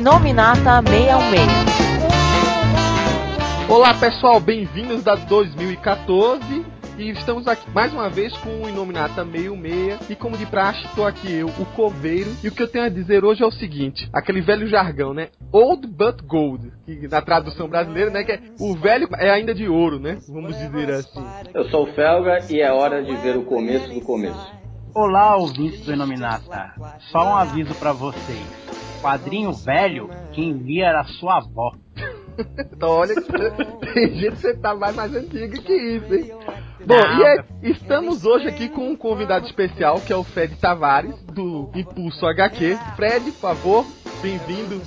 Inominata 616. Olá pessoal, bem-vindos da 2014 e estamos aqui mais uma vez com o Inominata 66 e como de praxe estou aqui eu, o Coveiro e o que eu tenho a dizer hoje é o seguinte, aquele velho jargão, né? Old but gold, que na tradução brasileira, né, que é o velho é ainda de ouro, né? Vamos dizer assim. Eu sou o Felga e é hora de ver o começo do começo. Olá, ouvintes do Inominata. Só um aviso para vocês. Quadrinho velho, quem via era sua avó. então olha que tem gente que você tá mais, mais antiga que isso, hein? Bom, e é, estamos hoje aqui com um convidado especial que é o Fred Tavares, do Impulso HQ. Fred, por favor, bem-vindo.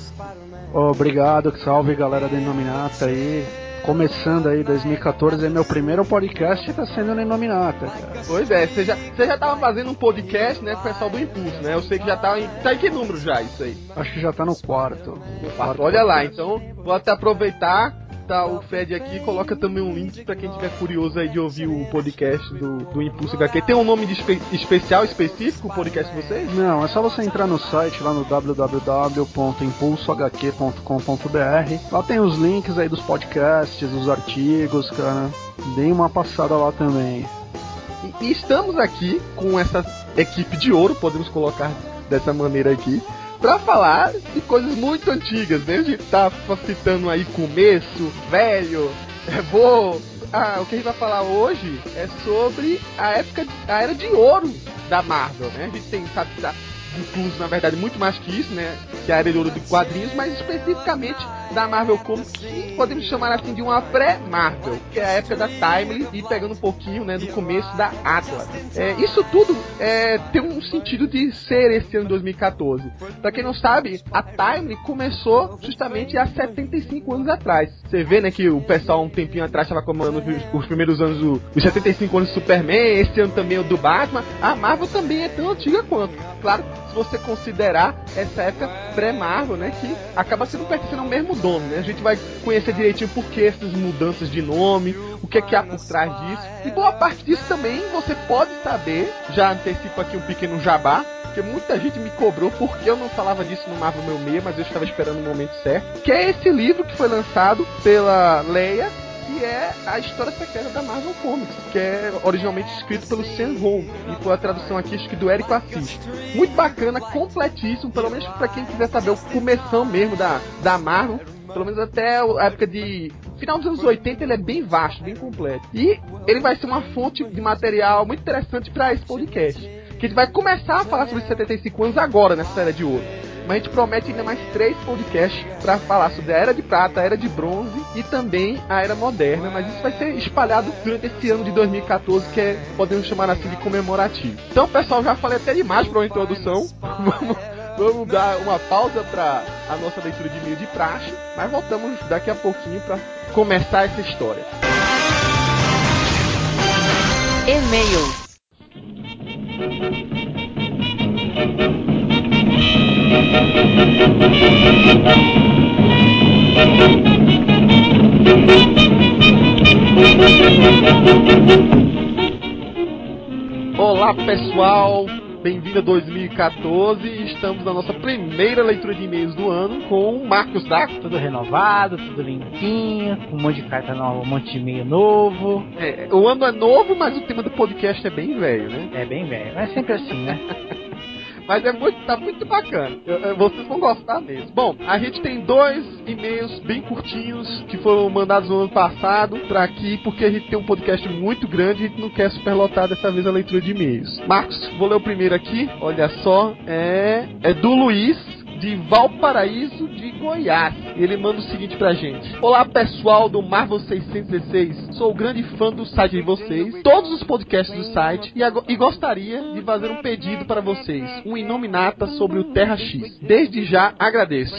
Obrigado, salve galera do Inominata aí começando aí 2014, é meu primeiro podcast e tá sendo no Inominata, cara. Pois é, você já, você já tava fazendo um podcast, né, com o pessoal do Impulso, né? Eu sei que já tá em. Tá em que número já isso aí? Acho que já tá no quarto. No quarto. Olha lá, então vou até aproveitar tá o Fred aqui, coloca também um link para quem tiver curioso aí de ouvir o podcast do, do Impulso HQ. Tem um nome espe especial, específico, o podcast de vocês? Não, é só você entrar no site lá no www.impulsohq.com.br. Lá tem os links aí dos podcasts, dos artigos, cara. Dê uma passada lá também. E, e estamos aqui com essa equipe de ouro, podemos colocar dessa maneira aqui pra falar de coisas muito antigas, né? A gente tá citando aí começo, velho, é bom. Ah, o que a gente vai falar hoje é sobre a época, a era de ouro da Marvel, né? A gente tem, sabe, tá, incluso, na verdade, muito mais que isso, né? Que a era de ouro de quadrinhos, mas especificamente da Marvel Comics, que podemos chamar assim de uma pré-Marvel, que é a época da Timely e pegando um pouquinho, né, do começo da Atlas. É, isso tudo é, tem um sentido de ser esse ano 2014. Para quem não sabe, a Timely começou justamente há 75 anos atrás. Você vê, né, que o pessoal um tempinho atrás estava comemorando os, primeiros anos do, os 75 anos do Superman, esse ano também o do Batman. A Marvel também é tão antiga quanto. Claro, se você considerar essa época pré-Marvel, né, que acaba sendo pertencendo ao mesmo dono, né? A gente vai conhecer direitinho por que essas mudanças de nome, o que é que há por trás disso. E boa parte disso também você pode saber, já antecipo aqui um pequeno jabá, porque muita gente me cobrou porque eu não falava disso no Marvel Meu Meia, mas eu estava esperando o momento certo. Que é esse livro que foi lançado pela Leia que é a história secreta da Marvel Comics, que é originalmente escrito pelo Sam Home e foi a tradução aqui acho que do Eric Assis. Muito bacana, completíssimo, pelo menos para quem quiser saber o começo mesmo da, da Marvel, pelo menos até a época de final dos anos 80 ele é bem vasto, bem completo. E ele vai ser uma fonte de material muito interessante para esse podcast. Que a gente vai começar a falar sobre 75 anos agora nessa era de ouro mas a gente promete ainda mais três podcasts para falar sobre a Era de Prata, a Era de Bronze e também a Era Moderna, mas isso vai ser espalhado durante esse ano de 2014, que é, podemos chamar assim, de comemorativo. Então, pessoal, já falei até demais para uma introdução. Vamos vamos dar uma pausa para a nossa leitura de e-mail de praxe, mas voltamos daqui a pouquinho para começar essa história. E-mails. Olá pessoal, bem-vindo a 2014. Estamos na nossa primeira leitura de e-mails do ano com o Marcos Daco. Tudo renovado, tudo limpinho, um monte de carta nova, um monte de e-mail novo. É, o ano é novo, mas o tema do podcast é bem velho, né? É bem velho, é sempre assim, né? Mas é muito, tá muito bacana. Vocês vão gostar mesmo. Bom, a gente tem dois e-mails bem curtinhos que foram mandados no ano passado para aqui, porque a gente tem um podcast muito grande e a gente não quer superlotar dessa vez a leitura de e-mails. Marcos, vou ler o primeiro aqui. Olha só, é, é do Luiz de Valparaíso de Goiás. Ele manda o seguinte pra gente: Olá pessoal do Marvel 616, sou grande fã do site de vocês, todos os podcasts do site e, e gostaria de fazer um pedido para vocês: um Inominata sobre o Terra X. Desde já agradeço.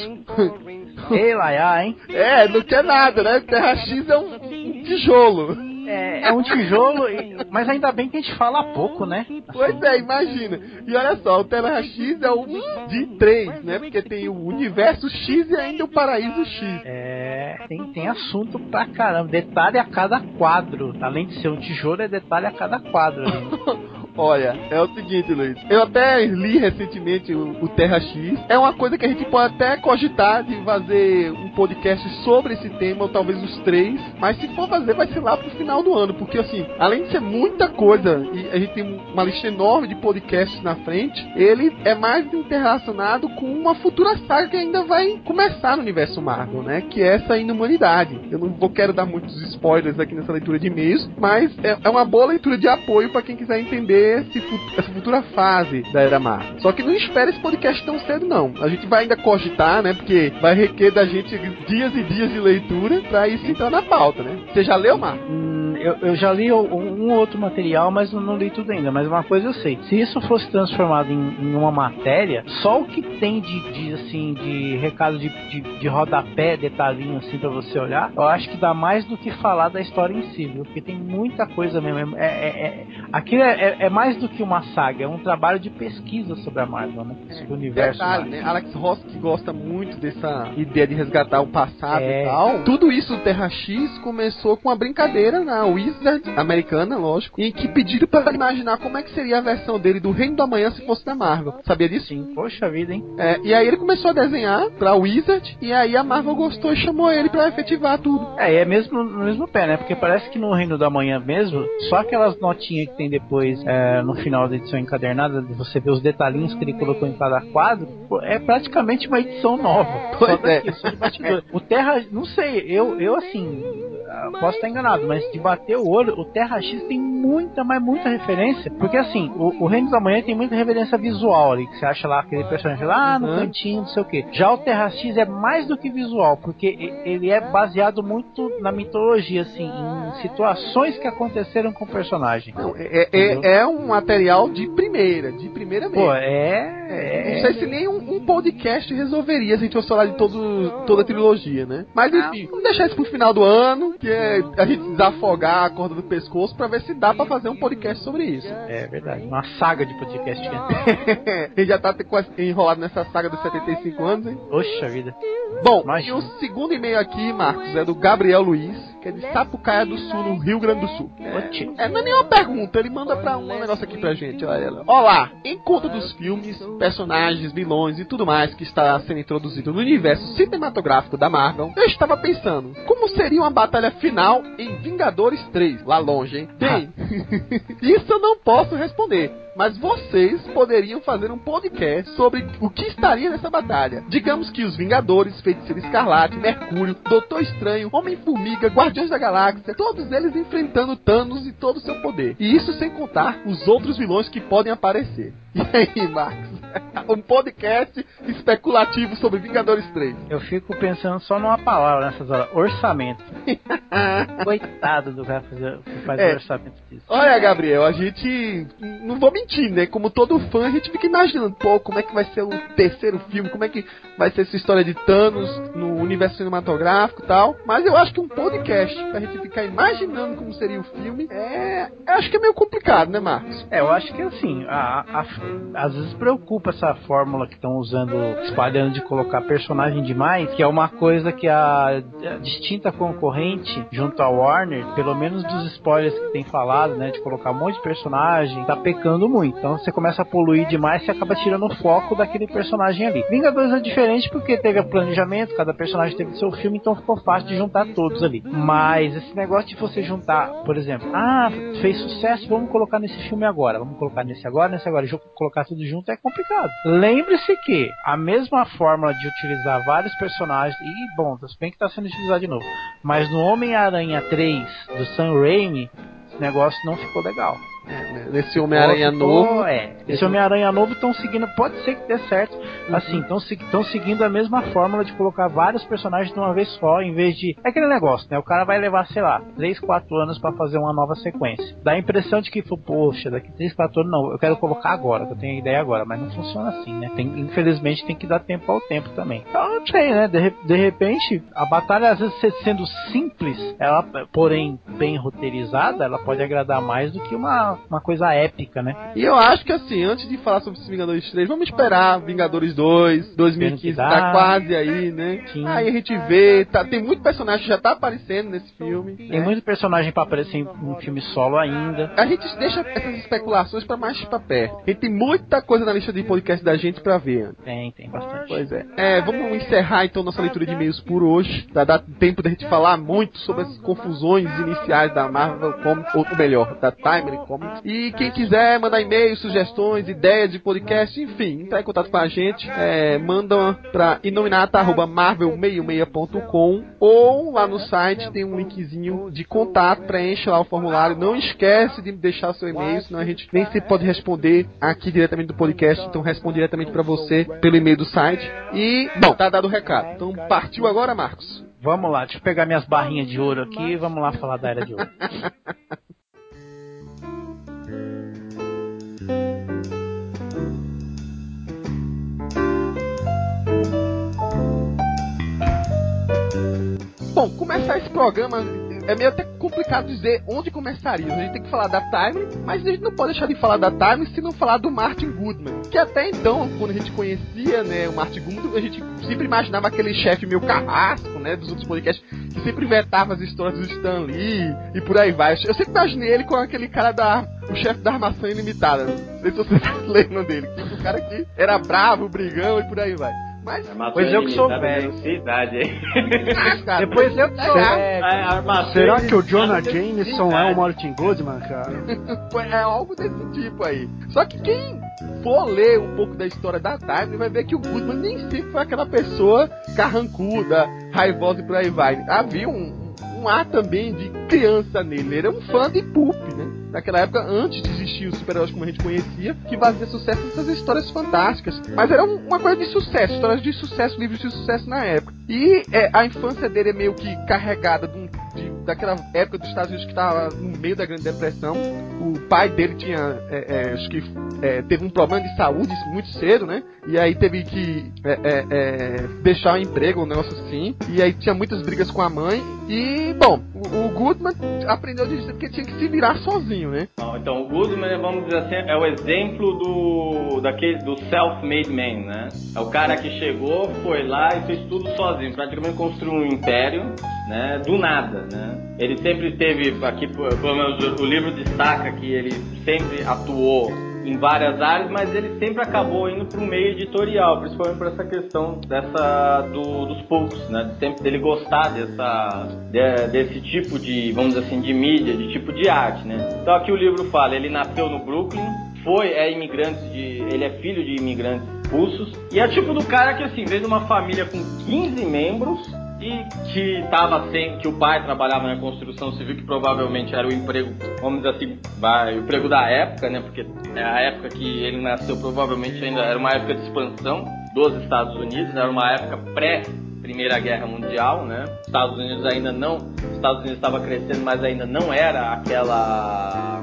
Ei, Laia, hein? É, não quer nada, né? Terra X é um, um tijolo. É, é um tijolo, mas ainda bem que a gente fala pouco, né? Pois é, imagina. E olha só, o Terra X é um de três, né? Porque tem o universo X e ainda o paraíso X. É, tem, tem assunto pra caramba. Detalhe a cada quadro. Além de ser um tijolo, é detalhe a cada quadro ali. Olha, é o seguinte, Luiz. Eu até li recentemente o, o, Terra X. É uma coisa que a gente pode até cogitar de fazer um podcast sobre esse tema, ou talvez os três. Mas se for fazer, vai ser lá pro final do ano. Porque, assim, além de ser muita coisa, e a gente tem uma lista enorme de podcasts na frente, ele é mais interrelacionado com uma futura saga que ainda vai começar no universo Marvel, né? Que é essa inumanidade. Eu não vou quero dar muitos spoilers aqui nessa leitura de e-mails, mas é, é uma boa leitura de apoio para quem quiser entender essa futura fase da Era Marvel. Só que não espere esse podcast tão cedo, não. A gente vai ainda cogitar, né? Porque vai requer da gente dias e dias de leitura pra isso entrar na pauta, né? Você já leu, Mar? Hum, eu, eu, já li um outro material, mas não, não, li tudo ainda. Mas uma coisa eu sei: se isso fosse transformado em, em uma matéria, só o que tem de, de assim, de recado de, de, de rodapé, detalhinho assim pra você olhar, eu acho que dá mais do que falar da história em si, viu? Porque tem muita coisa mesmo. É, é, é aquilo é, é, é, mais do que uma saga, é um trabalho de pesquisa sobre a Marvel, né? Sobre o universo. Detalhe, né? Alex Ross, que gosta muito dessa ideia de resgatar o passado e é. tal. Tudo isso, Terra X, começou com uma brincadeira na Wizard, americana, lógico, em que pediram para imaginar como é que seria a versão dele do Reino do Amanhã se fosse da Marvel. Sabia disso? Sim. Poxa vida, hein? É, e aí ele começou a desenhar pra Wizard, e aí a Marvel gostou e chamou ele para efetivar tudo. É, e é mesmo no mesmo pé, né? Porque parece que no Reino da Manhã mesmo, só aquelas notinhas que tem depois é, no final da edição encadernada, você vê os detalhinhos que ele colocou em cada quadro, é praticamente uma edição nova. Pois é. O Terra, não sei, eu, eu assim, posso estar enganado, mas de bater o olho, o Terra X tem muita, mas muita referência. Porque assim, o, o Reino da Manhã tem muita referência visual ali, que você acha lá aquele personagem lá no uhum. cantinho, não sei o que. Já o Terra X é mais do que visual, porque ele é baseado muito na mitologia, assim, em situações que aconteceram com o personagem. Não, é, é, é, um material de primeira, de primeira mesmo. Pô, é. é não sei se nem um, um, podcast resolveria se a gente fosse falar de todo, toda a trilogia, né? Mas enfim, vamos deixar isso pro final do ano, que é a gente desafogar a corda do pescoço pra ver se dá pra fazer um podcast sobre isso. É verdade, uma saga de podcast. a gente já tá enrolado nessa saga dos 75 anos, hein? Poxa vida. Bom, Imagina. e o segundo e-mail aqui, Marcos, é do Gabriel Luiz, que é de Sapucaia do Sul, no Rio Grande do Sul. É, é não é nenhuma pergunta, ele manda pra um negócio aqui pra gente. Olha, Olá, em conta dos filmes, personagens, vilões e tudo mais que está sendo introduzido no universo cinematográfico da Marvel, eu estava pensando, como seria uma batalha final em Vingadores 3, lá longe, hein? Bem, isso eu não posso responder mas vocês poderiam fazer um podcast sobre o que estaria nessa batalha. Digamos que os Vingadores, Feiticeiro Escarlate, Mercúrio, Doutor Estranho, Homem-Formiga, Guardiões da Galáxia, todos eles enfrentando Thanos e todo o seu poder. E isso sem contar os outros vilões que podem aparecer. E aí, Marcos? um podcast especulativo sobre Vingadores 3. Eu fico pensando só numa palavra nessas horas: orçamento. Coitado do cara fazer, que faz é. orçamento disso. Olha, Gabriel, a gente. Não vou mentir, né? Como todo fã, a gente fica imaginando, pô, como é que vai ser o terceiro filme, como é que vai ser essa história de Thanos no universo cinematográfico e tal. Mas eu acho que um podcast pra gente ficar imaginando como seria o filme é. Eu acho que é meio complicado, né, Marcos? É, eu acho que assim, a, a, às vezes preocupa essa fórmula que estão usando, espalhando de colocar personagem demais, que é uma coisa que a, a distinta concorrente junto à Warner, pelo menos dos spoilers que tem falado, né, de colocar um monte de personagem, tá pecando muito. Então você começa a poluir demais e acaba tirando o foco daquele personagem ali. Vingadores é diferente porque teve o planejamento, cada personagem teve seu filme, então ficou fácil de juntar todos ali. Mas esse negócio de você juntar, por exemplo, ah, fez sucesso, vamos colocar nesse filme agora, vamos colocar nesse agora, nesse agora, colocar tudo junto é complicado. Lembre-se que a mesma fórmula de utilizar vários personagens, e bom, bem que está sendo utilizado de novo, mas no Homem-Aranha 3 do Sam Raimi, esse negócio não ficou legal. É, nesse Homem-Aranha novo. É, esse Homem-Aranha novo estão seguindo, pode ser que dê certo. Uhum. Assim, estão seguindo a mesma fórmula de colocar vários personagens de uma vez só, em vez de. É aquele negócio, né? O cara vai levar, sei lá, 3, 4 anos para fazer uma nova sequência. Dá a impressão de que, poxa, daqui 3, 4 anos não, eu quero colocar agora, eu tenho a ideia agora, mas não funciona assim, né? Tem, infelizmente tem que dar tempo ao tempo também. Então, não sei, né? De, de repente, a batalha, às vezes sendo simples, ela, porém bem roteirizada, ela pode agradar mais do que uma uma, uma coisa épica, né? E eu acho que assim, antes de falar sobre Vingadores 3, vamos esperar Vingadores 2, 2015 tá quase aí, né? Sim. Aí a gente vê, tá, tem muito personagem que já tá aparecendo nesse filme. Tem né? muito personagem pra aparecer em um filme solo ainda. A gente deixa essas especulações pra mais pra perto. A gente tem muita coisa na lista de podcast da gente pra ver. Tem, tem bastante. Pois é. É, vamos encerrar então nossa leitura de e-mails por hoje. Pra dar tempo da gente falar muito sobre as confusões iniciais da Marvel Comics, ou melhor, da Timely Comics. E quem quiser mandar e-mails, sugestões, ideias de podcast, enfim, entrar em contato com a gente, é, manda pra inominata.marvel66.com ou lá no site tem um linkzinho de contato, preenche lá o formulário. Não esquece de deixar o seu e-mail, senão a gente nem sempre pode responder aqui diretamente do podcast, então responde diretamente pra você pelo e-mail do site. E, bom, tá dado o recado. Então partiu agora, Marcos? Vamos lá, deixa eu pegar minhas barrinhas de ouro aqui e vamos lá falar da Era de Ouro. Bom, começar esse programa é meio até complicado dizer onde começaria. A gente tem que falar da Time, mas a gente não pode deixar de falar da Time se não falar do Martin Goodman. Que até então, quando a gente conhecia né, o Martin Goodman, a gente sempre imaginava aquele chefe meio carrasco, né, dos outros podcasts, que sempre inventava as histórias do Stan Lee e por aí vai. Eu sempre imaginei ele com aquele cara da. o chefe da armação ilimitada. Não sei se vocês lembram dele. O cara que era bravo, brigão e por aí vai. Mas, Pois eu que sou velho. idade aí. ah, cara, Depois eu que sou é, velho. Armação Será que o Jonah Jameson é o Martin Goodman, cara? É algo desse tipo aí. Só que quem for ler um pouco da história da Time vai ver que o Goodman nem sempre foi aquela pessoa carrancuda, raivosa e por aí vai. Havia um, um ar também de criança nele. Ele era um fã de Pulp, né? Naquela época, antes de existir os super-heróis como a gente conhecia, que fazia sucesso nessas histórias fantásticas. Mas era um- uma coisa de sucesso, histórias de sucesso, livros de sucesso na época. E é, a infância dele é meio que carregada de um- daquela época dos Estados Unidos que estava no meio da Grande Depressão. O pai dele tinha, é, é, acho que é, teve um problema de saúde muito cedo, né? E aí teve que é, é, é, deixar o emprego, um negócio assim. E aí tinha muitas brigas com a mãe. E, bom, o, o Goodman aprendeu de porque tinha que se virar sozinho, né? Então, o Goodman, vamos dizer assim, é o exemplo do daquele do self-made man, né? É o cara que chegou, foi lá e fez tudo sozinho, praticamente construiu um império, né? Do nada, né? Ele sempre teve aqui, pelo menos o livro destaca que ele sempre atuou em várias áreas, mas ele sempre acabou indo para o meio editorial, principalmente por essa questão dessa do- dos poucos, né? De Sempre dele gostar dessa de- desse tipo de, vamos dizer assim, de mídia, de tipo de arte, né? Então aqui o livro fala, ele nasceu no Brooklyn, foi é imigrante de, ele é filho de imigrantes russos e é tipo do cara que assim veio de uma família com 15 membros e que tava sem que o pai trabalhava na construção civil que provavelmente era o emprego vamos dizer assim o emprego da época né porque é a época que ele nasceu provavelmente ainda era uma época de expansão dos Estados Unidos era uma época pré Primeira Guerra Mundial né Estados Unidos ainda não Estados Unidos estava crescendo mas ainda não era aquela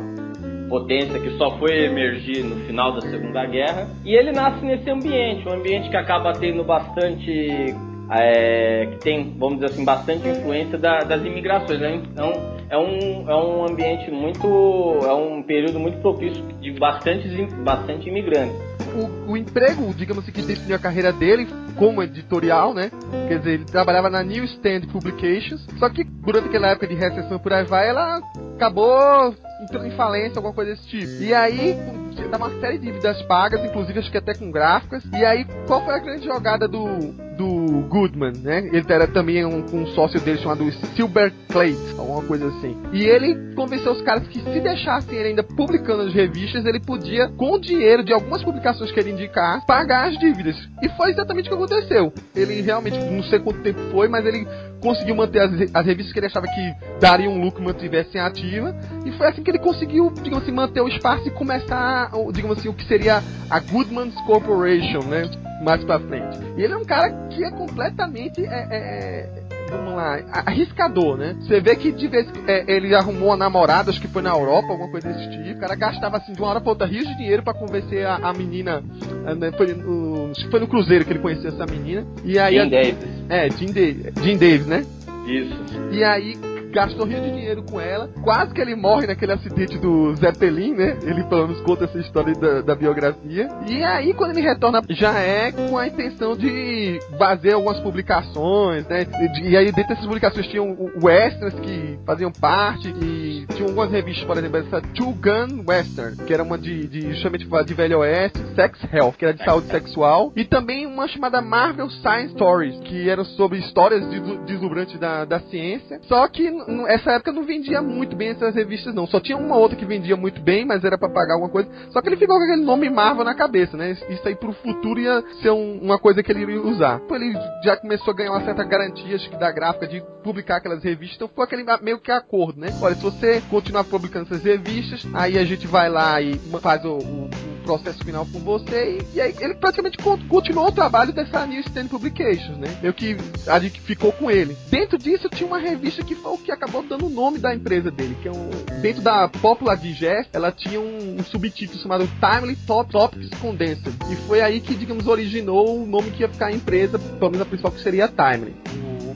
potência que só foi emergir no final da Segunda Guerra. E ele nasce nesse ambiente, um ambiente que acaba tendo bastante. É, que tem, vamos dizer assim, bastante influência da- das imigrações. né? Então, é um, é um ambiente muito. é um período muito propício de bastantes, im- bastante imigrantes. o, o emprego, digamos assim, que definiu a carreira dele como editorial, né? Quer dizer, ele trabalhava na New Stand Publications, só que durante aquela época de recessão por aí vai, ela acabou entrando em falência, alguma coisa desse tipo. E aí, dá uma série de dívidas pagas, inclusive acho que até com gráficas. E aí, qual foi a grande jogada do, do Goodman, né? Ele era também um, um sócio dele chamado Silver Clay, alguma coisa assim. E ele convenceu os caras que se deixassem ele ainda publicando as revistas, ele podia, com o dinheiro de algumas publicações que ele indicar, pagar as dívidas. E foi exatamente o que aconteceu. Ele realmente, não sei quanto tempo foi, mas ele conseguiu manter as, as revistas que ele achava que dariam um lucro mantivessem ativa. E foi assim que ele conseguiu, digamos assim, manter o espaço e começar, digamos assim, o que seria a Goodman's Corporation, né? Mais pra frente. E ele é um cara que é completamente. é, é, vamos lá, arriscador, né? Você vê que de vez é, ele arrumou uma namorada, acho que foi na Europa, alguma coisa desse tipo. O cara gastava assim de uma hora pra outra rios de dinheiro pra convencer a, a menina. né, foi no, acho que foi no Cruzeiro que ele conheceu essa menina. E aí. Jim a- Davis. É, Jim, Da- Jim Davis, né? Isso. E aí gastou rio de dinheiro com ela, quase que ele morre naquele acidente do Zeppelin, né? Ele pelo menos conta essa história da, da biografia. E aí, quando ele retorna, já é com a intenção de fazer algumas publicações, né? E, e aí, dentro dessas publicações, tinham westerns que faziam parte, e tinha algumas revistas, por exemplo, essa Two Gun Western, que era uma de, de justamente de Velho Oeste, Sex Health, que era de saúde sexual, e também uma chamada Marvel Science Stories, que eram sobre histórias deslumbrantes da, da ciência. Só que nessa época não vendia muito bem essas revistas, não. Só tinha uma outra que vendia muito bem, mas era para pagar alguma coisa. Só que ele ficou com aquele nome Marvel na cabeça, né? Isso aí pro futuro ia ser um, uma coisa que ele iria usar. Então ele já começou a ganhar uma certa garantia, acho que da gráfica, de publicar aquelas revistas. Então foi aquele meio que acordo, né? Olha, se você continuar publicando essas revistas, aí a gente vai lá e faz o, o, o processo final com você. E, e, aí ele praticamente continuou o trabalho dessa New Stand Publications, né? Meio que a gente ficou com ele. Dentro disso tinha uma revista que foi o que acabou dando o nome da empresa dele, que é um. Dentro da Popular Digest, ela tinha um, um subtítulo chamado Timely Top Topics Condensed. E foi aí que, digamos, originou o nome que ia ficar a empresa, pelo menos a principal que seria Timely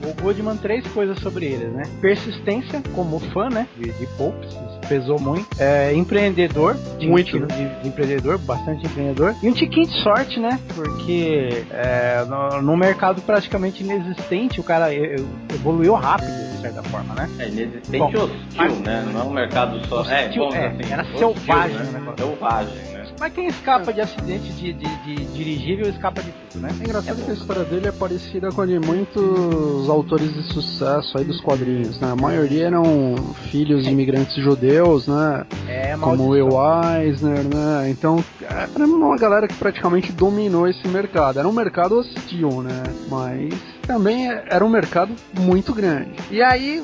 o Goodman três coisas sobre eles, né? Persistência, como fã, né? De, de pesou muito. É, empreendedor, de, muito, de, de, de, empreendedor, bastante empreendedor. E um tiquinho de sorte, né? Porque é, no, no, mercado praticamente inexistente, o cara evoluiu rápido, de certa forma, né? É, inexistente bom, hostil, mas, né? Não é um mercado só. Hostil, é, bom, é, assim, era hostil, selvagem, né? Selvagem, né? Mas quem escapa de acidente de, de, de dirigível escapa de tudo, né? É engraçado é que a história dele é parecida com a de muitos autores de sucesso aí dos quadrinhos, né? A maioria eram filhos de imigrantes judeus, né? É, Como Will Eisner, né? Então, era uma galera que praticamente dominou esse mercado. Era um mercado hostil, né? Mas também era um mercado muito grande. E aí,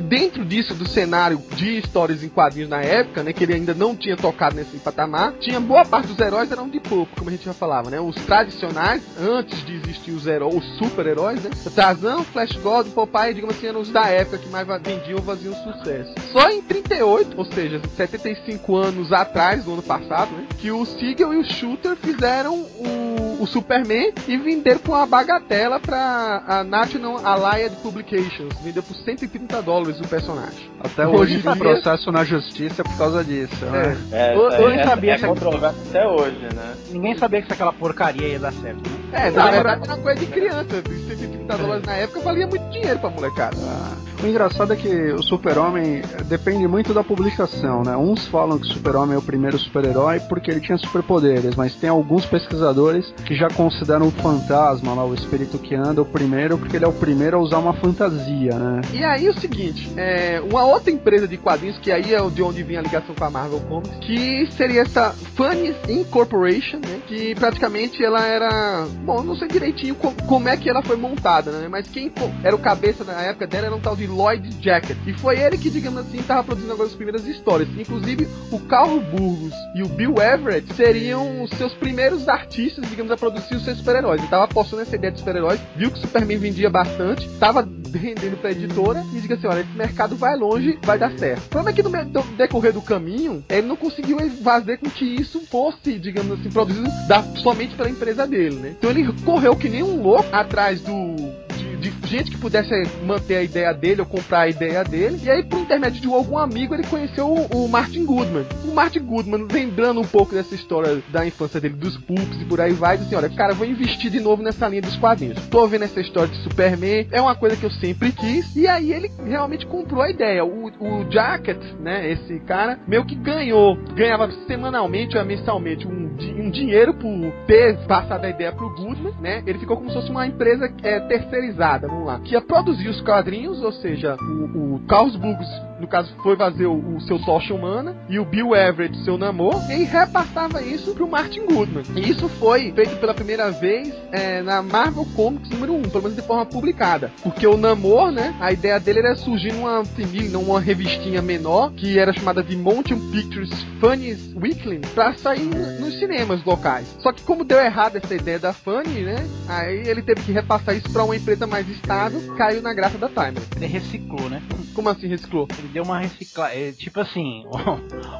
dentro disso, do cenário de histórias em quadrinhos na época, né, que ele ainda não tinha tocado nesse patamar, tinha boa parte dos heróis eram de pouco, como a gente já falava, né? Os tradicionais, antes de existir os heróis, os super-heróis, né? Tarzan, Flash God, Popeye, digamos assim, eram os da época que mais vendiam faziam sucesso. Só em 38, ou seja, 75 anos atrás, do ano passado, né, que o Siegel e o Shooter fizeram o, o Superman e venderam com uma bagatela pra a National Allied Publications vendeu por 130 dólares o personagem. Até hoje, hoje tem processo na justiça por causa disso, né? É, eu, eu é, sabia é, é controverso até hoje, né? Ninguém sabia que aquela porcaria ia dar certo, né? É, na verdade era coisa de criança. 130 dólares na época valia muito dinheiro pra molecada. Ah. O engraçado é que o Super-Homem depende muito da publicação, né? Uns falam que o Super-Homem é o primeiro super-herói porque ele tinha superpoderes, mas tem alguns pesquisadores que já consideram o fantasma lá, o espírito que anda, o primeiro porque ele é o primeiro a usar uma fantasia, né? E aí o seguinte, é, uma outra empresa de quadrinhos, que aí é de onde vinha a ligação com a Marvel Comics, que seria essa Funnies Incorporation, né? Que praticamente ela era. Bom, não sei direitinho como é que ela foi montada, né? Mas quem era o cabeça na época dela era um tal de Lloyd Jacket. E foi ele que, digamos assim, estava produzindo as primeiras histórias. Inclusive, o Carl Burgos e o Bill Everett seriam os seus primeiros artistas, digamos, a produzir os seus super-heróis. Ele estava apostando nessa ideia de super-heróis, viu que o Superman vendia bastante, estava rendendo pra editora e diga assim: olha, esse mercado vai longe, vai dar certo. O problema é que no decorrer do caminho, ele não conseguiu fazer com que isso fosse, digamos assim, produzido da, somente pela empresa dele, né? Então ele correu que nem um louco atrás do de gente que pudesse manter a ideia dele ou comprar a ideia dele. E aí, por intermédio de algum amigo, ele conheceu o, o Martin Goodman. O Martin Goodman, lembrando um pouco dessa história da infância dele, dos pulps e por aí vai, disse assim: olha, cara, vou investir de novo nessa linha dos quadrinhos. Tô vendo essa história de Superman, é uma coisa que eu sempre quis. E aí ele realmente comprou a ideia. O, o Jacket, né, esse cara, meio que ganhou, ganhava semanalmente ou mensalmente um, um dinheiro por ter passado a ideia pro Goodman, né? Ele ficou como se fosse uma empresa é, terceirizada vamos lá, que ia produzir os quadrinhos, ou seja, o, o Carlos Burgos, no caso, foi fazer o, o, seu Tocha Humana, e o Bill Everett, seu Namor, e repassava isso pro Martin Goodman. E isso foi feito pela primeira vez é, na Marvel Comics número 1, pelo menos de forma publicada. Porque o Namor, né, a ideia dele era surgir numa numa revistinha menor, que era chamada de Mountain Pictures Funnies Weekly, pra sair nos cinemas locais. Só que como deu errado essa ideia da Funny, né, aí ele teve que repassar isso pra uma empresa mais mais estável, caiu na graça da Timer. Ele reciclou, né? Como assim reciclou? Ele deu uma reciclada. É, tipo assim,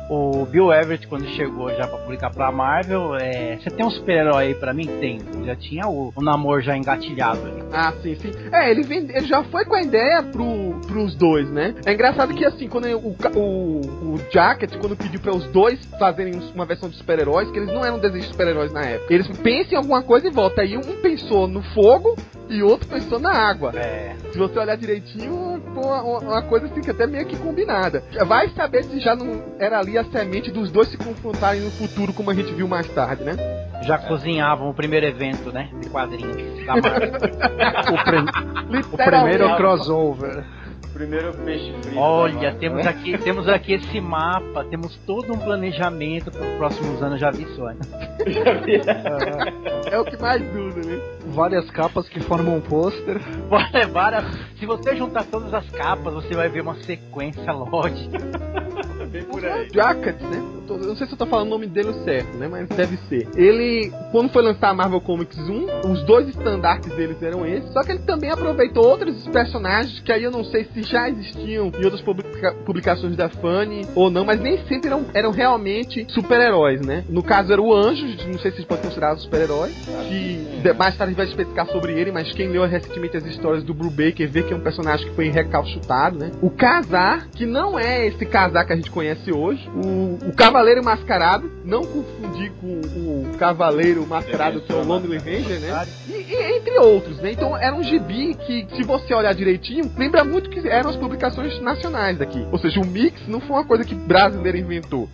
o, o, Bill Everett, quando chegou já pra publicar pra Marvel, é, você tem um super-herói aí pra mim? Tem. Já tinha o, o namoro já engatilhado ali. Ah, sim, sim. É, ele, vende, ele já foi com a ideia pro, pros dois, né? É engraçado que assim, quando o, o, o Jacket, quando pediu para os dois fazerem uma versão de super-heróis, que eles não eram desejos de super-heróis na época. Eles pensam em alguma coisa e volta. Aí um pensou no fogo e outro pensou na água. É. Se você olhar direitinho, uma, uma coisa fica até meio que combinada. Vai saber se já não era ali a semente dos dois se confrontarem no futuro, como a gente viu mais tarde, né? Já é. cozinhavam o primeiro evento, né? De quadrinhos da Marvel. o, o primeiro crossover primeiro peixe frito. Olha, temos aqui, temos aqui esse mapa, temos todo um planejamento para os próximos anos, já vi isso, né? é o que mais dura, né? Várias capas que formam um pôster. Várias. Se você juntar todas as capas, você vai ver uma sequência lógica. Bem por aí. Jacket, né? Eu, tô, eu, não sei se eu tô falando o nome dele certo, né? Mas deve ser. Ele, quando foi lançar a Marvel Comics 1, os dois estandartes deles eram esses. Só que ele também aproveitou outros personagens que aí eu não sei se já existiam em outras publica publicações da Fanny ou não, mas nem sempre eram, eram realmente super-heróis, né? No caso era o Anjo, não sei se gente pode considerar super-herói, que mais tarde vai especificar sobre ele, mas quem leu recentemente as histórias do Brubaker vê que é um personagem que foi recalchutado, né? O Casar, que não é esse Casar que a gente conhece conhece hoje. O, o Cavaleiro Mascarado, não confundir com o Cavaleiro Mascarado que é o Lonely Ranger, né? E, e, entre outros, né? Então era um gibi que, se você olhar direitinho, lembra muito que eram as publicações nacionais daqui. Ou seja, o mix não foi uma coisa que brasileiro inventou.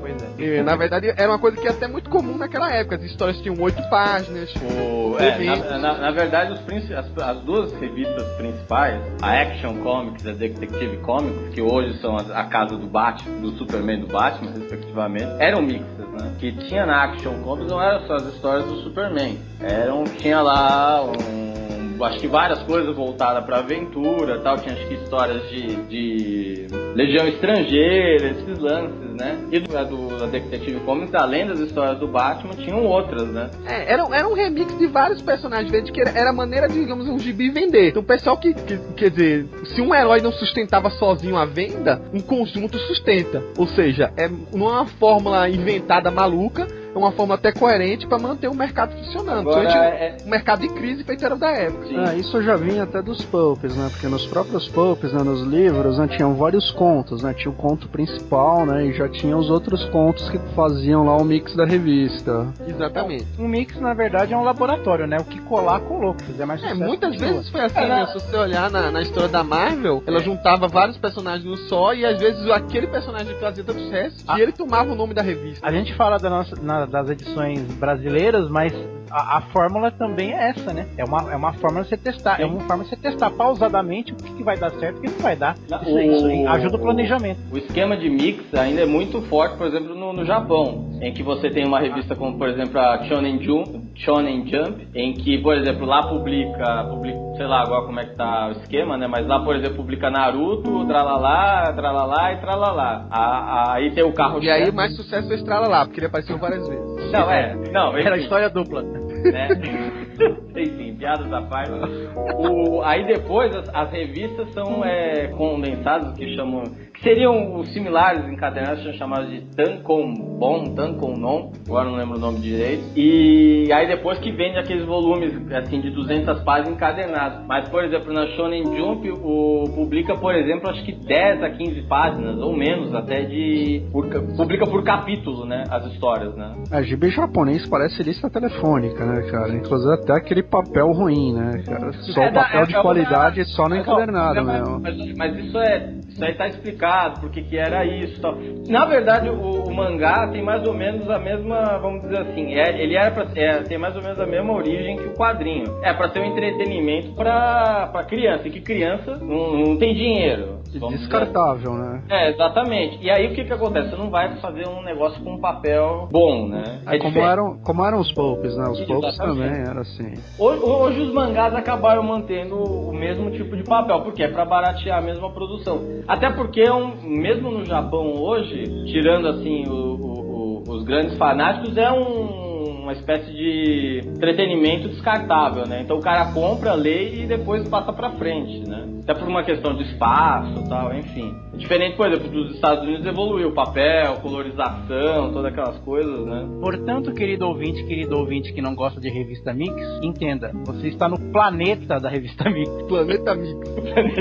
Pois é. E, na verdade, era uma coisa que é até muito comum naquela época. As histórias tinham oito páginas. O, é, na, na, na, verdade, os, as, as, duas revistas principais, a Action Comics e a Detective Comics, que hoje são a, a casa do Batman, do Superman e do Batman, respectivamente, eram mixtas, né? Que tinha na Action Comics não eram só as histórias do Superman. Eram, tinha lá um acho que várias coisas voltadas pra aventura tal. Tinha acho que histórias de, de Legião Estrangeira, esses lances, né? E do, do, da Detective Comics, além das histórias do Batman, tinham outras, né? É, era, era um remix de vários personagens, de que era, era maneira de, digamos, um gibi vender. Então o pessoal que, que, quer dizer, se um herói não sustentava sozinho a venda, um conjunto sustenta. Ou seja, é, não é uma fórmula inventada maluca, uma forma até coerente para manter o mercado funcionando. Agora, é... O mercado de crise feito era da época. Ah, isso já vinha até dos pulps, né? Porque nos próprios pulps, né, nos livros, né, tinham vários contos, né? Tinha o conto principal, né? E já tinha os outros contos que faziam lá o mix da revista. Exatamente. Um mix, na verdade, é um laboratório, né? O que colar, colou. Quiser mais é, muitas vezes foi assim, né? Se você olhar na, na história da Marvel, ela juntava vários personagens no só e às vezes aquele personagem fazia tanto sucesso que ah. ele tomava o nome da revista. A gente fala da nossa, na, das edições brasileiras, mas a, a, fórmula também é essa, né? É uma, é uma forma de você testar. Sim. É uma forma de você testar pausadamente o que, que vai dar certo e o que não vai dar. Isso, o, isso aí ajuda o planejamento. O esquema de mix ainda é muito forte, por exemplo, no, no Japão, em que você tem uma revista como, por exemplo, a Shonen Jump, Shonen Jump, em que, por exemplo, lá publica, publica, sei lá agora como é que tá o esquema, né? Mas lá, por exemplo, publica Naruto, tralalá, tralalá e tralalá. Aí tem o carro E aí mais sucesso é esse tralalá, porque ele apareceu várias vezes. Não, é. Não, Era história dupla. Né? Enfim, piadas à parte. O, aí depois as, as revistas são é, condensadas, que chamam que seriam os similares encadernados, são chamados de Tankon-bon, Tankon-non, agora não lembro o nome direito. E aí depois que vende aqueles volumes assim de 200 páginas encadernados. Mas, por exemplo, na Shonen Jump, o, publica, por exemplo, acho que 10 a 15 páginas, ou menos, até de... Por, publica por capítulo, né, as histórias, né. A é, GB japonês parece lista telefônica, né, cara? Inclusive até aquele papel ruim, né, cara? Só é, o papel é, de é, qualidade, só no encadernado, né? Mas, mas, isso é... Isso aí tá explicado explicado por que, era isso tal. Na verdade, o, o, mangá tem mais ou menos a mesma, vamos dizer assim, é, ele era pra, é, tem mais ou menos a mesma origem que o quadrinho. É para ter um entretenimento para criança, e que criança não, não tem dinheiro. Descartável, né? É, exatamente. E aí o que que acontece? Você não vai fazer um negócio com um papel bom, né? É, é como, eram, como eram os popes, né? Os popes também era assim. Hoje, hoje, os mangás acabaram mantendo o mesmo tipo de papel, porque é para baratear a mesma produção. Até porque, é um, mesmo no Japão hoje, tirando assim o, o, o, os grandes fanáticos, é um uma espécie de entretenimento descartável, né? Então o cara compra, lê e depois passa pra frente, né? Até por uma questão de espaço tal, enfim. Diferente, por exemplo, dos Estados Unidos evoluiu papel, colorização, todas aquelas coisas, né? Portanto, querido ouvinte, querido ouvinte que não gosta de revista Mix, entenda, você está no planeta da revista Mix. Planeta Mix.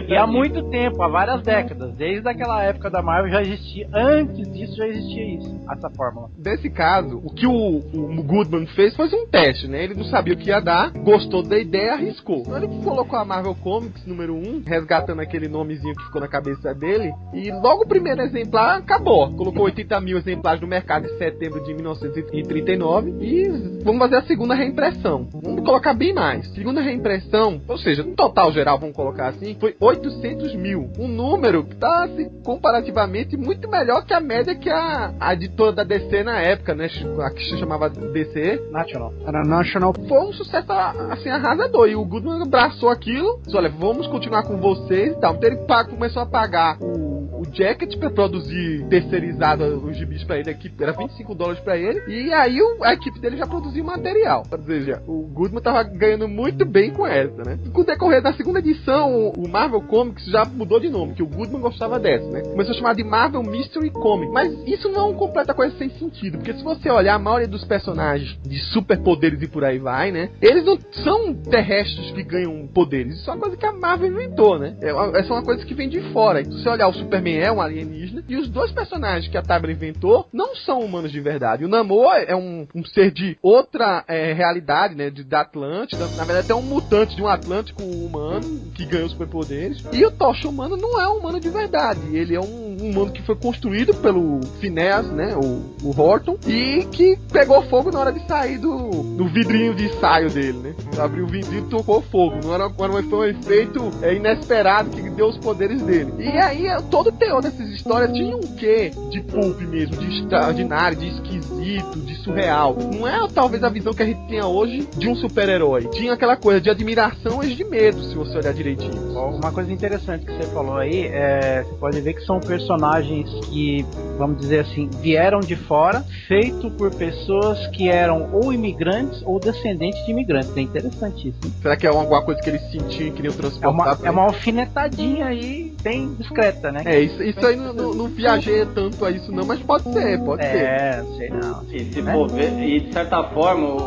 E há muito tempo, há várias décadas, desde aquela época da Marvel já existia, antes disso já existia isso, essa fórmula. Nesse caso, o que o, o Goodman fez foi um teste, né? Ele não sabia o que ia dar, gostou da ideia, arriscou. Então ele colocou a Marvel Comics número 1, resgatando aquele nomezinho que ficou na cabeça dele, e logo o primeiro exemplar acabou. Colocou 80 mil exemplares no mercado em setembro de 1939 e vamos fazer a segunda reimpressão. Vamos colocar bem mais. Segunda reimpressão, ou seja, no total geral, vamos colocar assim, foi 800 mil. Um número que está assim, comparativamente muito melhor que a média que a, a editora da DC na época, né? A que se chamava DC. National. Era National. Foi um sucesso assim arrasador. E o Goodman abraçou aquilo. Disse, olha, vamos continuar com vocês e tal. Então ele começou a pagar o Jacket para produzir terceirizado os gibis para ele, aqui era 25 dólares para ele, e aí o, a equipe dele já produzia o material. Ou seja, o Goodman tava ganhando muito bem com essa, né? E com o decorrer da segunda edição, o Marvel Comics já mudou de nome, que o Goodman gostava dessa, né? Começou a chamar de Marvel Mystery Comics. Mas isso não é uma completa coisa sem sentido, porque se você olhar a maioria dos personagens de superpoderes e por aí vai, né? Eles não são terrestres que ganham poderes. Isso é uma coisa que a Marvel inventou, né? É essa é uma coisa que vem de fora. Se você olhar o Superman é um alienígena. E os dois personagens que a Tabra inventou não são humanos de verdade. O Namor é um, um ser de outra é, realidade, né? De, da Atlântida. Na verdade, é um mutante de um Atlântico humano que ganhou superpoderes. E o Tocha humano não é um humano de verdade. Ele é um, um humano que foi construído pelo Phineas, né? O, o Horton. E que pegou fogo na hora de sair do, do vidrinho de ensaio dele, né? Abriu o vidrinho e tocou fogo. Não era, era foi um efeito é, inesperado que deu os poderes dele. E aí, todo teor dessas histórias tinha um quê de pulp mesmo, de extraordinário, de esquisito, de surreal. Não é talvez a visão que a gente tenha hoje de um super-herói. Tinha aquela coisa de admiração e de medo, se você olhar direitinho. Uma coisa interessante que você falou aí, é, você pode ver que são personagens que, vamos dizer assim, vieram de fora, feito por pessoas que eram ou imigrantes ou descendentes de imigrantes. É interessantíssimo. Será que é alguma coisa que eles sentiam e queriam transportar? É uma, é uma alfinetadinha aí bem discreta, né? É, isso, isso aí não, não, não viajei tanto a isso não, mas pode ser, pode é, ser. É, sei não. E se né? for ver, e de certa forma,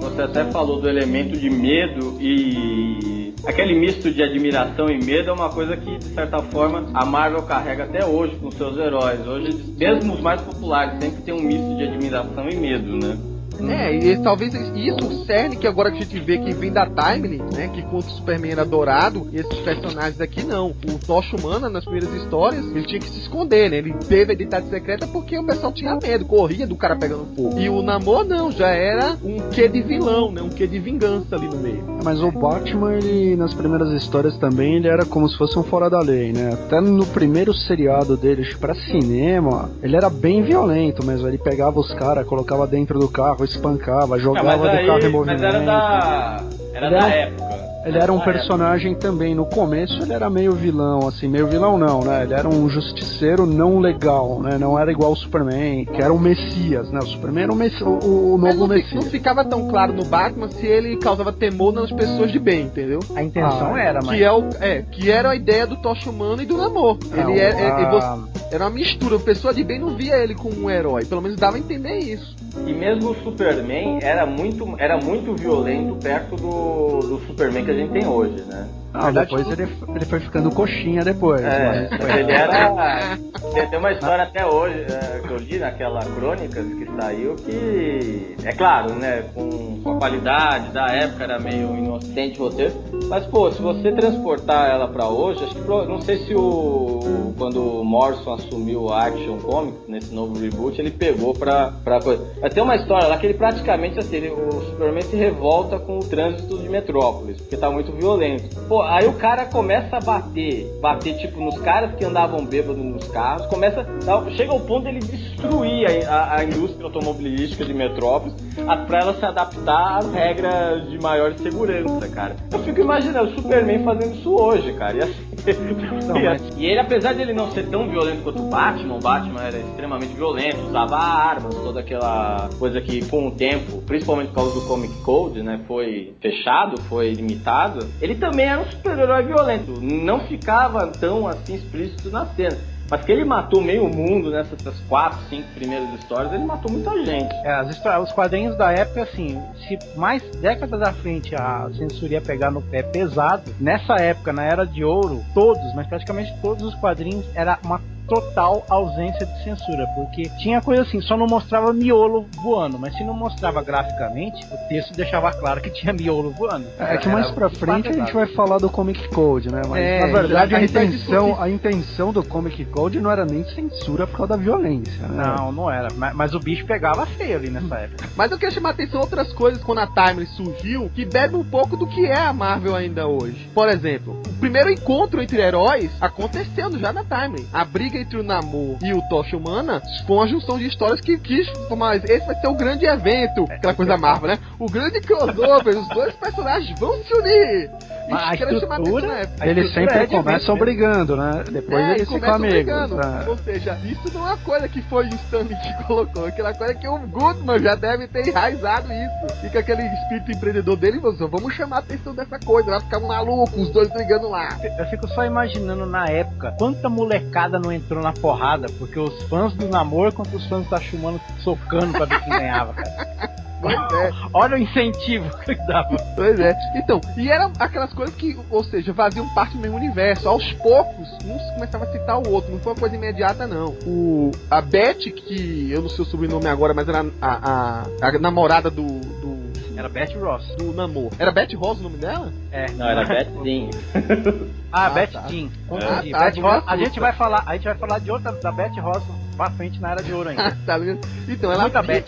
você até falou do elemento de medo e aquele misto de admiração e medo é uma coisa que, de certa forma, a Marvel carrega até hoje com seus heróis. Hoje, mesmo os mais populares, sempre tem um misto de admiração e medo, né? É, e talvez isso, cerne que agora que a gente vê que vem da Timely, né? Que contra o Superman era dourado, esses personagens aqui não. O Tocha Humana, nas primeiras histórias, ele tinha que se esconder, né? Ele teve a identidade secreta porque o pessoal tinha medo, corria do cara pegando fogo. E o Namor não, já era um quê de vilão, né? Um quê de vingança ali no meio. Mas o Batman, ele, nas primeiras histórias também, ele era como se fosse um fora da lei, né? Até no primeiro seriado dele para cinema, ele era bem violento mesmo. Ele pegava os caras, colocava dentro do carro, espancava, jogava não, aí, do carro em movimento. Mas era da, era da época. Ele era um personagem também. No começo ele era meio vilão, assim, meio vilão não, né? Ele era um justiceiro não legal, né? Não era igual o Superman, que era o Messias, né? O Superman era o, Messi o, o novo não, Messias. Não ficava tão claro no Batman se ele causava temor nas pessoas de bem, entendeu? A intenção ah, era, mas... Que, é o, é, que era a ideia do Tocha Humano e do Namor. Ele é, é, a... era uma mistura. A pessoa de bem não via ele como um herói. Pelo menos dava a entender isso. E mesmo o Superman era muito, era muito violento perto do, do Superman que a gente tem hoje, né? Ah, depois ele, ele foi ficando coxinha depois. É, mas ele era. Tem uma história até hoje é, que eu li naquela crônica que saiu que. É claro, né? Com, com a qualidade da época era meio inocente roteiro. Mas, pô, se você transportar ela pra hoje, acho que não sei se o. Quando o Morrison assumiu a Action Comics, nesse novo reboot, ele pegou pra, pra coisa. Mas tem uma história lá que ele praticamente assim, ele, o Superman se revolta com o trânsito de Metrópolis, porque tá muito violento. Pô, aí o cara começa a bater, bater tipo nos caras que andavam bêbados nos carros, começa, chega ao ponto dele destruir a, a, indústria automobilística de Metrópolis para ela se adaptar às regras de maior segurança, cara. Eu fico imaginando o Superman fazendo isso hoje, cara. Não, mas- E ele, apesar de ele não ser tão violento quanto o Batman, o Batman era extremamente violento, usava armas, toda aquela coisa que com o tempo, principalmente por causa do Comic Code, né, foi fechado, foi limitado. Ele também era um super-herói violento, não ficava tão assim explícito na cena. Mas que ele matou meio mundo nessas essas quatro, cinco primeiras histórias, ele matou muita gente. É, as histó- os quadrinhos da época, assim, se mais décadas à frente a censura ia pegar no pé pesado, nessa época, na Era de Ouro, todos, mas praticamente todos os quadrinhos era uma total ausência de censura, porque tinha coisa assim, só não mostrava miolo voando, mas se não mostrava graficamente, o texto deixava claro que tinha miolo voando. É que mais pra frente a gente vai falar do Comic Code, né? Mas É, na verdade a a vai intenção, a intenção do Comic Code não era nem censura por causa da violência, né? Não, não era, mas, mas o bicho pegava feio ali nessa época. Mas eu queria chamar a atenção outras coisas quando a Timeless surgiu, que bebe um pouco do que é a Marvel ainda hoje. Por exemplo, o primeiro encontro entre heróis aconteceu já na Timeless. A briga entre o Namor e o Tocha Humana foi uma junção de histórias que quis mas esse vai ser o grande evento, aquela coisa Marvel, né? O grande crossover, os dois personagens vão se unir. Mas a estrutura- atenção, né? a Eles sempre é começam brigando, né? Depois É, eles ficam começam amigos. né? Ou seja, isso não é uma coisa que foi o Stanley que colocou, aquela coisa que o Goodman já deve ter enraizado isso. Fica aquele espírito empreendedor dele, você, vamos chamar a atenção dessa coisa, vai ficar maluco, os dois brigando lá. Eu fico só imaginando na época quanta molecada não entrou na porrada, porque os fãs do namoro contra os fãs da Shumano socando pra ver quem ganhava, cara. Pois é, Olha o incentivo que dava. pois é. Então, e eram aquelas coisas que, ou seja, faziam parte do mesmo universo. Aos poucos, um começava a citar o outro, não foi uma coisa imediata, não. O, a Beth, que eu não sei o sobrenome agora, mas era a, a, a namorada do, do, Era Beth Ross. do Namor. Era Beth Ross o nome dela? É. Não, era Beth Sim. Ah, Ah, Beth tá. Jean. Confundi. Ah, tá, Beth Ross, a gente vai falar, a gente vai falar de outra da Beth Ross pra frente na era de ouro ainda. tá? Então, ela Muita Beth.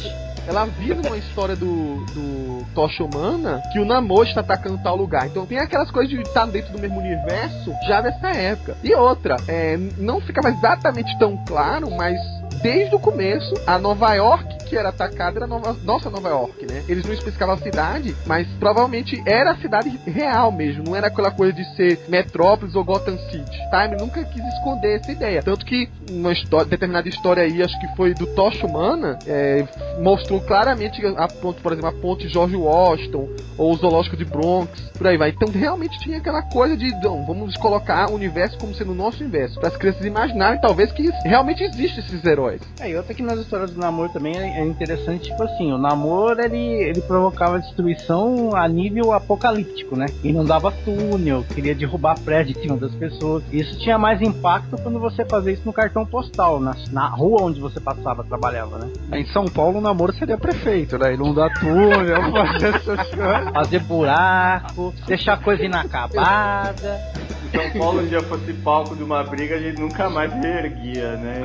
ela avisa uma história do, do Tocha Humana que o Namor está atacando tal lugar. Então tem aquelas coisas de estar dentro do mesmo universo já dessa época. E outra, é, não ficava exatamente tão claro, mas desde o começo, a Nova York que era atacada era Nova, nossa Nova York, né? Eles não especificavam a cidade, mas provavelmente era a cidade real mesmo, não era aquela coisa de ser Metrópolis ou Gotham City. Time nunca quis esconder essa ideia. Tanto que uma história, determinada história aí, acho que foi do Tocha Humana, é, mostrou claramente a por exemplo, a ponte George Washington ou o zoológico de Bronx, por aí vai. Então realmente tinha aquela coisa de, não, vamos colocar o universo como sendo o nosso universo, para as crianças imaginarem talvez que realmente existem esses heróis. É, e outra que nas histórias do namoro também é é interessante, tipo assim, o namoro ele, ele provocava destruição a nível apocalíptico, né? E não dava túnel, queria derrubar prédio em cima das pessoas. Isso tinha mais impacto quando você fazia isso no cartão postal, na, na rua onde você passava, trabalhava, né? Em São Paulo o namoro seria prefeito, né? Inundar túnel, fazer essas coisas. Fazer buraco, deixar coisa inacabada. Se São Paulo um dia fosse palco de uma briga, a gente nunca mais reerguia, né?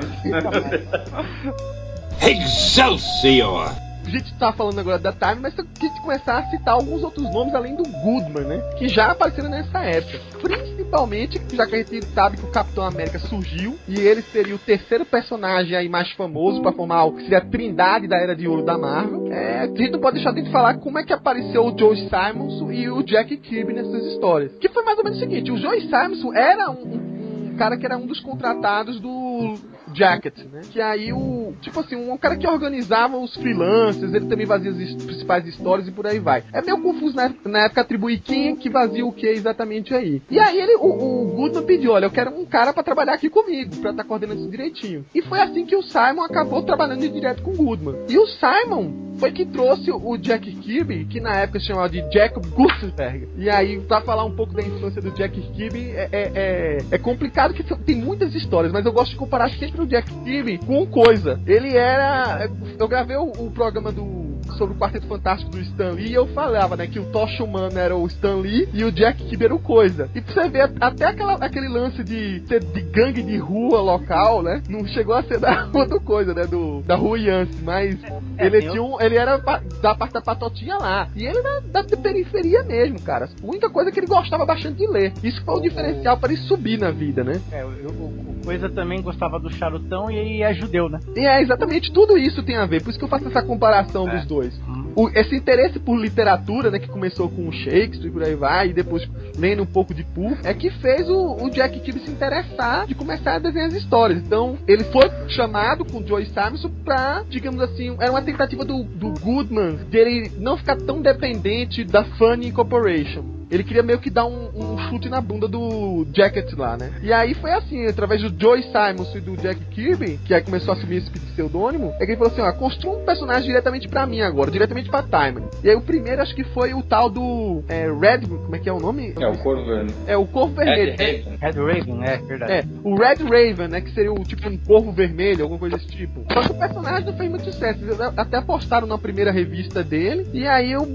Excelsior! A gente tá falando agora da Time, mas eu quis começar a citar alguns outros nomes além do Goodman, né? Que já apareceram nessa época. Principalmente, já que a gente sabe que o Capitão América surgiu e ele seria o terceiro personagem aí mais famoso pra formar o que seria a trindade da Era de Ouro da Marvel. É, a gente não pode deixar de falar como é que apareceu o Joe Simonson e o Jack Kirby nessas histórias. Que foi mais ou menos o seguinte, o Joe Simonson era um- um cara que era um dos contratados do Jacket, né? Que aí o. Tipo assim, um cara que organizava os freelancers, ele também fazia as principais histórias e por aí vai. É meio confuso na, na época atribuir quem que fazia o que exatamente aí. E aí ele, o, o Goodman pediu: olha, eu quero um cara pra trabalhar aqui comigo, pra estar coordenando isso direitinho. E foi assim que o Simon acabou trabalhando direto com o Goodman. E o Simon foi que trouxe o Jack Kirby, que na época se chamava de Jacob Gutenberg. E aí, pra falar um pouco da influência do Jack Kirby, é, é, é, é complicado que tem muitas histórias, mas eu gosto de comparar sempre o Jack Kirby com coisa. Ele era. Eu gravei o, o programa do. Sobre o Quarteto Fantástico do Stan Lee, e eu falava, né, que o Tocha Humano era o Stan Lee e o Jack Kirby era o Coisa. E pra você ver, até aquela, aquele lance de ser de gangue de rua local, né, não chegou a ser da rua do Coisa, né, do, da rua Yance, mas É, ele tem tinha um, ele era da parte da patotinha lá. E ele era da periferia mesmo, cara. A única coisa é que ele gostava bastante de ler. Isso foi o diferencial para ele subir na vida, né? É, o, Coisa também gostava do charutão e é judeu, né? E é exatamente tudo isso tem a ver. Por isso que eu faço essa comparação É. dos dois. o- esse interesse por literatura, né, que começou com o Shakespeare e por aí vai, e depois lendo um pouco de Poe, é que fez o, o Jack Kirby se interessar de começar a desenhar as histórias. Então, ele foi chamado com o Joe Simonson pra, digamos assim, era uma tentativa do, do Goodman dele não ficar tão dependente da Funny Corporation. Ele queria meio que dar um, um chute na bunda do Jacket lá, né? E aí foi assim, através do Joey Simons e do Jack Kirby, que aí começou a assumir esse pseudônimo, é que ele falou assim, ó, construa um personagem diretamente pra mim agora, diretamente pra Time. E aí o primeiro acho que foi o tal do é, Red, como é que é o nome? É o Corvo Vermelho. É o Corvo Vermelho. Ed Haven. Red Raven, é verdade. É, o Red Raven, né? Que seria o tipo um corvo vermelho, alguma coisa desse tipo. Só que o personagem não fez muito sucesso. Eles até postaram na primeira revista dele. E aí eu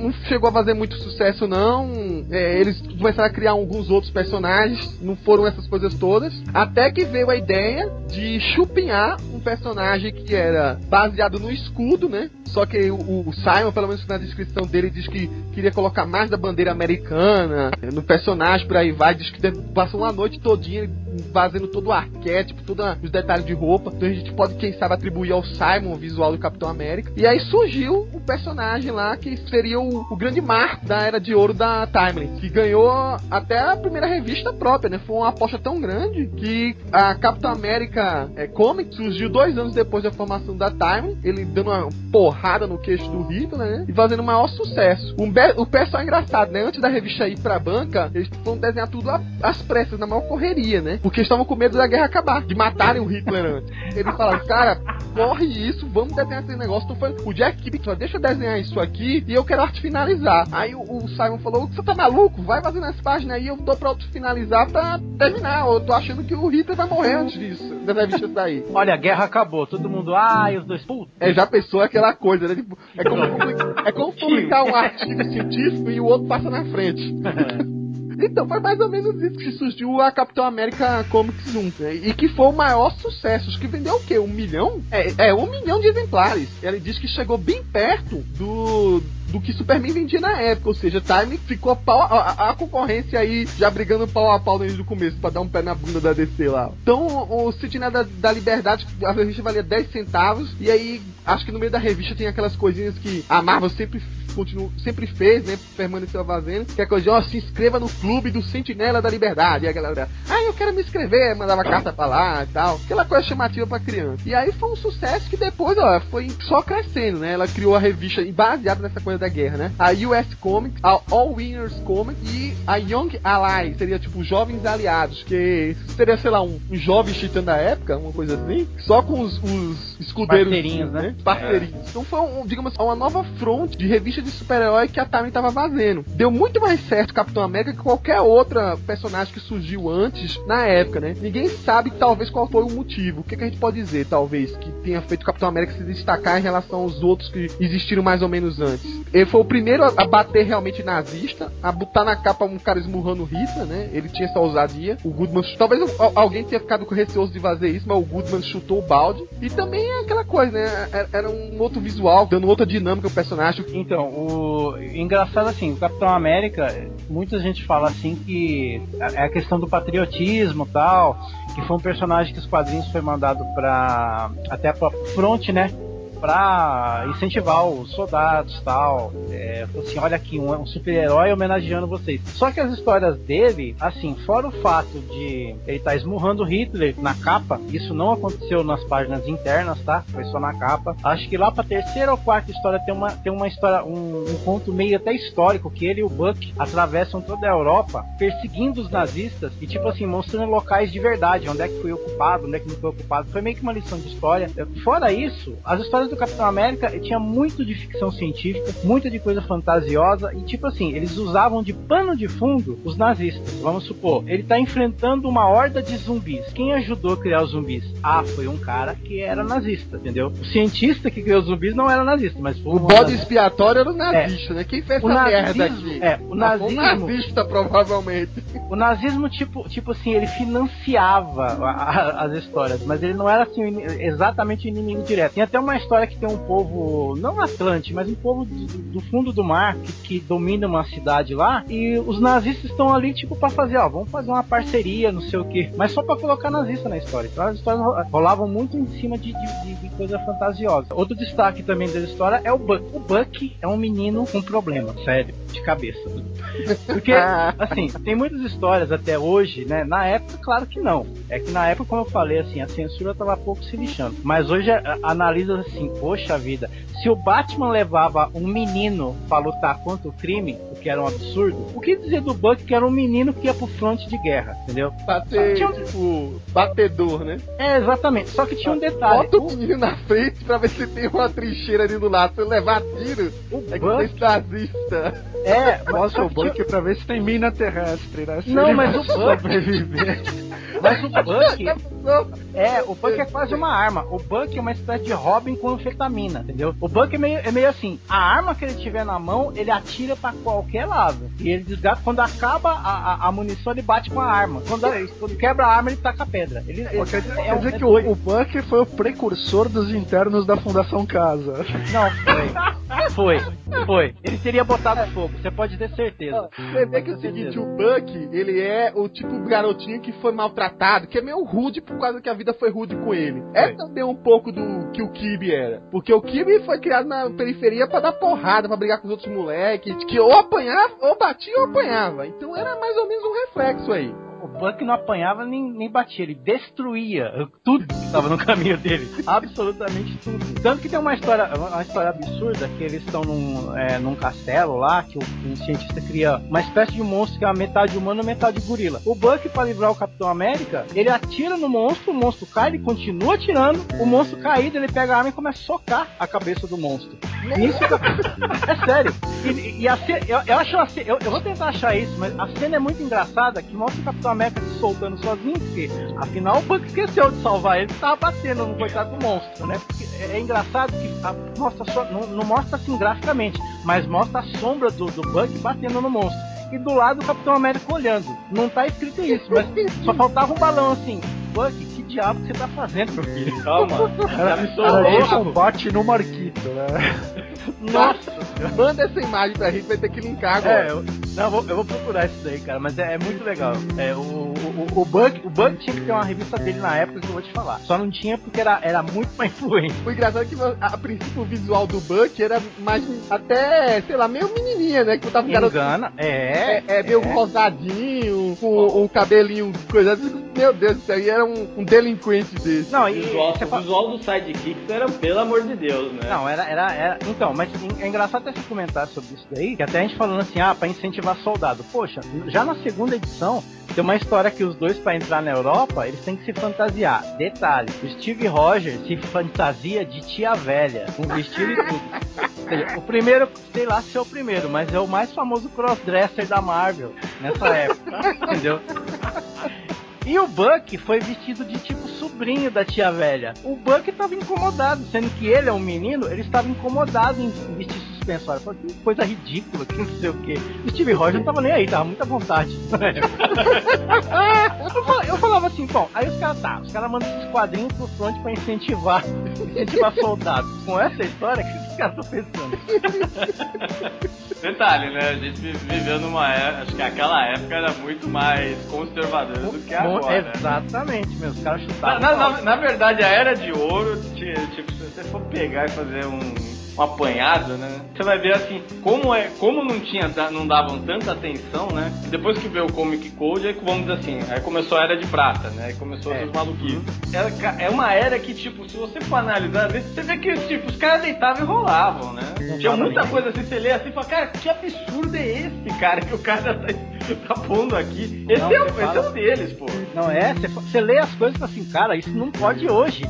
não chegou a fazer muito sucesso, não. É, eles começaram a criar alguns outros personagens. Não foram essas coisas todas. Até que veio a ideia de chupinhar um personagem que era baseado no escudo, né? Só que o, o Simon, pelo menos na descrição dele, diz que queria colocar mais da bandeira americana no personagem, por aí vai. Diz que passou uma noite todinha fazendo todo o arquétipo, todos os detalhes de roupa. Então a gente pode, quem sabe, atribuir ao Simon o visual do Capitão América. E aí surgiu o personagem lá que seria o, o grande marco da Era de Ouro da Timeless, que ganhou até a primeira revista própria, né? Foi uma aposta tão grande que a Capitão América é, Comics surgiu dois anos depois da formação da Time, ele dando uma porrada no queixo do Hitler, né? E fazendo o maior sucesso. Um o pessoal é engraçado, né? Antes da revista ir pra banca, eles foram desenhar tudo às pressas, na maior correria, né? Porque estavam com medo da guerra acabar, de matarem o Hitler antes. Eles falaram, cara, corre isso, vamos desenhar esse negócio. Então foi o Jack Kirby deixa eu desenhar isso aqui e eu quero arte finalizar. Aí o, o Simon falou, você tá maluco? Vai fazendo as páginas aí, eu tô pra auto finalizar pra terminar. Eu tô achando que o Hitler vai morrer antes disso, da revista sair. Olha, a guerra acabou, todo mundo, ai, os dois, puta. É, já pensou aquela coisa, né? Tipo, é como, é como publicar um artigo científico e o outro passa na frente. Então, foi mais ou menos isso que surgiu a Capitão América Comics 1. né? E que foi o maior sucesso. Acho que vendeu o quê? Um milhão? É, é, um milhão de exemplares. Ele diz que chegou bem perto do. Do que Superman vendia na época, ou seja, Time ficou pau, a, a- a concorrência aí já brigando pau a pau desde o começo pra dar um pé na bunda da DC lá. Então, o, o Sentinela da, da Liberdade, a revista valia 10 centavos, e aí acho que no meio da revista tem aquelas coisinhas que a Marvel sempre continua, sempre fez, né? Permaneceu fazendo. Que é coisa de, ó, se inscreva no clube do Sentinela da Liberdade. E a galera, ah, eu quero me inscrever, mandava carta pra lá e tal. Aquela coisa chamativa pra criança. E aí foi um sucesso que depois, ó, foi só crescendo, né? Ela criou a revista baseada nessa coisa da guerra, né? A US Comics, a All Winners Comics e a Young Allies, seria tipo jovens aliados, que seria, sei lá, um, um jovem titã da época, uma coisa assim, só com os, os escudeiros. Parceirinhos, né? Parceirinhos. Então foi, um, digamos, uma nova fronte de revista de super-herói que a Time tava fazendo. Deu muito mais certo Capitão América que qualquer outra personagem que surgiu antes na época, né? Ninguém sabe talvez qual foi o motivo. O que, que a gente pode dizer, talvez, que tenha feito o Capitão América se destacar em relação aos outros que existiram mais ou menos antes. Ele foi o primeiro a bater realmente nazista, a botar na capa um cara esmurrando Hitler, né? Ele tinha essa ousadia. O Goodman, talvez al- alguém tenha ficado receoso de fazer isso, mas o Goodman chutou o balde. E também é aquela coisa, né? Era- Era um outro visual, dando outra dinâmica ao personagem. Então, o engraçado assim, o Capitão América, muita gente fala assim que é a questão do patriotismo tal, que foi um personagem que os quadrinhos foi mandado para até para front, né? Pra incentivar os soldados tal. É, assim, olha aqui, um, um super-herói homenageando vocês. Só que as histórias dele, assim, fora o fato de ele estar esmurrando Hitler na capa, isso não aconteceu nas páginas internas, tá? Foi só na capa. Acho que lá pra terceira ou quarta história tem uma, tem uma história, um, um ponto meio até histórico, que ele e o Buck atravessam toda a Europa perseguindo os nazistas e, tipo assim, mostrando locais de verdade, onde é que foi ocupado, onde é que não foi ocupado. Foi meio que uma lição de história. Fora isso, as histórias do Capitão América tinha muito de ficção científica, muito de coisa fantasiosa e, tipo assim, eles usavam de pano de fundo os nazistas. Vamos supor, ele tá enfrentando uma horda de zumbis. Quem ajudou a criar os zumbis? Ah, foi um cara que era nazista, entendeu? O cientista que criou os zumbis não era nazista, mas foi O um bode nazista. expiatório era o nazista, né? Quem fez O essa merda nazismo- aqui? é, o Ah, nazismo- nazista, provavelmente. O nazismo, tipo, tipo assim, ele financiava a- a- as histórias, mas ele não era assim, o exatamente o inimigo direto. Tem até uma história história que tem um povo, não Atlante, mas um povo do, do fundo do mar que, que, domina uma cidade lá e os nazistas estão ali tipo para fazer, ó, vamos fazer uma parceria, não sei o que, mas só para colocar nazista na história. Então as histórias rolavam muito em cima de, de, de, coisa fantasiosa. Outro destaque também da história é o Buck. O Buck é um menino com problema, sério, de cabeça. Porque, assim, tem muitas histórias até hoje, né? Na época, claro que não. É que na época, como eu falei, assim, a censura tava pouco se lixando. Mas hoje analisa assim, poxa vida, se o Batman levava um menino para lutar contra o crime, o que era um absurdo, o que dizer do Buck que era um menino que ia pro fronte de guerra, entendeu? Bater, tinha um... tipo, batedor, né? É, exatamente. Só que tinha um detalhe. Bota o menino na frente pra ver se tem uma trincheira ali do lado. Se levar tiro, o é Buck... que nazista. É, mostra o Buck tinha... pra ver se tem mina terrestre, né? Se não, mas o Buck... sobreviver. Mas o Buck. é, o Buck é quase uma arma. O Buck é uma espécie de Robin com anfetamina, entendeu? O Buck é meio, é meio assim: a arma que ele tiver na mão, ele atira pra qualquer lado. E ele desgasta. Quando acaba a, a, a munição, ele bate com a arma. Quando, quando quebra a arma, ele taca a pedra. Ele, ele quer dizer, é quer dizer que o, o Buck foi o precursor dos internos da Fundação Casa. Não, foi. Foi, foi. Ele teria botado fogo, você pode ter certeza. Você vê que é o seguinte: o Buck, ele é o tipo garotinho que foi maltratado maltratado, que é meio rude por causa que a vida foi rude com ele. É também um pouco do que o Kibe era. Porque o Kibe foi criado na periferia para dar porrada, para brigar com os outros moleques, que ou apanhava, ou batia ou apanhava. Então era mais ou menos um reflexo aí o Buck não apanhava nem, nem batia, ele destruía tudo que estava no caminho dele. Absolutamente tudo. Tanto que tem uma história, uma história absurda que eles estão num, é, num castelo lá, que o, um cientista cria uma espécie de monstro que é metade humano e metade gorila. O Buck, para livrar o Capitão América, ele atira no monstro, o monstro cai, ele continua atirando, o monstro caído, ele pega a arma e começa a socar a cabeça do monstro. Isso é sério. E, e a cena, eu, eu, acho eu, eu vou tentar achar isso, mas a cena é muito engraçada que mostra o Capitão América se soltando sozinho, porque afinal o Buck esqueceu de salvar ele, que tava batendo no coitado do monstro, né? Porque é, engraçado que a, mostra só, não, não, mostra assim graficamente, mas mostra a sombra do, do Buck batendo no monstro. E do lado o Capitão América olhando. Não tá escrito isso, mas só faltava um balão assim. Buck, que diabo que você tá fazendo, meu filho? Calma, já me soltou. bate no Marquito, né? Nossa, manda essa imagem pra gente, vai ter que linkar agora. É, eu, não, eu vou, eu vou procurar isso daí, cara, mas é, é muito legal. É, o, o, o, Bug, o Bug tinha que ter uma revista dele na época que eu vou te falar. Só não tinha porque era, era muito mais influente. O engraçado é que a, a princípio o visual do Buck era mais até, sei lá, meio menininha, né? Que tava Engana, é, é. É, meio é. rosadinho, com um cabelinho, coisa meu Deus, isso aí era um, um delinquente desse. Não, e, o visual, o visual do Sidekicks era, pelo amor de Deus, né? Não, era, era, era. Então, mas é engraçado ter comentário sobre isso daí, que até a gente falando assim, ah, pra incentivar soldado. Poxa, já na segunda edição, tem uma história que os dois, para entrar na Europa, eles têm que se fantasiar. Detalhe: o Steve Rogers se fantasia de tia velha, com vestido e tudo. o primeiro, sei lá se é o primeiro, mas é o mais famoso crossdresser da Marvel nessa época. entendeu? E o Buck foi vestido de tipo sobrinho da tia velha. O Buck estava incomodado, sendo que ele é um menino, ele estava incomodado em vestir Falei, que coisa ridícula, que não sei o que. O Steve Rogers não tava nem aí, tava muita vontade. eu, falava, assim, bom, aí os caras, tá, os caras mandam esses quadrinhos pro front pra incentivar, incentivar soldados. Com essa história, o que os caras estão pensando? Detalhe, né? A gente viveu numa época, acho que aquela época era muito mais conservadora do que agora. Né? Exatamente, né? meus caras chutavam. Na, na, na, verdade, a era de ouro, tipo, se você for pegar e fazer um um apanhado, né? Você vai ver assim, como é, como não tinha, não davam tanta atenção, né? Depois que veio o Comic Code, aí vamos dizer assim, aí começou a era de prata, né? Aí começou é. os maluquices. É, é uma era que, tipo, se você for analisar, às vezes você vê que, tipo, os caras deitavam e rolavam, né? Tinha muita coisa assim, você lê assim e fala, cara, que absurdo é esse, cara, que o cara tá, tá pondo aqui. Esse, não, é, esse é um deles, pô. Não é? Você lê as coisas e fala assim, cara, isso não pode hoje.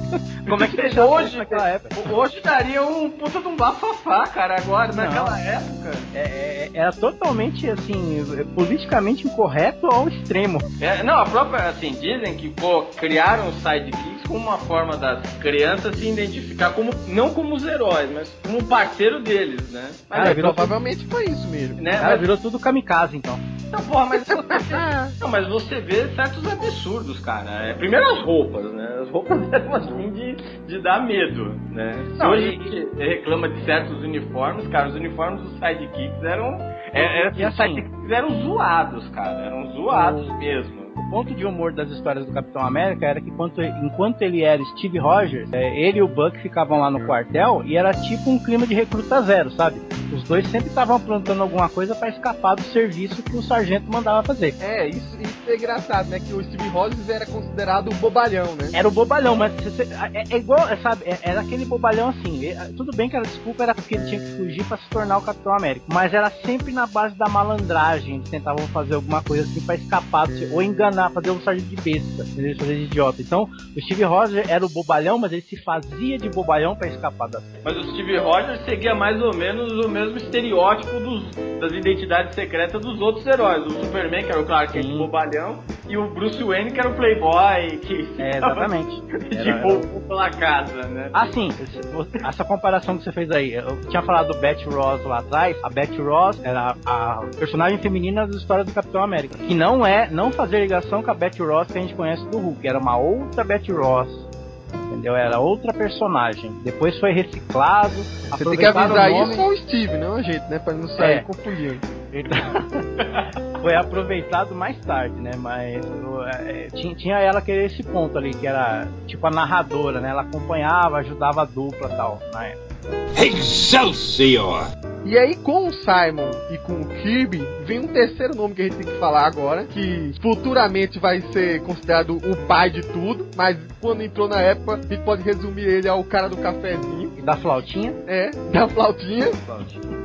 Como é que deixa hoje época? Hoje daria um puta de um bafafá, cara, agora, não. naquela época. É, é, era totalmente, assim, politicamente incorreto ao extremo. É, não, a própria, assim, dizem que, pô, criaram os sidekicks como uma forma das crianças se identificar como, não como os heróis, mas como parceiro deles, né? Mas, ah, virou, provavelmente foi isso mesmo. Né? Cara, mas... virou tudo kamikaze, então. Não, porra, mas você, não, mas você vê certos absurdos, cara. É, primeiro as roupas, né? As roupas eram assim de, de dar medo, né? Se Não, hoje e- a gente reclama de certos uniformes, cara, os uniformes dos sidekicks eram. É, é, E os assim- sidekicks eram zoados, cara. Eram zoados mesmo. O ponto de humor das histórias do Capitão América era que enquanto, enquanto ele era Steve Rogers, é, ele e o Buck ficavam lá no quartel e era tipo um clima de recruta zero, sabe? Os dois sempre estavam aprontando alguma coisa pra escapar do serviço que o sargento mandava fazer. É, isso, isso é engraçado, né? Que o Steve Rogers era considerado o bobalhão, né? Era o bobalhão, mas você- é, é igual, é, sabe? é- Era aquele bobalhão assim. é, tudo bem que a desculpa era porque ele tinha que fugir pra se tornar o Capitão América, mas era sempre na base da malandragem. Eles tentavam fazer alguma coisa assim pra escapar, do- ou enganar, fazer um sargento de besta, entendeu? fazer de idiota. Então, o Steve Rogers era o bobalhão, mas ele se fazia de bobalhão pra escapar da Mas o Steve Rogers seguia mais ou menos o mesmo estereótipo dos, das identidades secretas dos outros heróis. O Superman, que era o Clark Kent bobalhão, e o Bruce Wayne, que era o Playboy, que É, exatamente. de era- roupa pela casa, né? Ah, sim, esse- essa comparação que você fez aí, eu tinha falado do Betty Ross lá atrás, a Betty Ross era a personagem feminina das histórias do Capitão América, que não é, não fazer ligação com a Betty Ross que a gente conhece do Hulk, era uma outra Betty Ross, entendeu? Era outra personagem, depois foi reciclado, Você tem que avisar isso ao Steve, não a gente, né? Pra não sair É. confundindo. Então, foi aproveitado mais tarde, né? Mas o- é, tinha, tinha ela que era esse ponto ali, que era tipo a narradora, né? Ela acompanhava, ajudava a dupla e tal, na época. Excelsior! E aí, com o Simon e com o Kirby, vem um terceiro nome que a gente tem que falar agora, que futuramente vai ser considerado o pai de tudo, mas quando entrou na época, a gente pode resumir ele ao cara do cafezinho, E da flautinha, é, da flautinha,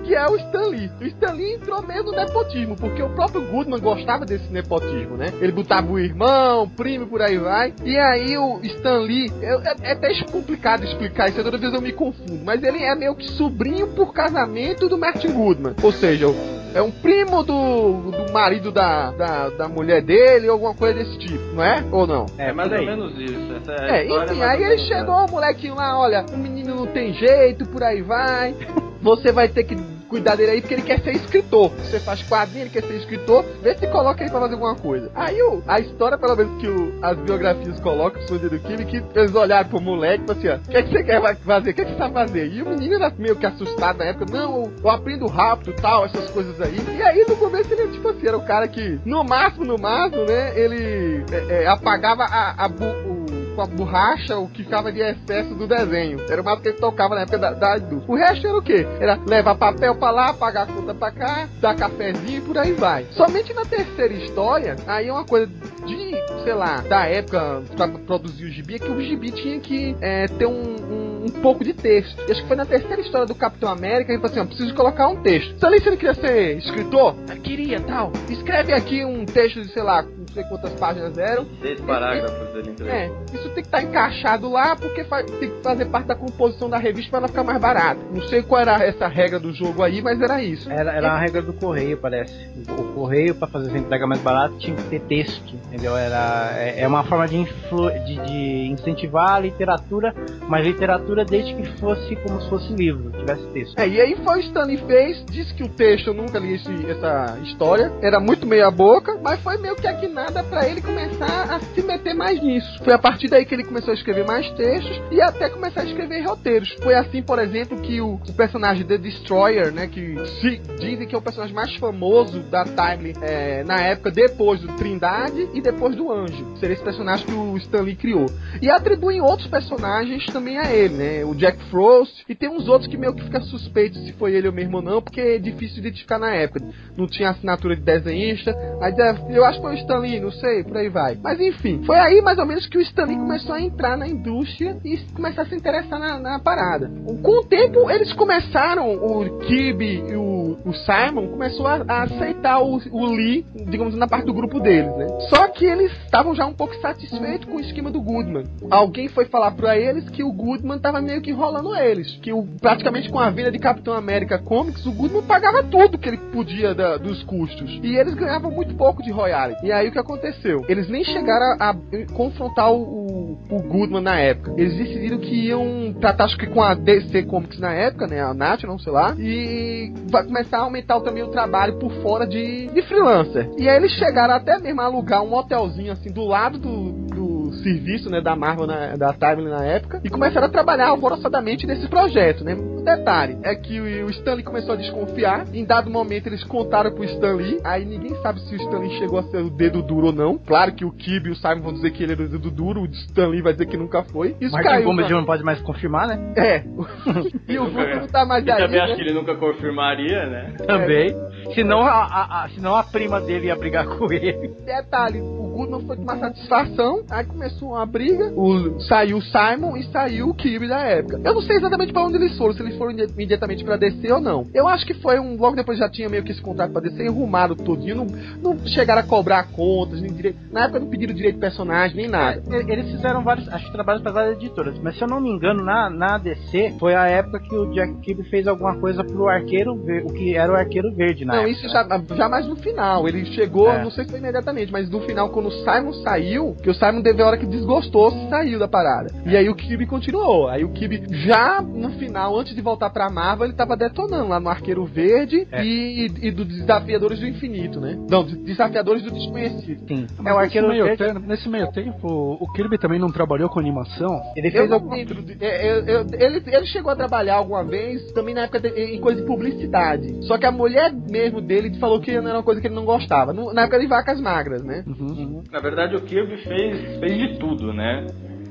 que é o Stan Lee. O Stan Lee entrou mesmo no nepotismo, porque o próprio Goodman gostava desse nepotismo, né? Ele botava o irmão, o primo, por aí vai. E aí o Stan Lee, eu- é, é até complicado explicar isso, toda vez eu me confundo, mas ele é meio que sobrinho por casamento do Martin Goodman. Ou seja, é um primo do, do marido da, da, da mulher dele, ou alguma coisa desse tipo, não é? Ou não? É, mais por ou menos isso. Essa é, É, enfim, mais aí ele chegou, o molequinho lá, olha, o menino não tem jeito, por aí vai. Você vai ter que cuidar dele aí porque ele quer ser escritor. Você faz quadrinho, ele quer ser escritor, vê se coloca aí pra fazer alguma coisa. Aí o, a história, pelo menos que o- as biografias colocam, o do Kimi, que eles olharam pro moleque e assim, ó, o que, é que você quer fazer? O que, é que você sabe fazer? E o menino era meio que assustado na época, não, eu, aprendo rápido tal, essas coisas aí. E aí no começo ele tipo assim, era o cara que, no máximo, no máximo, né, ele é, é, apagava a, a o, com a borracha o que ficava de excesso do desenho. Era o máximo que ele tocava na época da, da. O resto era o quê? Era levar papel pra lá, pagar a conta pra cá, dar cafezinho e por aí vai. Somente na terceira história, aí é uma coisa de, sei lá, da época pra produzir o gibi, é que o gibi tinha que é, ter um, um, um pouco de texto. E acho que foi na terceira história do Capitão América, ele falou assim, ó, preciso colocar um texto. Você não queria ser escritor? Queria, tal. Escreve aqui um texto de, sei lá, não sei quantas páginas eram, Seis parágrafos dele entregue. é, isso tem que estar encaixado lá porque fa- tem que fazer parte da composição da revista para ela ficar mais barata. Não sei qual era essa regra do jogo aí, mas era isso. Era, era a regra do correio, parece. O, correio, pra fazer essa entrega mais barata, tinha que ter texto, entendeu? Era, é, é uma forma de, influ, de, de incentivar a literatura, mas literatura desde que fosse como se fosse livro, tivesse texto. É, e aí foi o Stanley fez, disse que o texto, eu nunca li esse- essa história, era muito meia boca, mas foi meio que a guinada pra ele começar a se meter mais nisso. Foi a partir daí que ele começou a escrever mais textos e até começar a escrever roteiros. Foi assim, por exemplo, que o, o personagem The Destroyer, né, que se dizem que é o personagem mais famoso da Time é, na época, depois do Trindade e depois do Anjo. Seria esse personagem que o Stanley criou. E atribuem outros personagens também a ele, né? O Jack Frost e tem uns outros que meio que fica suspeito se foi ele ou mesmo ou não, porque é difícil identificar na época. Não tinha assinatura de desenhista, mas é, eu acho que foi o Stanley, não sei, por aí vai. Mas enfim, foi aí mais ou menos que o Stanley começou a entrar na indústria e começar a se interessar na, na parada. Com o tempo, eles começaram, o Kirby e o, o Simon começou a, a aceitar o, o Lee, digamos, na parte do grupo deles, né? Só que eles estavam já um pouco satisfeitos com o esquema do Goodman. Alguém foi falar pra eles que o Goodman tava meio que enrolando eles. Que o, praticamente com a venda de Capitão América Comics, o Goodman pagava tudo que ele podia da- dos custos. E eles ganhavam muito pouco de royalty. E aí o que aconteceu? Eles nem chegaram a, a confrontar o, o, Goodman na época. Eles decidiram que iam tratar, acho que com a DC Comics na época, né? A National, sei lá. E vai, come- começar a aumentar também o trabalho por fora de, de freelancer. E aí eles chegaram até mesmo a alugar um hotelzinho assim do lado do, do serviço, né, da Marvel, na, da Timely na época, e começaram a trabalhar alvoroçadamente nesse projeto, né. O detalhe é que o, o Stanley começou a desconfiar, em dado momento eles contaram pro Stanley, aí ninguém sabe se o Stanley chegou a ser o dedo duro ou não. Claro que o Kib e o Simon vão dizer que ele era o dedo duro, o Stanley vai dizer que nunca foi. Isso Martin caiu. Gomes não pode mais confirmar, né? É. e o Vulcan não tá mais E aí. também né? acho que ele nunca confirmaria, né? Também. Senão a, a, a- senão a prima dele ia brigar com ele. Detalhe, o Goodman foi tomar satisfação, aí começou uma briga, o, saiu o Simon e saiu o Kirby da época. Eu não sei exatamente pra onde eles foram, se eles foram imediatamente pra DC ou não. Eu acho que foi um. Logo depois já tinha meio que esse contrato pra DC, enrumaram todinho, não, não chegaram a cobrar contas, nem direito. Na época não pediram direito de personagem, nem nada. É, Eles fizeram vários, acho que trabalhos para várias editoras, mas se eu não me engano, na, na DC foi a época que o Jack Kirby fez alguma coisa pro Arqueiro Verde, o que era o Arqueiro Verde na Não, época. isso já, já mais no final. Ele chegou, É. não sei se foi imediatamente, mas no final, quando o Simon saiu, que o Simon teve a hora que desgostou, saiu da parada. E aí o Kirby continuou. Aí o Kirby, já no final, antes de voltar pra Marvel, ele tava detonando lá no Arqueiro Verde É. e, e do Desafiadores do Infinito, né? Não, de- Desafiadores do Desconhecido. Sim. É o nesse, Arqueiro meio Verde. tempo, nesse meio tempo, o Kirby também não trabalhou com animação? Ele Eu fez algum... lembro. de- é, eu- eu- ele, ele chegou a trabalhar alguma vez também na época de- em coisa de publicidade. Só que a mulher mesmo dele falou que não era uma coisa que ele não gostava. No- na época de vacas magras, né? Uhum. Na verdade, o Kirby fez, fez de tudo, né?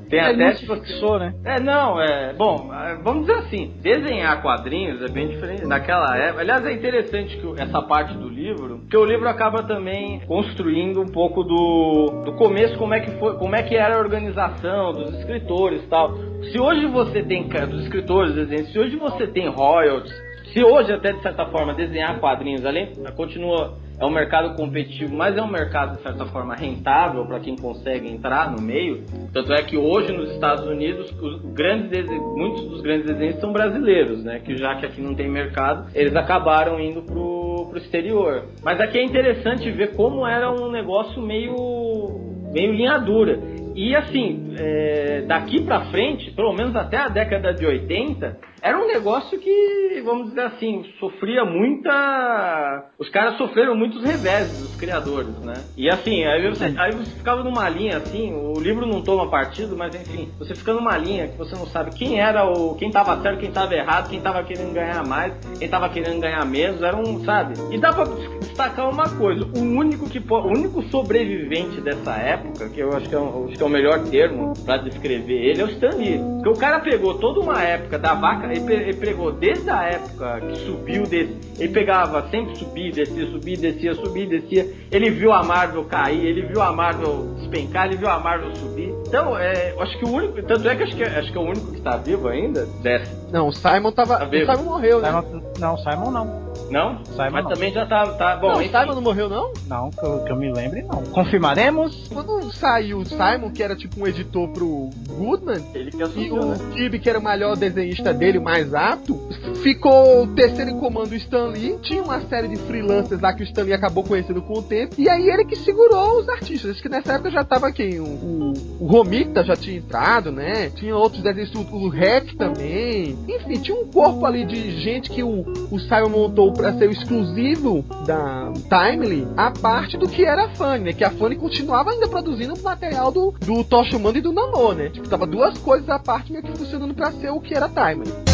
Tem Ele até, assim, fixou, né? É, não, é. Bom, é, vamos dizer assim, desenhar quadrinhos é bem diferente. Naquela época. Aliás, é interessante que essa parte do livro, porque o livro acaba também construindo um pouco do, do começo, como é que foi, como é que era a organização dos escritores e tal. Se hoje você tem. Dos escritores, desenhos, se hoje você tem royalties, se hoje até de certa forma desenhar quadrinhos, além. continua. É um mercado competitivo, mas é um mercado de certa forma rentável para quem consegue entrar no meio. Tanto é que hoje nos Estados Unidos, os grandes muitos dos grandes desenhos são brasileiros, né? Que já que aqui não tem mercado, eles acabaram indo pro, pro exterior. Mas aqui é interessante ver como era um negócio meio meio linha dura. E assim, é, daqui pra frente, pelo menos até a década de 80, era um negócio que, vamos dizer assim, sofria muita. Os caras sofreram muitos reveses, os criadores, né? E assim, aí você, aí você ficava numa linha assim, o livro não toma partido, mas enfim, você fica numa linha que você não sabe quem era o. quem tava certo, quem tava errado, quem tava querendo ganhar mais, quem tava querendo ganhar menos, era um, sabe? E dá pra destacar uma coisa, o único que o único sobrevivente dessa época, que eu acho que é, um- acho que é o melhor termo pra descrever ele, é o Stan Lee. Porque o cara pegou toda uma época da vaca, ele, pe- ele pegou desde a época que subiu desse, ele pegava sempre subir, descia, subir, descia, subir, descia. Ele viu a Marvel cair, ele viu a Marvel despencar, ele viu a Marvel subir. Então, é, eu acho que o único, tanto é que acho que, acho que é o único que está vivo ainda, dessa, Não, o Simon tava. Tá o. Simon morreu, né? Simon, não, Simon não. não? Simon Mas não. também já tá, tá bom. não, o enfim. Simon não morreu, não? Não, que eu, que eu me lembre, não. Confirmaremos? Quando saiu o Simon, que era tipo um editor pro Goodman, Ele que e assumiu, né? o Kirby, que era o melhor desenhista dele, mais apto, ficou o terceiro em comando o Stan Lee. Tinha uma série de freelancers lá que o Stan Lee acabou conhecendo com o tempo. E aí ele que segurou os artistas. Que nessa época já tava quem? O, o, o Romita já tinha entrado, né? Tinha outros desenhistas, o Rec também. Enfim, tinha um corpo ali de gente que o, o Simon montou pra ser o exclusivo da Timely, a parte do que era a Fanny, né? Que a Fanny continuava ainda produzindo material do, do Tocha Humano e do Namor, né? Tipo, tava duas coisas à parte meio que funcionando pra ser o que era a Timely.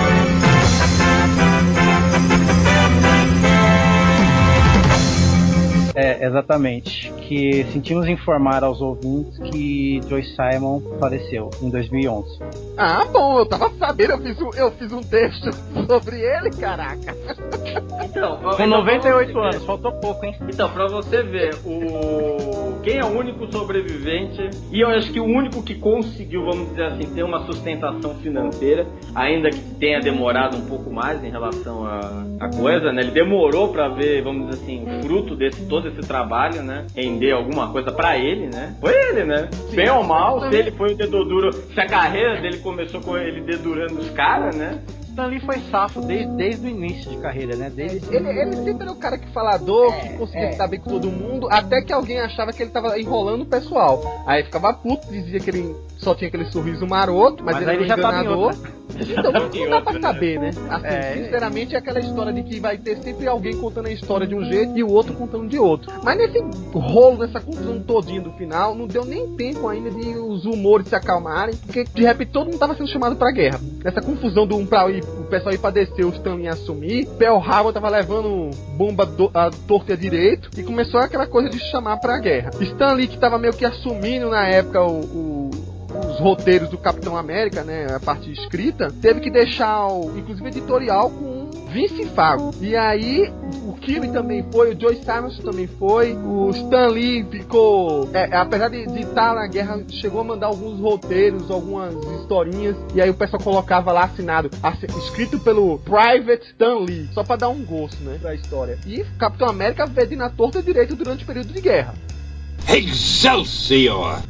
É, exatamente. Que sentimos informar aos ouvintes que Joy Simon faleceu em 2011. Ah, bom, eu tava sabendo, eu fiz um, eu fiz um texto sobre ele, caraca. Então, Com então, 98 pra você anos, faltou pouco, hein? Então, pra você ver, o quem é o único sobrevivente e eu acho que o único que conseguiu, vamos dizer assim, ter uma sustentação financeira, ainda que tenha demorado um pouco mais em relação à coisa, né? Ele demorou pra ver, vamos dizer assim, o fruto desse todo esse trabalho, né? Render alguma coisa pra ele, né? Foi ele, né? Bem ou mal, se ele foi o dedo duro, se a carreira dele começou com ele dedurando os caras, né? Lee foi safo desde, desde o início de carreira, né? Desde Ele, ele sempre era o cara que falador, É, que conseguia é. bem com todo mundo, até que alguém achava que ele tava enrolando o pessoal. Aí ficava puto, dizia que ele só tinha aquele sorriso maroto, mas, Mas ele um ele já em enganador. Então, não dá pra saber, né? Assim, É. sinceramente, é aquela história de que vai ter sempre alguém contando a história de um jeito e o outro contando de outro. Mas nesse rolo, nessa confusão todinha do final, não deu nem tempo ainda de os humores se acalmarem, porque de repente todo mundo tava sendo chamado pra guerra. Nessa confusão do um pra ir, o pessoal ir pra descer, o Stanley assumir, Pearl Harbor tava levando bomba do, a torta direito, e começou aquela coisa de chamar pra guerra. Stanley, que tava meio que assumindo na época o- o os roteiros do Capitão América, né, a parte escrita, teve que deixar, o, inclusive editorial com Vince Fago. E aí o Kirby também foi, o Joe Simons também foi, o Stan Lee ficou, é, apesar de estar na guerra, chegou a mandar alguns roteiros, algumas historinhas, e aí o pessoal colocava lá assinado, assi- escrito pelo Private Stan Lee, só pra dar um gosto, né, pra história. E Capitão América veio na torta direito durante o período de guerra. Excelsior!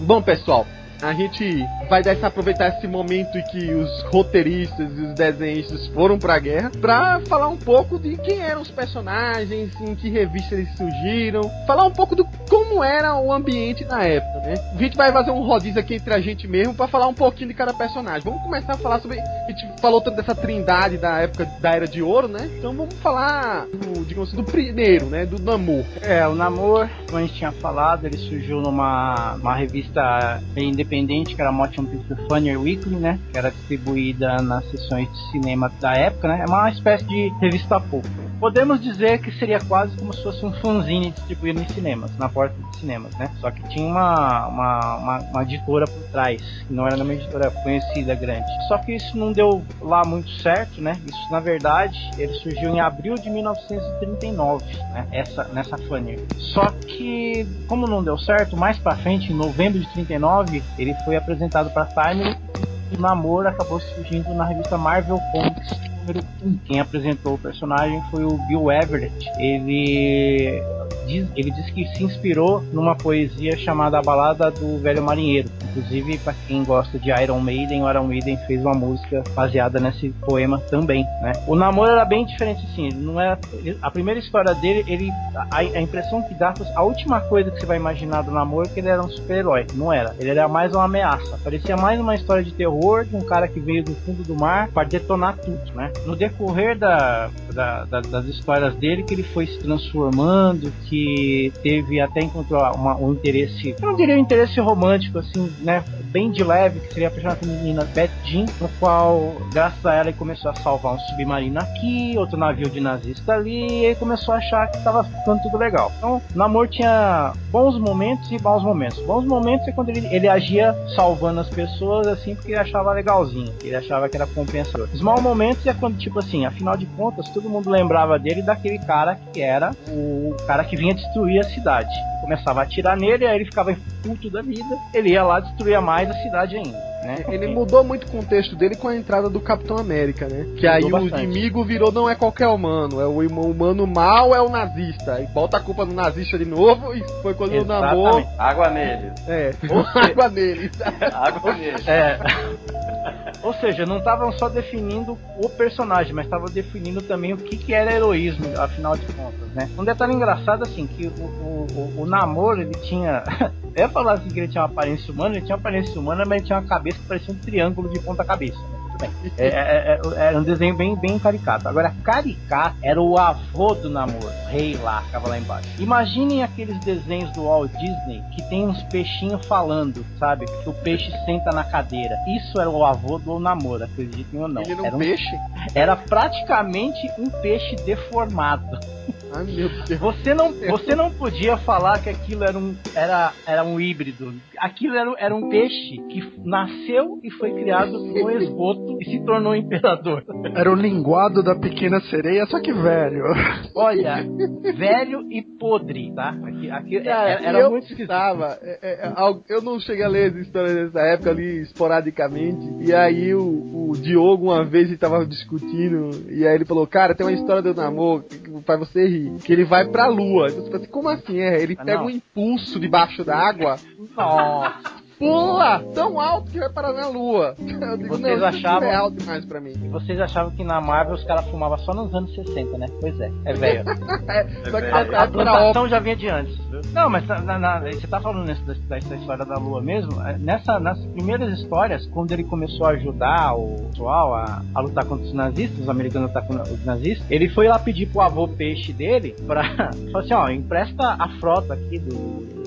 Bom, pessoal, a gente vai dar essa, aproveitar esse momento em que os roteiristas e os desenhistas foram pra guerra pra falar um pouco de quem eram os personagens, em que revista eles surgiram, falar um pouco do como era o ambiente na época, né? A gente vai fazer um rodízio aqui entre a gente mesmo pra falar um pouquinho de cada personagem. Vamos começar a falar sobre. A gente falou tanto dessa trindade da época da Era de Ouro, né? Então vamos falar, do, digamos assim, do primeiro, né? Do Namor. É, o Namor, como a gente tinha falado, ele surgiu numa uma revista bem independente, que era Motion Picture Funny Weekly, né? Que era distribuída nas sessões de cinema da época, né? É uma espécie de revista pulp. Podemos dizer que seria quase como se fosse um fanzine distribuído em cinemas, na porta de cinemas, né? Só que tinha uma, uma, uma, uma editora por trás, que não era uma editora conhecida, grande. Só que isso não deu lá muito certo, né? Isso, na verdade, ele surgiu em abril de 1939, né? Essa, nessa Funny. Só que, como não deu certo, mais pra frente, em novembro de 39, ele foi apresentado pra Time e o namoro acabou surgindo na revista Marvel Comics número 1. Quem apresentou o personagem foi o Bill Everett. Ele diz, ele diz que se inspirou numa poesia chamada A Balada do Velho Marinheiro. Inclusive, para quem gosta de Iron Maiden, o Iron Maiden fez uma música baseada nesse poema também, né? O namoro era bem diferente assim, não era a primeira história dele, ele a, a impressão que dá, a última coisa que você vai imaginar do namoro é que ele era um super-herói. Não era. Ele era mais uma ameaça. Parecia mais uma história de terror um cara que veio do fundo do mar para detonar tudo, né? No decorrer da, da- da- das histórias dele, que ele foi se transformando, que teve até encontrou uma- um interesse, eu não diria um interesse romântico, assim, né? Bem de leve, que seria a personagem feminina Beth Jean, no qual, graças a ela, ele começou a salvar um submarino aqui, outro navio de nazista ali, e aí começou a achar que estava ficando tudo legal. Então, o namoro tinha bons momentos e maus momentos. Bons momentos é quando ele, ele agia salvando as pessoas, assim, porque ele achava legalzinho, ele achava que era compensador. Os maus momentos é quando, tipo assim, afinal de contas, todo mundo lembrava dele daquele cara que era o cara que vinha destruir a cidade. Começava a atirar nele, aí ele ficava puto da vida, ele ia lá destruir mais a cidade ainda. Né? Ele mudou muito o contexto dele com a entrada do Capitão América, né? Que aí Mudou o bastante. inimigo virou não é qualquer humano, é o humano mal é o nazista. E bota a culpa no nazista de novo e foi quando o Namor. Exatamente. Água nele. É, seja- água nele. Água nele. É. Ou seja, não estavam só definindo o personagem, mas estavam definindo também o que, que era heroísmo, afinal de contas, né? Um detalhe engraçado, assim, que o, o, o, o namoro, ele tinha. Eu ia falar assim que ele tinha uma aparência humana, ele tinha uma aparência humana, mas ele tinha uma cabeça que parecia um triângulo de ponta-cabeça. Né? Bem. É, é, é, era um desenho bem, bem caricato. Agora, caricato era o avô do namoro, rei lá, ficava lá embaixo. Imaginem aqueles desenhos do Walt Disney que tem uns peixinhos falando, sabe? Que o peixe senta na cadeira. Isso era o avô do namoro, acreditem ou não. Ele era um- peixe? era praticamente um peixe deformado. Ai meu Deus. Você não, você não podia falar que aquilo era um, era, era um híbrido. Aquilo era, era um peixe que nasceu e foi criado no esgoto e se tornou imperador. Era o linguado da pequena sereia, só que velho. Olha, velho e podre, tá? Aqui, aqui Cara, era, era eu muito esquisito. estava. é, é, eu não cheguei a ler as histórias dessa época ali esporadicamente. E aí o, o Diogo uma vez estava discutindo. E aí ele falou: Cara, tem uma história do namoro que faz você rir. Que ele vai pra lua. Então você fala assim, como assim? É, ele Ah, pega não. um impulso debaixo d'água. Nossa pula tão alto que vai parar na lua. Eu digo, Vocês não, isso achavam- é alto demais pra mim. E vocês achavam que na Marvel os caras fumavam só nos anos 60, né? Pois é, é velho. É, só que velho. nessa A óbvio. plantação já vinha de antes. Não, mas na- na- você tá falando nessa, dessa, dessa história da Lua mesmo? É, Nessa, nas primeiras histórias, quando ele começou a ajudar o pessoal a, a lutar contra os nazistas, os americanos a lutar contra os nazistas, ele foi lá pedir pro avô peixe dele pra. Falou assim: ó, empresta a frota aqui do,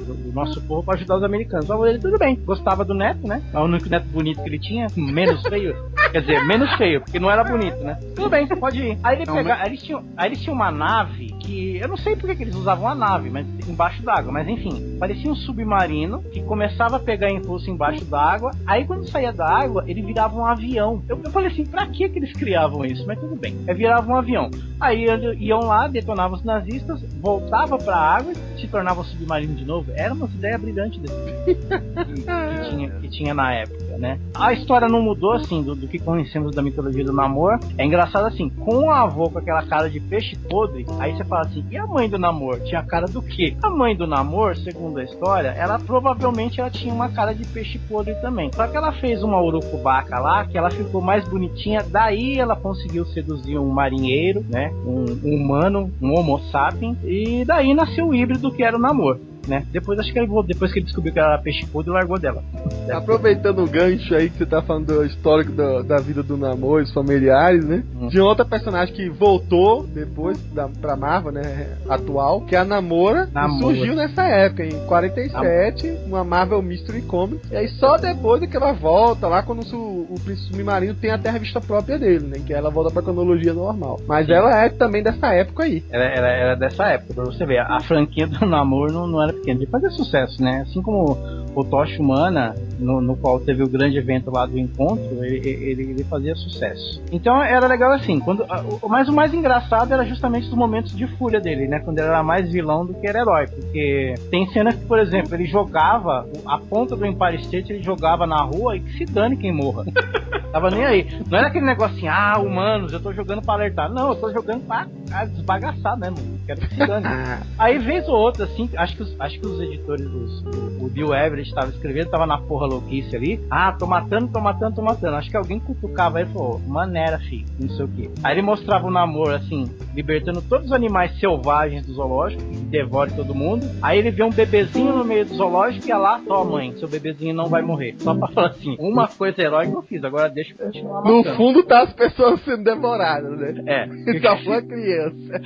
do, do nosso povo pra ajudar os americanos. O avô dele, tudo bem, gostava do neto, né? É o único neto bonito que ele tinha, menos feio. Quer dizer, menos feio, porque não era bonito, né? Tudo bem, pode ir. Aí ele Não, pega, aí eles tinham, aí eles tinham uma nave que eu não sei por que eles usavam a nave, mas embaixo d'água, mas enfim, parecia um submarino que começava a pegar impulso embaixo d'água. Aí quando saía da água, ele virava um avião. Eu, eu falei assim, pra que que eles criavam isso? Mas tudo bem. Aí virava um avião. Aí iam lá, detonavam os nazistas, voltava pra água e se tornava um submarino de novo. Era uma ideia brilhante desse que, que tinha, que tinha na época, né? A história não mudou, assim, do, do que conhecemos da mitologia do Namor. É engraçado, assim, com o avô com aquela cara de peixe podre, aí você fala assim, e a mãe do Namor? Tinha cara do quê? A mãe do Namor, segundo a história, ela provavelmente ela tinha uma cara de peixe podre também. Só que ela fez uma urucubaca lá, que ela ficou mais bonitinha, daí ela conseguiu seduzir um marinheiro, né? Um, um humano, um homo sapiens, e daí nasceu o híbrido que era o Namor. Né? Depois acho que ele depois que ele descobriu que ela era peixe podre, largou dela. Aproveitando o gancho aí que você tá falando do histórico da, da vida do namoro, os familiares, né? Hum. De outra personagem que voltou depois da, pra Marvel, né? Atual, que é a Namora, que Namora. surgiu nessa época, em 47, uma Marvel Mystery Comics. E aí só depois é que ela volta, lá quando o, o Príncipe Submarino tem até a revista própria dele, né? Que ela volta pra cronologia normal. Mas ela é também dessa época aí. Era, era, era dessa época, pra você ver. A franquia do namoro não, não era Ele fazia sucesso, né? Assim como o Tocha Humana, no, no qual teve o grande evento lá do encontro, ele, ele, ele fazia sucesso. Então era legal assim. Quando, mas o mais engraçado era justamente os momentos de fúria dele, né? Quando ele era mais vilão do que era herói. Porque tem cenas que, por exemplo, ele jogava a ponta do Empire State, ele jogava na rua e que se dane quem morra. Tava nem aí. Não era aquele negócio assim, ah, humanos, eu tô jogando pra alertar. Não, eu tô jogando pra ah, desbagaçar mesmo. Quero que se dane. Aí, vez ou outra, assim, acho que os, acho que os editores, os- o, o Bill Everett tava escrevendo, tava na porra louquice ali. Ah, tô matando, tô matando, tô matando. Acho que alguém cutucava ele e falou, maneira, filho, não sei o que. Aí ele mostrava o namoro, assim, libertando todos os animais selvagens do zoológico, que devore todo mundo. Aí ele vê um bebezinho no meio do zoológico e ia lá, ó, mãe, seu bebezinho não vai morrer. Só pra falar assim, uma coisa heróica eu fiz, agora deixa eu continuar No matando. fundo tá as pessoas sendo devoradas, né? É. Só foi a criança.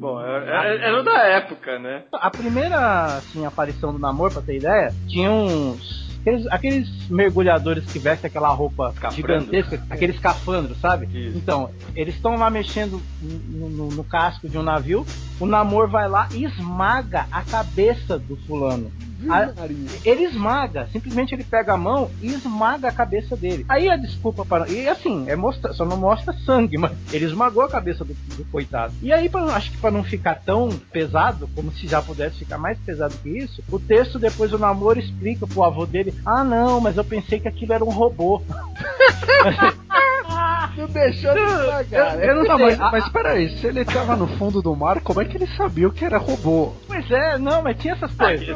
Bom, era, era da época, né? A primeira assim, aparição do namoro, pra ter ideia, tinha uns. Aqueles, aqueles mergulhadores que vestem aquela roupa Escafandro. gigantesca, aquele escafandro, sabe? Isso. Então, eles estão lá mexendo no, no- no casco de um navio, o namor vai lá e esmaga a cabeça do fulano. A- ele esmaga, simplesmente ele pega a mão e esmaga a cabeça dele. Aí a desculpa para. E assim, é mostra, só não mostra sangue, mas ele esmagou a cabeça do, do coitado. E aí, pra, acho que para não ficar tão pesado, como se já pudesse ficar mais pesado que isso, o texto depois o namoro explica pro avô dele: Ah, não, mas eu pensei que aquilo era um robô. Não deixou de pagar, eu não Não, sei. mas, a- mas peraí, se ele tava no fundo do mar, como é que ele sabia o que era robô? Pois é, não, mas tinha essas coisas.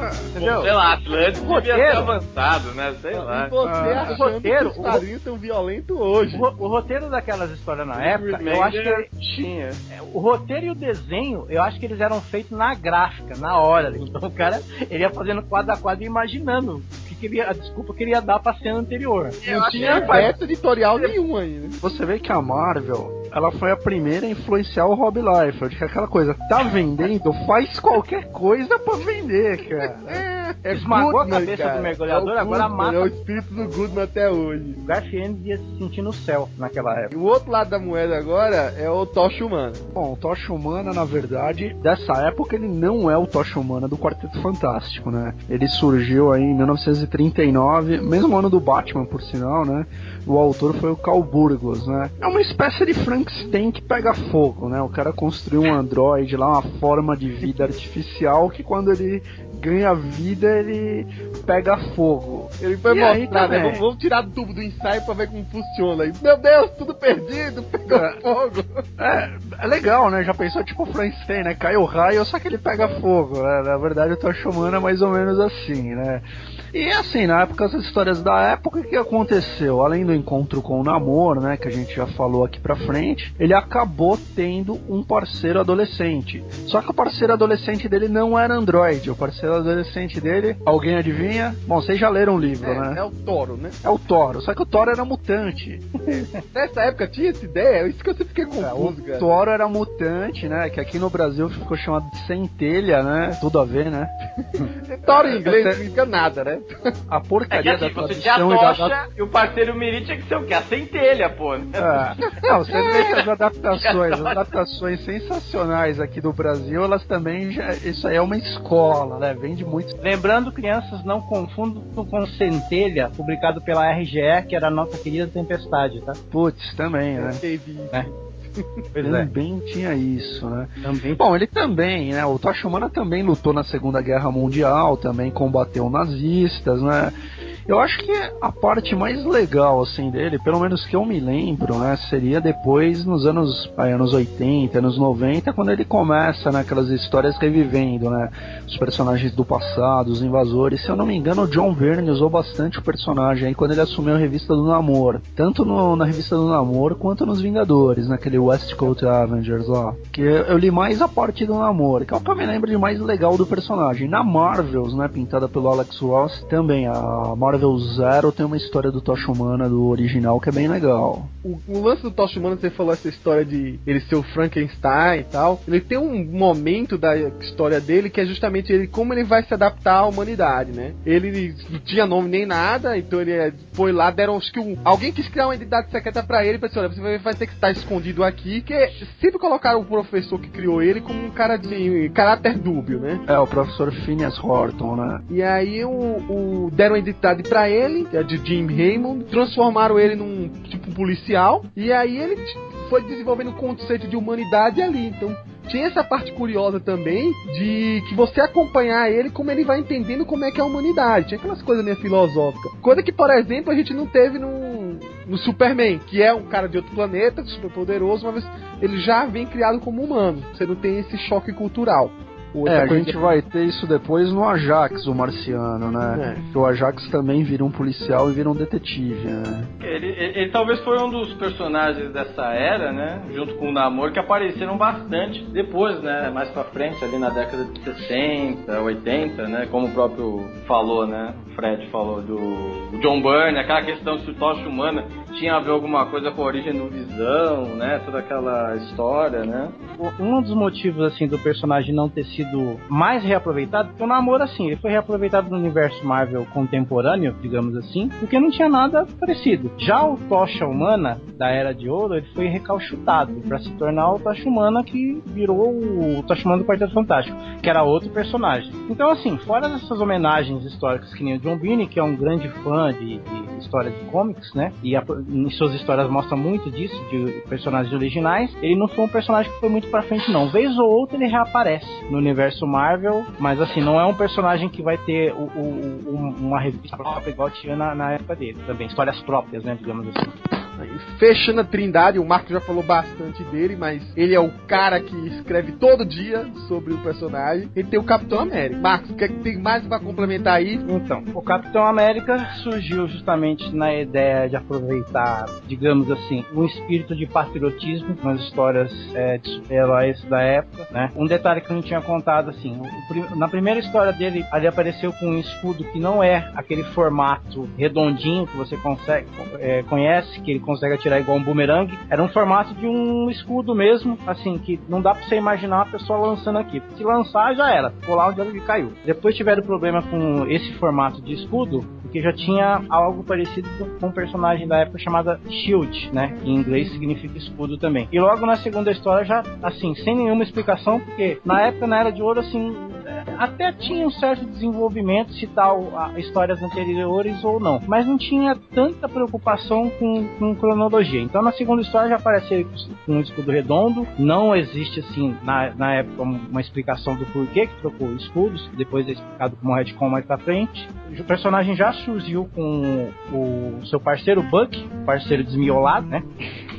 Entendeu? Sei lá, Atlantis O devia ter roteiro- avançado, né? Sei lá. Você Ah, o roteiro, que os quadrinhos tão violentos hoje. O, o roteiro daquelas histórias na época, eu acho que tinha. o roteiro e o desenho, eu acho que eles eram feitos na gráfica, na hora. Então o cara, ele ia fazendo quadro a quadro e imaginando o que, que ele ia, a desculpa que ele ia dar pra cena anterior. Não tinha veto editorial nenhum aí, né? Você vê que a Marvel, ela foi a primeira a influenciar o Rob Liefeld, que é aquela coisa, tá vendendo, faz qualquer coisa pra vender, cara. É Esmagou a cabeça cara. do mergulhador, É o agora Goodman, mata- É o espírito do Goodman até hoje. O Garfield ia se sentir no céu naquela E época. o outro lado da moeda agora é o Tocha Humana. Bom, o Tocha Humana, na verdade, dessa época ele não é o Tocha Humana do Quarteto Fantástico, né? Ele surgiu aí em 1939, mesmo ano do Batman, por sinal, né? O autor foi o Carl Burgos, né? É uma espécie de Frankenstein que pega fogo, né? O cara construiu um androide lá, uma forma de vida artificial que quando ele ganha vida, ele pega fogo. Ele foi E mostrar, né? Vamos, vamos tirar tubo do ensaio pra ver como funciona. E, meu Deus, tudo perdido, pegou É. fogo. É, é legal, né? Já pensou tipo o Frankenstein, né? Cai o raio, só que ele pega fogo, né? Na verdade, o Tocha Humana é mais ou menos assim, né? E assim, na época, as histórias da época, o que aconteceu? Além do encontro com o Namor, né? Que a gente já falou aqui pra frente, ele acabou tendo um parceiro adolescente. Só que o parceiro adolescente dele não era androide. O parceiro adolescente dele, alguém adivinha? Bom, vocês já leram o livro, É, né? é o Toro, né? É o Toro. Só que o Toro era mutante. Nessa época tinha essa ideia, isso que eu sempre fiquei confuso, o cara. Toro era mutante, né? Que aqui no Brasil ficou chamado de centelha, né? Tudo a ver, né? Toro em inglês Essa- não significa nada, né? A É que porcaria assim, da você tinha a e da tocha e o parceiro Miri tinha que ser o quê? A centelha, pô. né? É. Não, você vê que as adaptações, as adaptações sensacionais aqui do Brasil, elas também já, isso aí é uma escola, né? Vende muito. Lembrando, crianças, não confundam com Centelha, publicado pela RGE, que era a nossa querida Tempestade, tá? Putz, também, né? É. Pois é. Também tinha isso, né? Também. Bom, ele também, né? O Tocha Humana também lutou na Segunda Guerra Mundial, também combateu nazistas, né? Eu acho que a parte mais legal, assim, dele, pelo menos que eu me lembro, né? Seria depois, nos anos, aí, anos 80, anos 90, quando ele começa, né? Aquelas histórias revivendo, né? Os personagens do passado, os invasores. Se eu não me engano, o John Verne usou bastante o personagem aí quando ele assumiu a revista do Namor. Tanto no- na revista do Namor, quanto nos Vingadores, naquele West Coast Avengers lá. Que eu, li mais a parte do Namor, que é o que eu me lembro de mais legal do personagem. Na Marvels, né? Pintada pelo Alex Ross, também a Marvel Zero tem uma história do Tocha Humana do original que é bem legal. O, o lance do Tocha Humana, você falou essa história de ele ser o Frankenstein e tal. Ele tem um momento da história dele que é justamente ele como ele vai se adaptar à humanidade, né? Ele não tinha nome nem nada, então ele é, foi lá, deram acho que um, alguém quis criar uma identidade secreta pra ele, pensou, olha, você vai ter que estar escondido aqui, que sempre colocaram o professor que criou ele como um cara de caráter dúbio, né? É, o professor Phineas Horton, né? E aí o, o- deram a identidade pra ele, que é de Jim Raymond, transformaram ele num tipo policial, e aí ele foi desenvolvendo o conceito de humanidade ali. Então tinha essa parte curiosa também de que você acompanhar ele como ele vai entendendo como é que é a humanidade. Tinha aquelas coisas meio filosóficas. Coisa que, por exemplo, a gente não teve no, no Superman, que é um cara de outro planeta, super poderoso, mas ele já vem criado como humano. Você não tem esse choque cultural. É, a gente vai ter isso depois no Ajax, o marciano, né? É. O Ajax também vira um policial e vira um detetive, né? Ele, ele- ele talvez foi um dos personagens dessa era, né? Junto com o Namor, que apareceram bastante depois, né? Mais pra frente, ali na década de 60, 80, né? Como o próprio falou, né? O Fred falou do John Byrne, aquela questão se o Tocha Humana tinha a ver alguma coisa com a origem do Visão, né? Toda aquela história, né? Um dos motivos, assim, do personagem não ter sido mais reaproveitado, porque o Namor, assim, ele foi reaproveitado no universo Marvel contemporâneo, digamos assim, porque não tinha nada parecido. Já o Tocha Humana, da Era de Ouro, ele foi recalchutado pra se tornar o Tocha Humana que virou o Tocha Humana do Quarteto Fantástico, que era outro personagem. Então, assim, fora dessas homenagens históricas que nem o John Byrne, que é um grande fã de, de história de comics, né, e a- em suas histórias mostra muito disso, de personagens originais, ele não foi um personagem que foi muito pra frente, não. Vez ou outra ele reaparece no universo Marvel, mas assim, não é um personagem que vai ter o- o- o- uma revista própria igual tinha na, na época dele também. Histórias próprias, né, digamos assim. Fechando a Trindade, o Marco já falou bastante dele, mas ele é o cara que escreve todo dia sobre o personagem. Ele tem o Capitão América. Marcos, o que, é que tem mais pra complementar aí? Então, o Capitão América surgiu justamente na ideia de aproveitar, digamos assim, um espírito de patriotismo nas histórias é, de super-heróis da época, né? Um detalhe que eu não tinha contado, assim, na primeira história dele, ele apareceu com um escudo que não é aquele formato redondinho que você consegue, é, conhece, que ele consegue atirar igual um boomerang, era um formato de um escudo mesmo, assim, que não dá pra você imaginar uma pessoa lançando aqui. Se lançar, já era, ficou lá onde ele caiu. Depois tiveram problema com esse formato de escudo, porque já tinha algo parecido com um personagem da época chamada Shield, né? Que em inglês significa escudo também. E logo na segunda história já, assim, sem nenhuma explicação, porque na época, na Era de Ouro, assim, até tinha um certo desenvolvimento se tal histórias anteriores ou não, mas não tinha tanta preocupação com, com cronologia. Então na segunda história já aparece ele com um escudo redondo, não existe assim na, na época uma explicação do porquê que trocou escudos, depois é explicado como retcon mais pra frente. O personagem já surgiu com o seu parceiro Buck, parceiro desmiolado, né?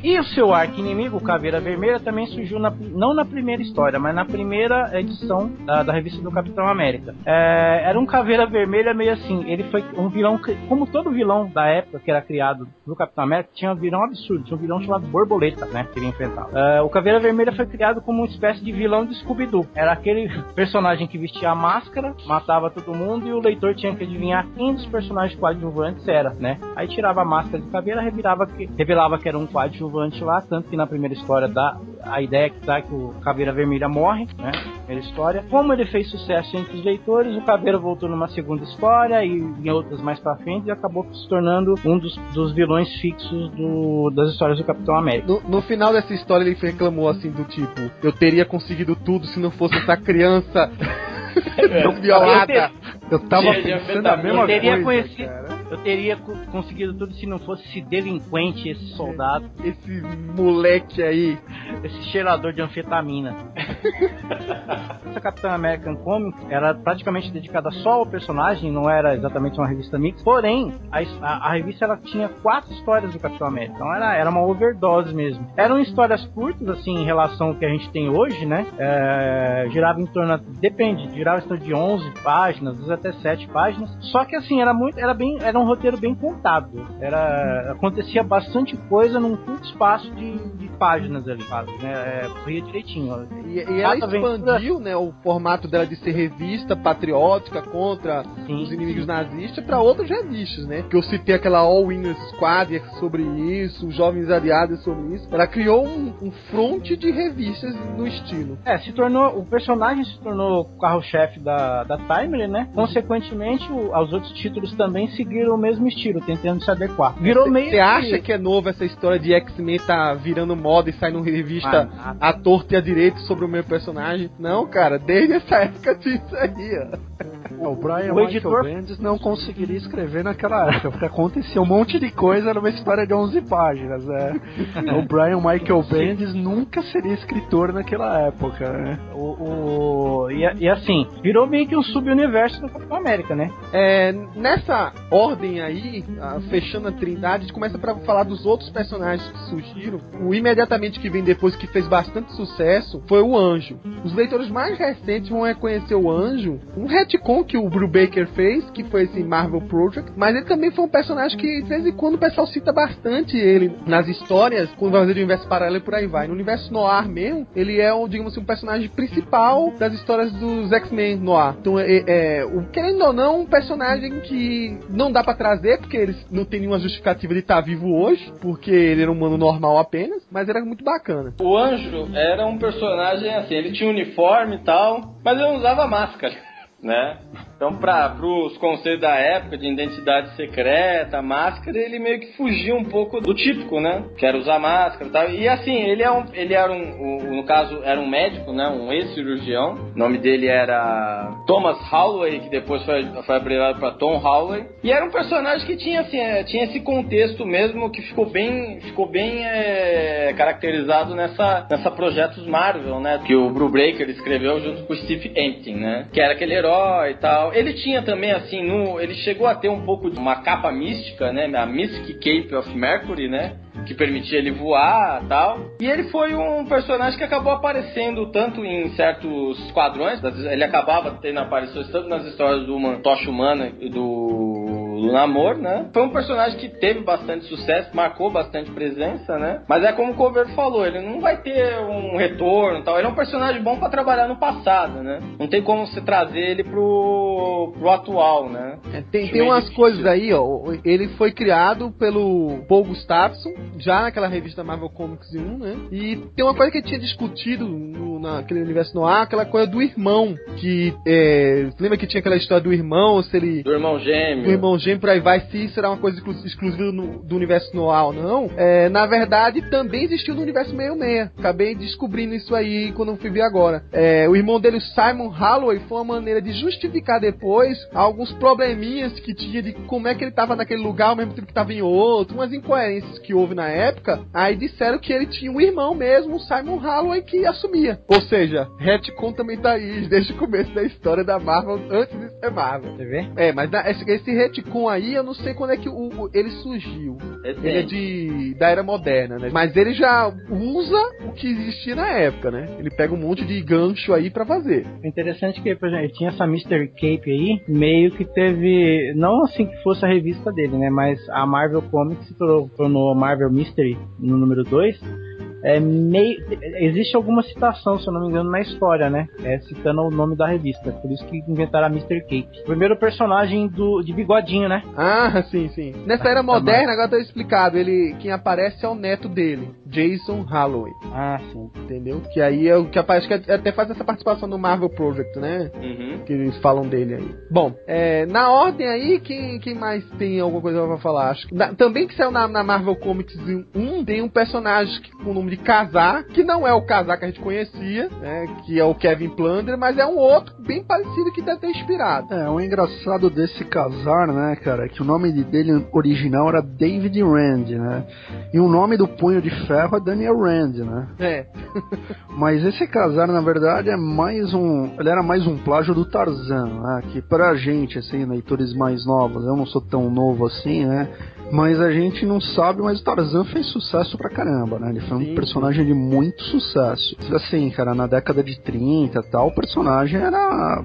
E o seu arco inimigo, Caveira Vermelha, também surgiu na, não na primeira história, mas na primeira edição da, da revista do Capitão América. É, era um Caveira Vermelha meio assim, ele foi um vilão, como todo vilão da época que era criado no Capitão América, tinha um vilão absurdo, tinha um vilão chamado Borboleta, né, que ele enfrentava. É, o Caveira Vermelha foi criado como uma espécie de vilão de Scooby-Doo. Era aquele personagem que vestia a máscara, matava todo mundo e o leitor tinha que adivinhar quem dos personagens coadjuvantes era, né? Aí tirava a máscara de caveira, revelava que, revelava que era um coadjuvante lá, tanto que na primeira história dá a ideia que dá que o Caveira Vermelha morre, né? Primeira história. Como ele fez sucesso entre os leitores, o Caveira voltou numa segunda história e em outras mais pra frente e acabou se tornando um dos, dos vilões fixos do, das histórias do Capitão América. No, no, final dessa história ele reclamou assim do tipo, eu teria conseguido tudo se não fosse essa criança é, violada. Eu tava pensando a mesma eu teria coisa, conhecido, cara. Eu teria conseguido tudo se não fosse esse delinquente, esse soldado. Esse moleque aí. Esse cheirador de anfetamina. Essa Capitã American Comics era praticamente dedicada só ao personagem, não era exatamente uma revista mix. Porém, a, a, a revista ela tinha quatro histórias do Capitão América. Então era, era uma overdose mesmo. Eram histórias curtas, assim, em relação ao que a gente tem hoje, né? É, girava em torno. Depende, girava em torno de 11 páginas, até 7 páginas. Só que assim, era muito. Era bem. Era um roteiro bem contado. Era. Acontecia bastante coisa num curto espaço de, de páginas ali, quase, né? É, corria direitinho. E, e ela expandiu, né, o formato dela de ser revista patriótica contra sim, os inimigos sim. nazistas para outras revistas, né? Que eu citei aquela All Winners Squad sobre isso, os Jovens Aliados sobre isso. Ela criou um, um fronte de revistas no estilo. É, se tornou. O personagem se tornou o carro-chefe da, da Timely, né? Consequentemente, o, os outros títulos também seguiram o mesmo estilo, tentando se adequar. Virou meio. Você acha que é novo essa história de X-Men tá virando moda e saindo revista ah, a torto e a direito sobre o meu personagem? Não, cara, desde essa época tinha isso aí, ó. O Brian o Michael editor... Bendis não conseguiria escrever naquela época, porque acontecia um monte de coisa numa história de 11 páginas, né? o Brian Michael Bendis nunca seria escritor naquela época, né? O, o... E, e, assim, virou meio que um subuniverso do Capitão América, né? É, nessa ordem aí, fechando a trindade, a gente começa para falar dos outros personagens que surgiram. O imediatamente que vem depois, que fez bastante sucesso, foi o Anjo. Os leitores mais recentes vão reconhecer o Anjo, um retcon que o Brubaker fez, que foi esse Marvel Project, mas ele também foi um personagem que de vez em quando o pessoal cita bastante ele nas histórias, quando vai fazer de universo paralelo e por aí vai. No universo noir mesmo, ele é, digamos assim, um personagem principal das histórias dos X-Men noir. Então, é, é, o, querendo ou não, um personagem que não dá para trazer, porque ele não tem nenhuma justificativa de estar tá vivo hoje, porque ele era um humano normal apenas, mas era muito bacana. O Anjo era um personagem assim, ele tinha uniforme e tal, mas ele não usava máscara, né? Então, para os conceitos da época de identidade secreta, máscara, ele meio que fugia um pouco do típico, né? Era usar máscara e tal. E assim, ele, é um, ele era um, um, no caso, era um médico, né? Um ex-cirurgião. O nome dele era Thomas Holloway, que depois foi, foi abreviado para Tom Holloway. E era um personagem que tinha, assim, é, tinha esse contexto mesmo que ficou bem, ficou bem é, caracterizado nessa, nessa Projetos Marvel, né? Que o Brubaker escreveu junto com o Steve Empton, né? Que era aquele herói e tal. Ele tinha também, assim, no, ele chegou a ter um pouco de uma capa mística, né? A Mystic Cape of Mercury, né? Que permitia ele voar tal. E ele foi um personagem que acabou aparecendo tanto em certos quadrões, ele acabava tendo aparições tanto nas histórias do uma Tocha Humana e do do Namor, né? Foi um personagem que teve bastante sucesso, marcou bastante presença, né? Mas é como o Cover falou, ele não vai ter um retorno tal. Ele é um personagem bom para trabalhar no passado, né? Não tem como você trazer ele pro, pro atual, né? É, tem, tem umas difícil. coisas aí, ó. Ele foi criado pelo Paul Gustafsson, já naquela revista Marvel Comics 1, né? E tem uma coisa que ele tinha discutido no naquele universo no ar, aquela coisa do irmão, que é, lembra que tinha aquela história do irmão, se ele Do irmão gêmeo. do irmão gêmeo por aí vai, se isso era uma coisa exclu- exclusiva no- do universo Noir ou não, é, na verdade também existiu no universo 66. Acabei descobrindo isso aí quando eu fui ver agora. É, o irmão dele, o Simon Holloway, foi uma maneira de justificar depois alguns probleminhas que tinha de como é que ele tava naquele lugar ao mesmo tempo que tava em outro, umas incoerências que houve na época. Aí disseram que ele tinha um irmão mesmo, o Simon Holloway, que assumia. Ou seja, retcon também tá aí desde o começo da história da Marvel, antes de ser Marvel. Você vê? É, mas na- esse, esse retcon aí, eu não sei quando é que o, o- ele surgiu. Recente. Ele é de da era moderna, né? Mas ele já usa o que existia na época, né? Ele pega um monte de gancho aí pra fazer. O interessante é que, por exemplo, tinha essa Mystery Cape aí, meio que teve. Não assim que fosse a revista dele, né? Mas a Marvel Comics se tornou, tornou Marvel Mystery no número 2. É meio. Existe alguma citação, se eu não me engano, na história, né? É, citando o nome da revista. Por isso que inventaram a Mystery Cape. O primeiro personagem do, de bigodinho, né? Ah, sim, sim. Nessa era moderna, agora tá explicado. Ele, quem aparece é o neto dele, Jason Holloway, Ah, sim. entendeu? Que aí é o que aparece, que até faz essa participação no Marvel Project, né? Uhum. que eles falam dele aí. Bom, é, na ordem aí, quem, quem mais tem alguma coisa pra falar? Acho que, na- também que saiu na, na Marvel Comics 1, tem um personagem que- com o nome de Kazar, que não é o Kazar que a gente conhecia, né, que é o Kevin Plunder, mas é um outro bem parecido que deve ter inspirado. É, o engraçado desse casar, né, cara, é que o nome de- dele original era David Rand, né? E o nome do punho de ferro é Daniel Rand, né? É, Mas esse casar, na verdade, é mais um. Ele era mais um plágio do Tarzan, né? Que pra gente, assim, leitores mais novos, eu não sou tão novo assim, né? Mas a gente não sabe, mas o Tarzan fez sucesso pra caramba, né? Ele foi um Sim, personagem de muito sucesso. Assim, cara, na década de 30 e tal, o personagem era.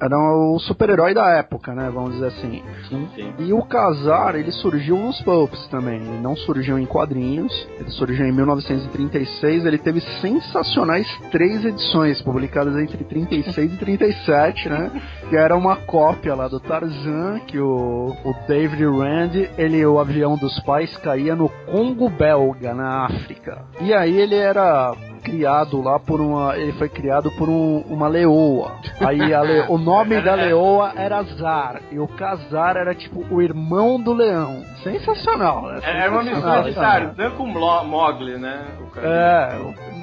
Era o super-herói da época, né? Vamos dizer assim. Sim. E o Casar, ele surgiu nos pulps também. Ele não surgiu em quadrinhos. Ele surgiu em 1936. Ele teve sensacionais três edições, publicadas entre 36 e 37, né? Que era uma cópia lá do Tarzan, que o, o David Rand, ele, o avião dos pais caía no Congo belga, na África. E aí ele era criado lá por uma. Ele foi criado por um- uma leoa. Aí le- o nome da leoa era Zar. E o Kazar era tipo o irmão do leão. Sensacional, né? É uma mistura de Tarzan com Mogli, né? É,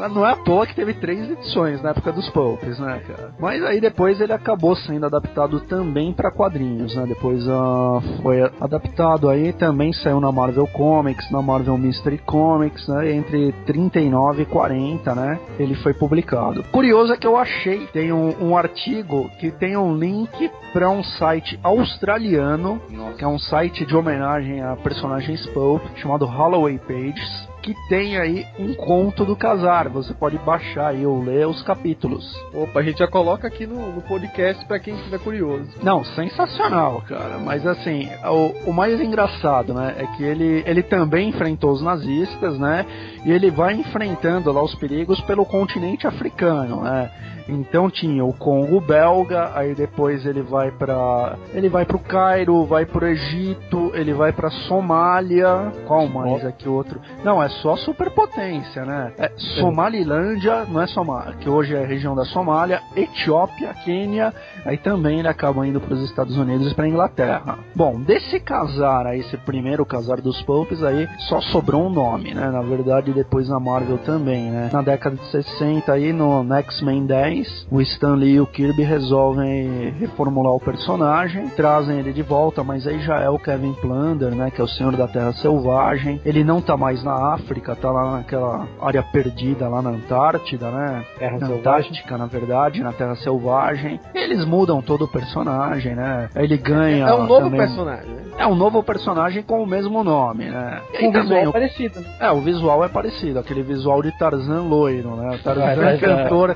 não é à toa que teve três edições na época dos Popes, né, cara? Mas aí depois ele acabou sendo adaptado também pra quadrinhos, né? Depois ah, foi adaptado aí, também saiu na Marvel Comics, na Marvel Mystery Comics, né? Entre 39 e 40, né? Ele foi publicado. Curioso é que eu achei, tem um, um artigo que tem um link pra um site australiano Nossa. que é um site de homenagem a personagens pulp chamado Holloway Pages, que tem aí um conto do casar. Você pode baixar aí ou ler os capítulos. opa, a gente já coloca aqui no, no podcast pra quem estiver curioso. Não, sensacional, cara. Mas assim, o, o mais engraçado, né, é que ele, ele também enfrentou os nazistas, né? E ele vai enfrentando lá os perigos pelo continente africano, né? Então tinha o Congo belga, aí depois ele vai para ele vai pro Cairo, vai pro Egito, ele vai pra Somália. Qual mais aqui outro? Não, é só superpotência, né? É Somalilândia, não é Somália, que hoje é a região da Somália, Etiópia, Quênia, aí também ele acaba indo para os Estados Unidos e para Inglaterra. Bom, desse casar aí, esse primeiro casar dos Popes aí, só sobrou um nome, né? Na verdade, depois na Marvel também, né? Na década de 60 aí, no no X-Men 10, o Stan Lee e o Kirby resolvem reformular o personagem, trazem ele de volta, mas aí já é o Kevin Plunder, né? Que é o Senhor da Terra Selvagem. Ele não tá mais na África, tá lá naquela área perdida lá na Antártida, né? Terra na. Antártica, na verdade, na Terra Selvagem. Eles mudam todo o personagem, né? Ele ganha. É um novo também- personagem, né? É um novo personagem com o mesmo nome, né? Com também visual o- parecido. é, o visual é parecido, aquele visual de Tarzan loiro, né? Tarzan É, é, é. cantor,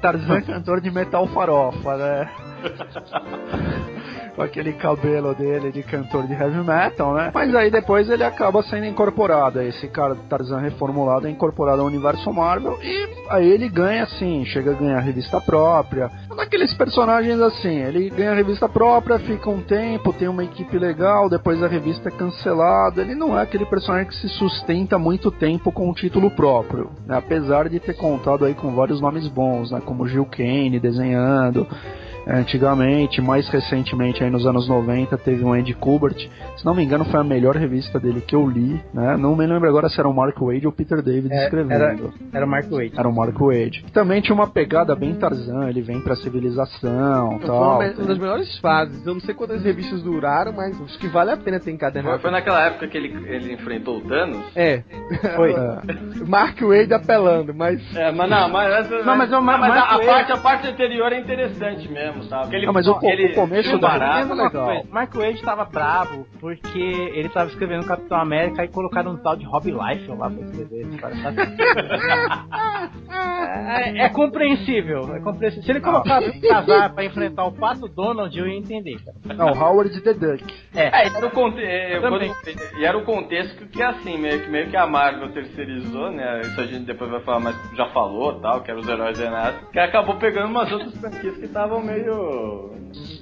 Tarzan cantor de metal farofa, né? com aquele cabelo dele de cantor de heavy metal, né? Mas aí depois ele acaba sendo incorporado, esse cara Tarzan reformulado é incorporado ao universo Marvel e aí ele ganha assim, chega a ganhar revista própria. Um daqueles personagens assim, ele ganha revista própria, fica um tempo, tem uma equipe legal, depois a revista é cancelada. Ele não é aquele personagem que se sustenta muito tempo com o título próprio, né? apesar de ter contado aí com vários nomes bons, né? como Gil Kane desenhando. Antigamente, mais recentemente, aí nos anos 90, teve um Andy Kubert. Se não me engano, foi a melhor revista dele que eu li, né? Não me lembro agora se era o Mark Wade ou o Peter David É, escrevendo. era, era o Mark Wade. Era o Mark Wade. Também tinha uma pegada bem Tarzan, ele vem pra civilização Foi tal. uma, uma das melhores fases. Eu não sei quantas revistas duraram, mas acho que vale a pena ter Foi, encadernado. foi naquela época que ele, ele enfrentou o Thanos? É. Foi. Mark Wade apelando, mas. É, mas não, mas, essa- Não, mas Ma- mas a, Mark a Wade- parte, a parte anterior é interessante mesmo, tá? Aquele, Não, mas o aquele o começo da- barato, é legal. Mark Wade tava bravo porque ele tava escrevendo Capitão América e colocaram um tal de Rob Liefeld lá pra escrever. esse cara, sabe? é, é compreensível, é compreensível. Se ele colocasse um casar pra enfrentar o Pato Donald, eu ia entender, cara. Não, Howard the Duck. É, e era o, conte é, quando- e era o contexto que é assim, meio que, meio que a Marvel terceirizou, né? Isso a gente depois vai falar, mas já falou tal, que eram os heróis renatos, que acabou pegando umas outras franquias que estavam meio. 싫어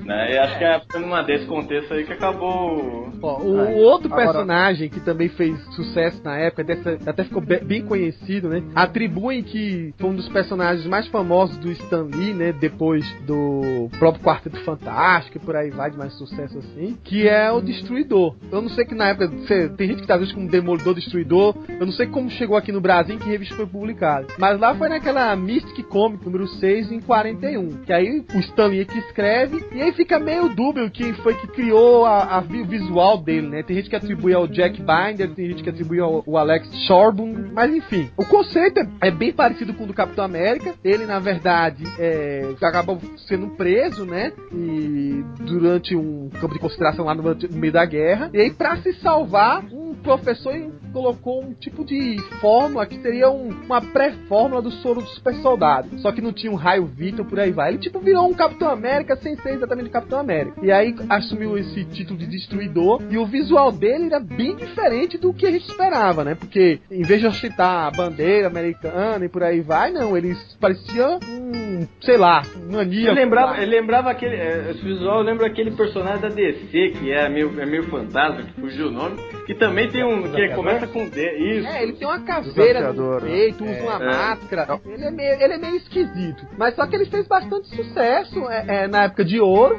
Né? E acho que é numa desse contexto aí que acabou. Ó, o, Aí, o outro agora- personagem que também fez sucesso na época, dessa, até ficou be- bem conhecido, né? Atribuem que foi um dos personagens mais famosos do Stan Lee, né? Depois do próprio Quarteto Fantástico e por aí vai de mais sucesso assim, que é o Destruidor. Eu não sei que na época, cê- tem gente que tá vendo como Demolidor Destruidor, eu não sei como chegou aqui no Brasil, em que revista foi publicado. Mas lá foi naquela Mystic Comic número 6 em 41, que aí o Stan Lee é que escreve, e aí fica meio dúbio quem foi que criou a, a visual dele, né? Tem gente que atribui ao Jack Binder, tem gente que atribui ao, ao Alex Shorbun, mas enfim. O conceito é, é bem parecido com o do Capitão América. Ele, na verdade, é, acabou sendo preso, né? E durante um campo de concentração lá no, no meio da guerra. E aí, pra se salvar, um professor colocou um tipo de fórmula que seria um- uma pré-fórmula do soro do super soldado. Só que não tinha um raio Vitor por aí vai. Ele tipo virou um Capitão América sem ser exatamente o Capitão América. E aí assumiu esse título de destruidor. E o visual dele era bem diferente do que a gente esperava, né? Porque em vez de ostentar a bandeira americana e por aí vai, não. Eles pareciam um, sei lá, um maníaco. Ele lembrava, ele lembrava aquele. é, Esse visual lembra aquele personagem da DC, que é meio, é meio fantasma, que fugiu o nome, que também tem um. que começa com D. Isso. É, ele tem uma caveira no né? peito, usa uma É. máscara. Ele é, meio, ele é meio esquisito. Mas só que ele fez bastante sucesso é, é, na época de ouro.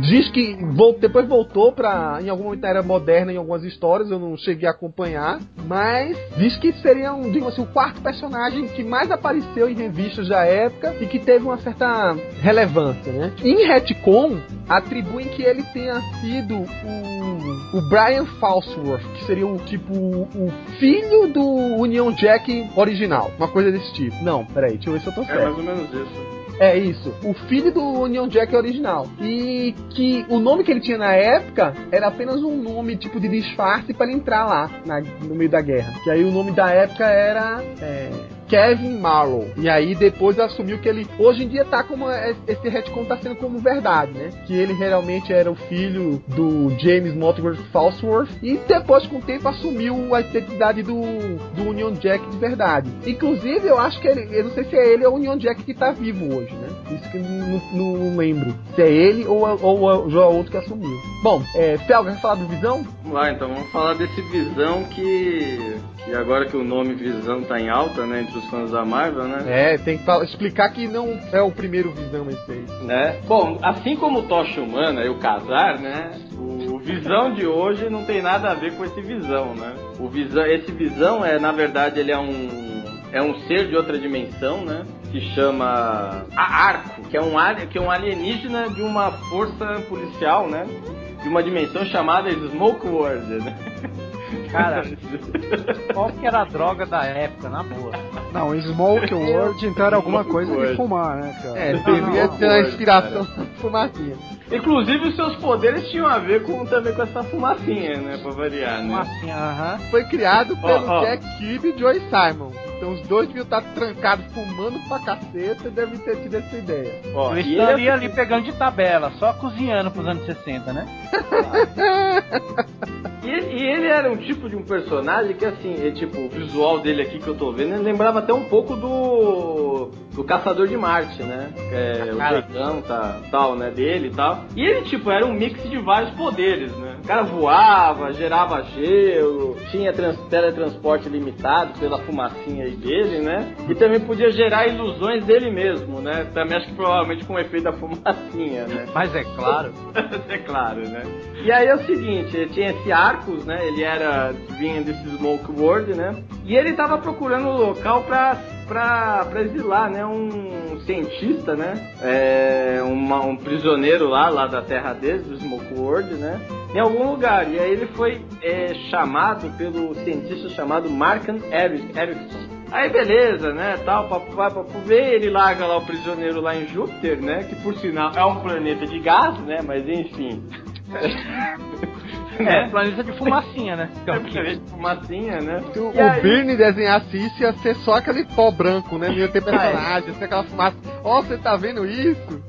Diz que vol- depois voltou pra. Em algum momento na era moderna, em algumas histórias, eu não cheguei a acompanhar. Mas diz que seria um, digamos assim, o quarto personagem que mais apareceu em revistas da época e que teve uma certa relevância, né? Em retcon, atribuem que ele tenha sido o, o Brian Falsworth, que seria o tipo o filho do Union Jack original, uma coisa desse tipo. Não, peraí, deixa eu ver se eu tô É certo. mais ou menos isso. É isso, o filho do Union Jack original. E que o nome que ele tinha na época era apenas um nome tipo de disfarce para ele entrar lá na- no meio da guerra. Que aí o nome da época era é, Kevin Marlowe. E aí depois assumiu que ele hoje em dia tá como é- esse retcon tá sendo como verdade, né? Que ele realmente era o filho do James Montgomery Falsworth e depois com o tempo assumiu a identidade do, do Union Jack de verdade. Inclusive eu acho que ele, eu não sei se é ele ou o Union Jack que tá vivo hoje, né? Isso que eu não, não- não lembro. Se é ele ou, ou, ou é outro que assumiu. Bom, é, Felga, quer falar do Visão? Vamos lá, então vamos falar desse Visão que. Que agora que o nome Visão tá em alta, né, entre os fãs da Marvel, né? É, tem que explicar que não é o primeiro Visão esse aí. né? Bom, assim como o Tocha Humana e o Casar, né? O Visão de hoje não tem nada a ver com esse Visão, né? O Visão, esse Visão é, na verdade, ele é um é um ser de outra dimensão, né? Que chama a Arco, que é um que é um alienígena de uma força policial, né? De uma dimensão chamada Smoke World, né? Cara, qual que era a droga da época, na boa? Não, Smoke World então era alguma coisa de fumar, né, cara? É, devia ter Word, inspiração fumacinha. Inclusive, os seus poderes tinham a ver com, também com essa fumacinha, né? Pra variar, né? Fumacinha, aham. Foi criado pelo ó. Jack Kirby e Joey Simon. Então os dois deviam estar trancados fumando pra caceta e devem ter tido essa ideia. Ó, Eu e ele estaria ali pegando de tabela, só cozinhando pros anos 60, né? E, e ele era um tipo de um personagem que, assim, é, tipo, o visual dele aqui que eu tô vendo, ele lembrava até um pouco do. do Caçador de Marte, né? É, o jeitão, tá, tal, né? Dele e tal. E ele, tipo, era um mix de vários poderes, né? O cara voava, gerava gelo, tinha trans, teletransporte limitado pela fumacinha aí dele, né? E também podia gerar ilusões dele mesmo, né? Também acho que provavelmente com o efeito da fumacinha, né? Mas é claro. é claro, né? E aí é o seguinte, ele tinha esse Arcos, né? Ele era vinha desse Smoke World, né? E ele tava procurando um local pra, pra, pra exilar, né? Um cientista, né? É, uma- um prisioneiro lá, lá da terra deles, do Smoke World, né? Em algum lugar. E aí ele foi é, chamado pelo cientista chamado Markan Eri- Erickson. Aí beleza, né, tal, papo vai, papo vem, ele larga lá o prisioneiro lá em Júpiter, né, que por sinal é um planeta de gás, né, mas enfim. É, planeta de fumacinha, né? É um planeta de fumacinha, né. Se o, o Birne desenhasse isso, ia ser só aquele pó branco, né? Não ia ter personagem, ia ser aquela fumaça. Ó, você tá vendo isso?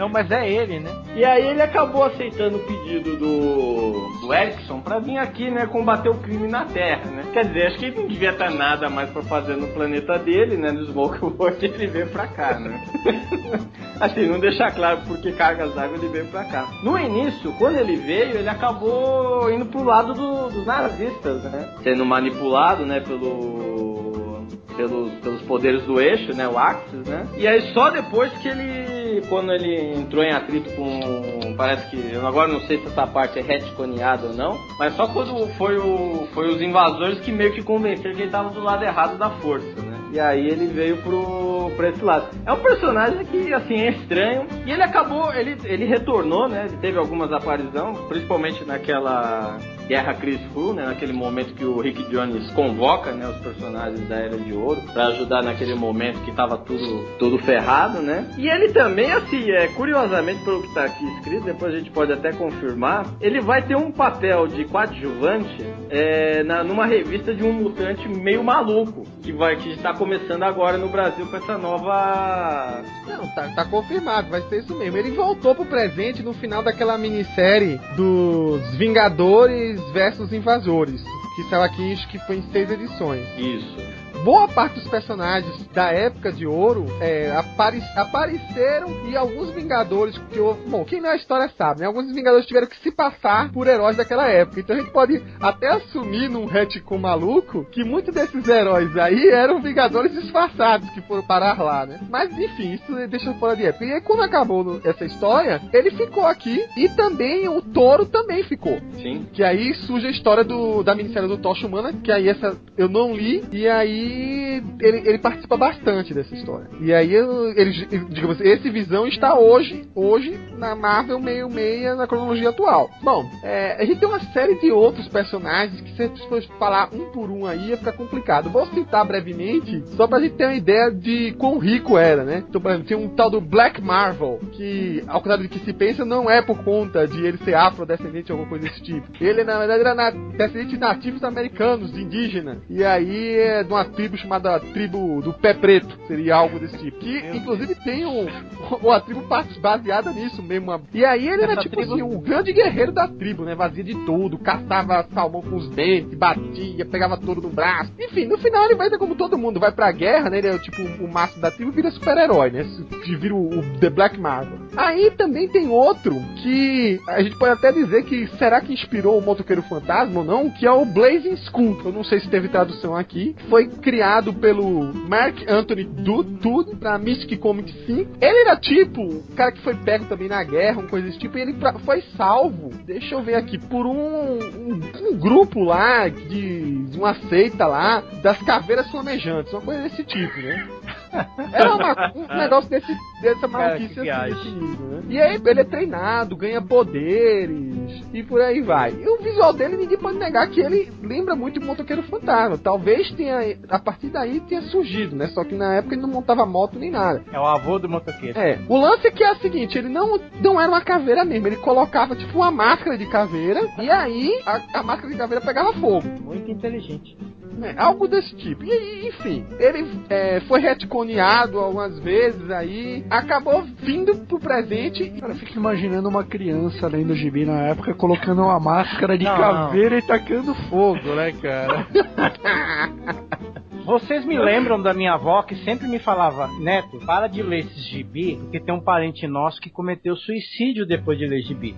Não, mas é ele, né? E aí ele acabou aceitando o pedido do, do Erickson pra vir aqui, né, combater o crime na Terra, né? Quer dizer, acho que ele não devia ter nada mais pra fazer no planeta dele, né, no Smoke World, ele veio pra cá, né? assim, não deixar claro por que cargas d'água ele veio pra cá. No início, quando ele veio, ele acabou indo pro lado do- dos nazistas, né? Sendo manipulado, né, pelo pelos, pelos poderes do eixo, né, o Axis, né? E aí só depois que ele, quando ele entrou em atrito com, parece que, eu agora não sei se essa parte é retconeada ou não, mas só quando foi, o, foi os invasores que meio que convenceram que ele estava do lado errado da força, né? E aí ele veio pro, pra esse lado. É um personagem que, assim, é estranho. E ele acabou, ele, ele retornou, né? Ele teve algumas aparições, principalmente naquela Guerra Chris Fu, né? Naquele momento que o Rick Jones convoca, né? Os personagens da Era de Ouro pra ajudar naquele momento que tava tudo, tudo ferrado, né? E ele também, assim, é, curiosamente, pelo que tá aqui escrito, depois a gente pode até confirmar, ele vai ter um papel de coadjuvante é, na, numa revista de um mutante meio maluco, que vai que está começando agora no Brasil com essa nova. Não, tá, tá confirmado, vai ser isso mesmo. Ele voltou pro presente no final daquela minissérie dos Vingadores versus Invasores. Que saiu aqui, acho que foi em seis edições. Isso. Boa parte dos personagens da época de ouro é, apare- apareceram e alguns Vingadores que eu, bom, quem não é a história sabe, né? Alguns Vingadores tiveram que se passar por heróis daquela época. Então a gente pode até assumir num retcon maluco que muitos desses heróis aí eram Vingadores disfarçados que foram parar lá, né? Mas enfim, isso deixa fora de época. E aí quando acabou essa história, ele ficou aqui e também o Toro também ficou. Sim. Que aí surge a história do, da minissérie do Tocha Humana, que aí essa eu não li, e aí ele, ele participa bastante dessa história. E aí ele, digamos, esse visão está hoje, hoje na Marvel meio meia na cronologia atual. Bom, é, a gente tem uma série de outros personagens que se a for falar um por um aí ia ficar complicado. Vou citar brevemente, só pra gente ter uma ideia de quão rico era, né? Então, por exemplo, tem um tal do Black Marvel, que, ao contrário do que se pensa, não é por conta de ele ser afrodescendente ou alguma coisa desse tipo. Ele, na verdade, era na, descendente de nativos americanos, de indígena. E aí é de uma tribo chamada tribo do pé preto, seria algo desse tipo. Que, inclusive, tem um, uma tribo baseada nisso mesmo. E aí ele era, Essa tipo tribo- assim, o grande guerreiro da tribo, né? Vazia de tudo, caçava salmão com os dentes, batia, pegava touro no braço. Enfim, no final ele vai ser como todo mundo, vai pra guerra, né? Ele é tipo o máximo da tribo e vira super-herói, né? Que vira o, o The Black Marvel. Aí também tem outro que a gente pode até dizer que será que inspirou o Motoqueiro Fantasma ou não, que é o Blazing Skull. Eu não sei se teve tradução aqui. Foi criado pelo Mark Anthony Tudo pra Mystic Comics 5. Ele era tipo o cara que foi pego também na guerra, uma coisa desse tipo, e ele pra- foi salvo. Deixa eu ver aqui, por um, um, um grupo lá de uma seita lá das caveiras flamejantes, uma coisa desse tipo, né? Era uma- um negócio desse, dessa Cara, maluquice que assim, nível, né? E aí ele é treinado, ganha poderes. e por aí vai. E o visual dele, ninguém pode negar que ele lembra muito o Motoqueiro Fantasma. Talvez tenha, a partir daí tenha surgido, né? Só que na época ele não montava moto nem nada. É o avô do motoqueiro. É, o lance é que é o seguinte, ele não, não era uma caveira mesmo, ele colocava tipo uma máscara de caveira e aí a, a máscara de caveira pegava fogo. Muito inteligente. Né? Algo desse tipo. E, enfim, ele é, foi retconeado algumas vezes aí, acabou vindo pro presente. Cara, eu fico imaginando uma criança lendo gibi na época colocando uma máscara de Não, caveira e tacando fogo, né, cara? Vocês me lembram da minha avó que sempre me falava, Neto, para de ler esses gibi, porque tem um parente nosso que cometeu suicídio depois de ler gibi.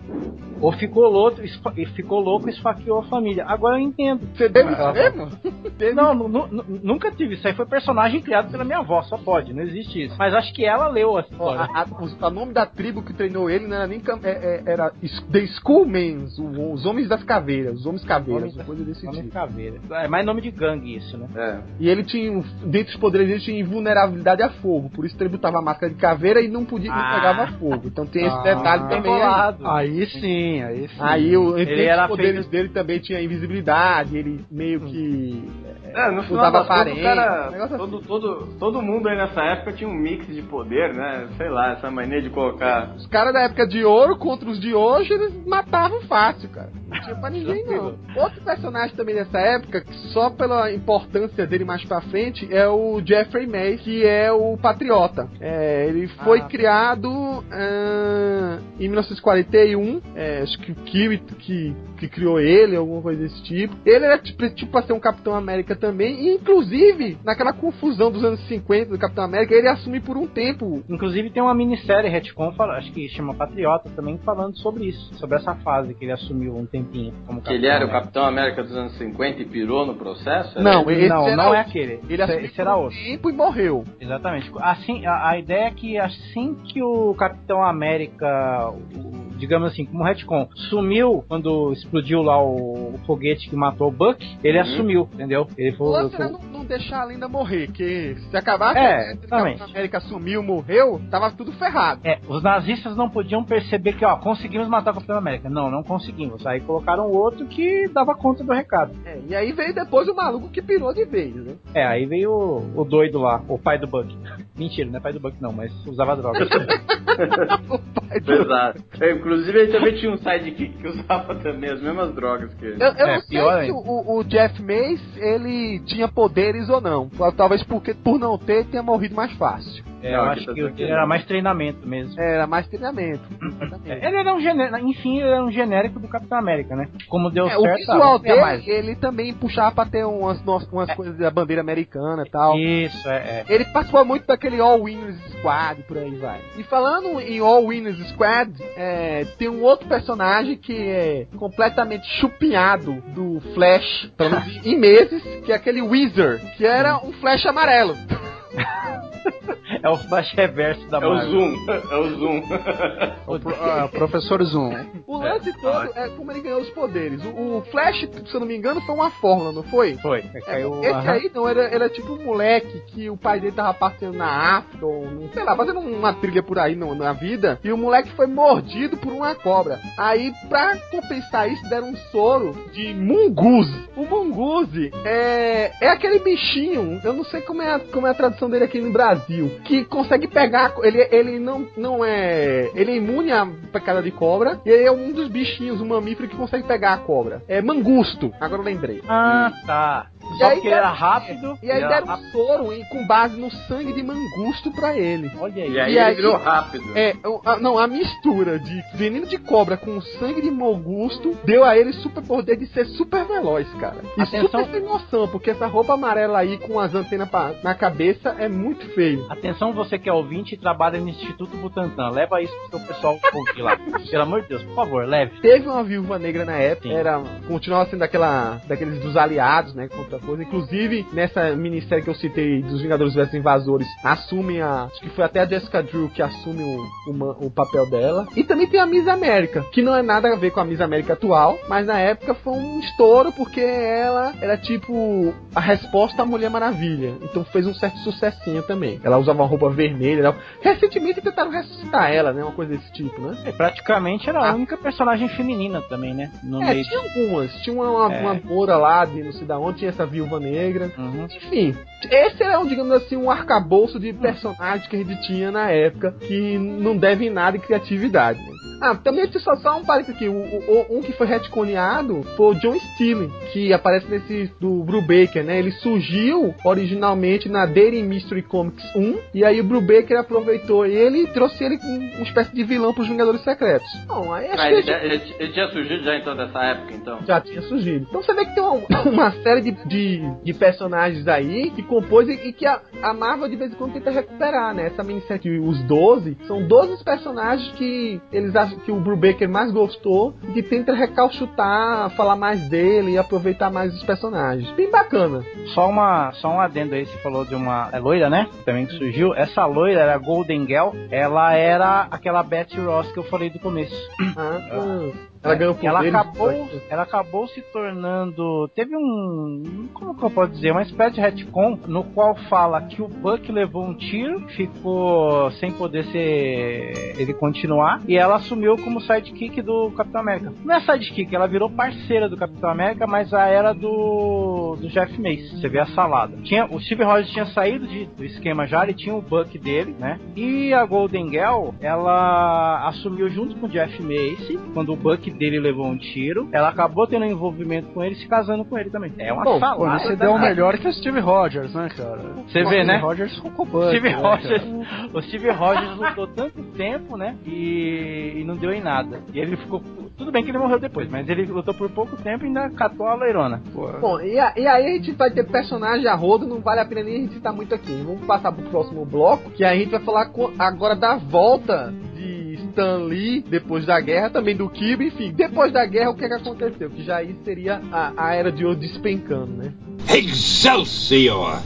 Ou ficou louco, esfa- e ficou louco e esfaqueou a família. Agora eu entendo. Você teve isso mesmo? Não, nu- nu- nunca tive. Isso aí foi personagem criado pela minha avó, só pode, não existe isso. Mas acho que ela leu a história. o nome da tribo que treinou ele não era nem é- é- era The Schoolmen, os homens das caveiras, os homens caveiras, Homens- coisa desse Nome de tipo. caveira. É mais nome de gangue isso, né? É. E ele tinha, dentre os poderes, ele tinha invulnerabilidade a fogo, por isso ele botava a máscara de caveira e não podia, não Ah. pegava fogo. Então tem esse Ah. detalhe Bem também. Aí. Aí sim, aí sim. aí o, entre Ele os poderes feito- dele também tinha invisibilidade, ele meio que É, no final usava aparelho, cara, um todo, todo, todo mundo aí nessa época tinha um mix de poder, né? Sei lá, essa mania de colocar. Os caras da época de ouro contra os de hoje, eles matavam fácil, cara. Não tinha pra ninguém, não. Outro personagem também dessa época, que só pela importância dele mais pra frente, é o Jeffrey May, que é o Patriota. É, ele foi Ah. criado ah, em 1941, é, acho que o Kiwi que, que criou ele, alguma coisa desse tipo. Ele era tipo, tipo pra ser um Capitão América também, e inclusive, naquela confusão dos anos 50 do Capitão América, ele assumiu por um tempo Inclusive tem uma minissérie retcon, acho que chama Patriota também, falando sobre isso, sobre essa fase que ele assumiu um tempinho como Que ele era o América. Capitão América dos anos 50 e pirou no processo? Era Não, ele? esse não, era não o- é aquele. Ele assumiu esse era por um outro. tempo e morreu. Exatamente. Assim, a, a ideia é que assim que o Capitão América, o- digamos assim, como retcon, sumiu quando explodiu lá o, o foguete que matou o Buck, ele Uhum. assumiu, entendeu? Ele O foi, lance foi- era não, não deixar a lenda morrer, que se acabasse É, a América sumiu, morreu, tava tudo ferrado. É, os nazistas não podiam perceber que, ó, conseguimos matar o Capitão América. Não, não conseguimos. Aí colocaram outro que dava conta do recado. É, e aí veio depois o maluco que pirou de vez, né? É, aí veio o, o doido lá, o pai do Buck. Mentira, não é pai do Buck não, mas usava droga. Exato. É, Inclusive ele também tinha um sidekick que usava também as mesmas drogas que ele. Eu, eu É, não sei pior se o, o Jeff Mace, ele tinha poderes ou não. Talvez porque, por não ter, tenha morrido mais fácil. É, Não, eu acho tá que o tranquilo. dele era mais treinamento mesmo. Era mais treinamento. exatamente. É, Ele era um genérico, enfim, ele era um genérico do Capitão América, né? Como deu É, o certo. visual vamos criar dele, mais. ele também puxava pra ter umas, umas, umas coisas da bandeira americana e tal. Isso, é, é. Ele participou muito daquele All Winners Squad, por aí vai. E falando em All Winners Squad, é, tem um outro personagem que é completamente chupinhado do Flash, pelo menos em meses, que é aquele Wizard, que era um Flash amarelo. É o flash reverso da É o Marvel. Zoom, é o Zoom. O pro- ah, professor Zoom. O lance todo é como ele ganhou os poderes. O, o Flash, se eu não me engano, foi uma fórmula, não foi? Foi, É, caiu. esse aham. aí não, era, era tipo um moleque que o pai dele tava passeando na África, ou sei lá, fazendo uma trilha por aí no- na vida, e o moleque foi mordido por uma cobra. Aí, pra compensar isso, deram um soro de munguze. O munguze é, é aquele bichinho, eu não sei como é, a, como é a tradução dele aqui no Brasil, que consegue pegar, ele, ele não, não é, ele é imune à picada de cobra, e ele é um dos bichinhos, um mamífero que consegue pegar a cobra. É mangusto, agora eu lembrei. Ah, tá. E Só porque ele era rápido. E aí ele era deram um soro em- com base no sangue de mangusto pra ele. Olha aí. E aí E ele aí- virou rápido. É, a- não, a mistura de veneno de cobra com sangue de mangusto deu a ele super poder de ser super veloz, cara. E Atenção. super sem noção, porque essa roupa amarela aí com as antenas pa- na cabeça é muito feio. Atenção, você que é ouvinte e trabalha no Instituto Butantan. Leva isso pro seu pessoal ouvir lá. Pelo amor de Deus, por favor, leve. Teve uma viúva negra na época, Sim. era continuava sendo daquela, daqueles dos aliados, né, contra coisa. Inclusive, nessa minissérie que eu citei dos Vingadores vs Invasores, assumem a. Acho que foi até a Jessica Drew que assume o, o, o, papel dela. E também tem a Miss América, que não é nada a ver com a Miss América atual, mas na época foi um estouro porque ela era tipo a resposta à Mulher Maravilha. Então fez um certo sucessinho também. Ela usava uma roupa vermelha. Recentemente tentaram ressuscitar ela, né? Uma coisa desse tipo, né? É, praticamente era a ah. única personagem feminina também, né? No é, tinha algumas. Tinha uma, uma, é. uma Moura lá de não sei da onde, tinha essa viúva negra. Uhum. Enfim, esse era, digamos assim, um arcabouço de personagens que a gente tinha na época que não devem nada em criatividade. Né? Ah, também só, só um parênteses aqui. O, o, um que foi retconeado foi o John Steele, que aparece nesse do Brubaker, né? Ele surgiu originalmente na Daily Mystery Comics 1, e aí o Brubaker aproveitou ele e trouxe ele como uma espécie de vilão para os Vingadores Secretos. Bom, aí acho ah, ele, ele, ele, tinha surgido já então dessa época, então? Já tinha surgido. Então você vê que tem uma, uma série de, de, de, personagens aí que compôs e, e que a, a, Marvel de vez em quando tenta recuperar, né? Essa minissérie, os 12, são 12 personagens que eles que o Brubaker mais gostou e tenta recalchutar, falar mais dele e aproveitar mais os personagens. Bem bacana. Só uma só um adendo aí, você falou de uma é loira, né? Também que surgiu. Essa loira era a Golden Girl, ela era aquela Betty Ross que eu falei do começo. Ah, ah. Ela ganhou ela acabou, ela acabou se tornando. Teve um. Como que eu posso dizer? Uma espécie de retcon no qual fala que o Buck levou um tiro, ficou sem poder ser. ele continuar, e ela assumiu como sidekick do Capitão América. Não é sidekick, ela virou parceira do Capitão América, mas a era do. do Jeff Mace. Você vê a salada. Tinha, o Steve Rogers tinha saído de, do esquema já, ele tinha o Buck dele, né? E a Golden Girl, ela assumiu junto com o Jeff Mace, quando o Buck dele levou um tiro. Ela acabou tendo um envolvimento com ele, se casando com ele também. É uma Bom, salada. Você deu o melhor que o Steve Rogers, né, cara? Você vê, né? Rogers com o Steve né, Rogers, o Steve Rogers lutou tanto tempo, né? E, e não deu em nada. E ele ficou. Tudo bem que ele morreu depois, mas ele lutou por pouco tempo e ainda catou a loirona. Bom, e, a, e, aí a gente vai ter personagem a rodo, não vale a pena nem a gente citar muito aqui. Vamos passar pro próximo bloco, que a gente vai falar agora da volta Stan Lee, depois da guerra, também do Kirby, enfim. Depois da guerra, o que, é que aconteceu? Que já aí seria a, a era de ouro despencando, né? Excelsior!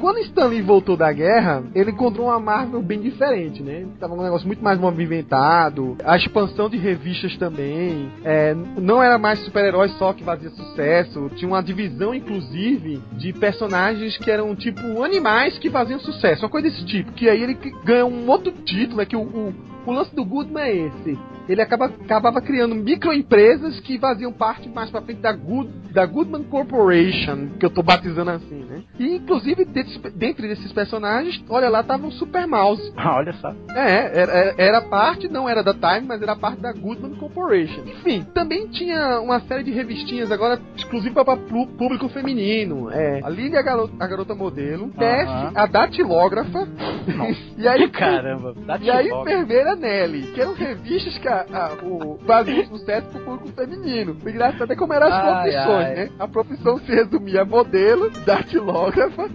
Quando Stan Lee voltou da guerra, ele encontrou uma Marvel bem diferente, né? Tava um negócio muito mais movimentado, a expansão de revistas também. É, não era mais super-heróis só que fazia sucesso, tinha uma divisão, inclusive, de personagens que eram tipo animais que faziam sucesso, uma coisa desse tipo. Que aí ele ganhou um outro título, é que o, o o lance do Goodman é esse. Ele acaba, acabava criando microempresas que faziam parte mais pra frente da, Good, da Goodman Corporation, que eu tô batizando assim, né? E inclusive, dentro, dentro desses personagens, olha lá, tava o Super Mouse. Ah, olha só. É, era, era parte, não era da Time, mas era parte da Goodman Corporation. Enfim, também tinha uma série de revistinhas agora exclusiva para público feminino. É, a Lily, a garota, a garota modelo, uh -huh. a datilógrafa. e aí, caramba, datilógrafa. E a enfermeira Nelly, que eram revistas que a, a, o, faziam sucesso pro público feminino. O engraçado é como eram as ai, profissões, ai. né? A profissão se resumia a modelo, datilógrafa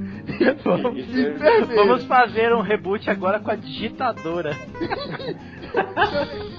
vamos, vamos fazer um reboot agora com a digitadora.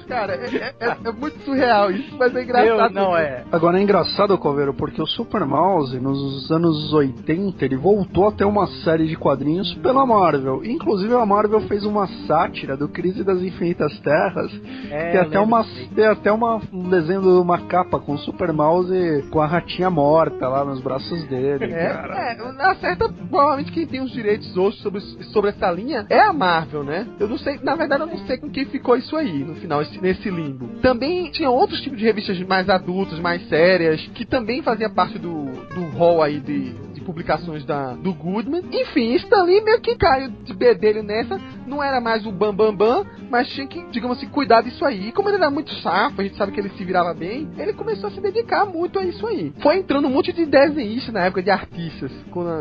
Cara, é, é, é, muito surreal isso, mas é engraçado. não é. Agora é engraçado, Coveiro, porque o Super Mouse, nos anos 80, ele voltou a ter uma série de quadrinhos pela Marvel. Inclusive, a Marvel fez uma sátira do Crise das Infinitas Terras. É, tem até, uma, tem até uma, um desenho de uma capa com o Super Mouse com a ratinha morta lá nos braços dele. É, cara. é na certa, provavelmente quem tem os direitos hoje sobre, sobre essa linha é a Marvel, né? Eu não sei, na verdade, eu não sei com quem ficou isso aí no final, esse, nesse limbo. Também tinha outros tipos de revistas mais adultas, mais sérias, que também fazia parte do, do hall aí de, publicações da, do Goodman. Enfim, Stanley meio que caiu de bedelho nessa, não era mais o bam bam bam, mas tinha que, digamos assim, cuidar disso aí. E como ele era muito safo, a gente sabe que ele se virava bem, ele começou a se dedicar muito a isso aí. Foi entrando um monte de desenhistas na época de artistas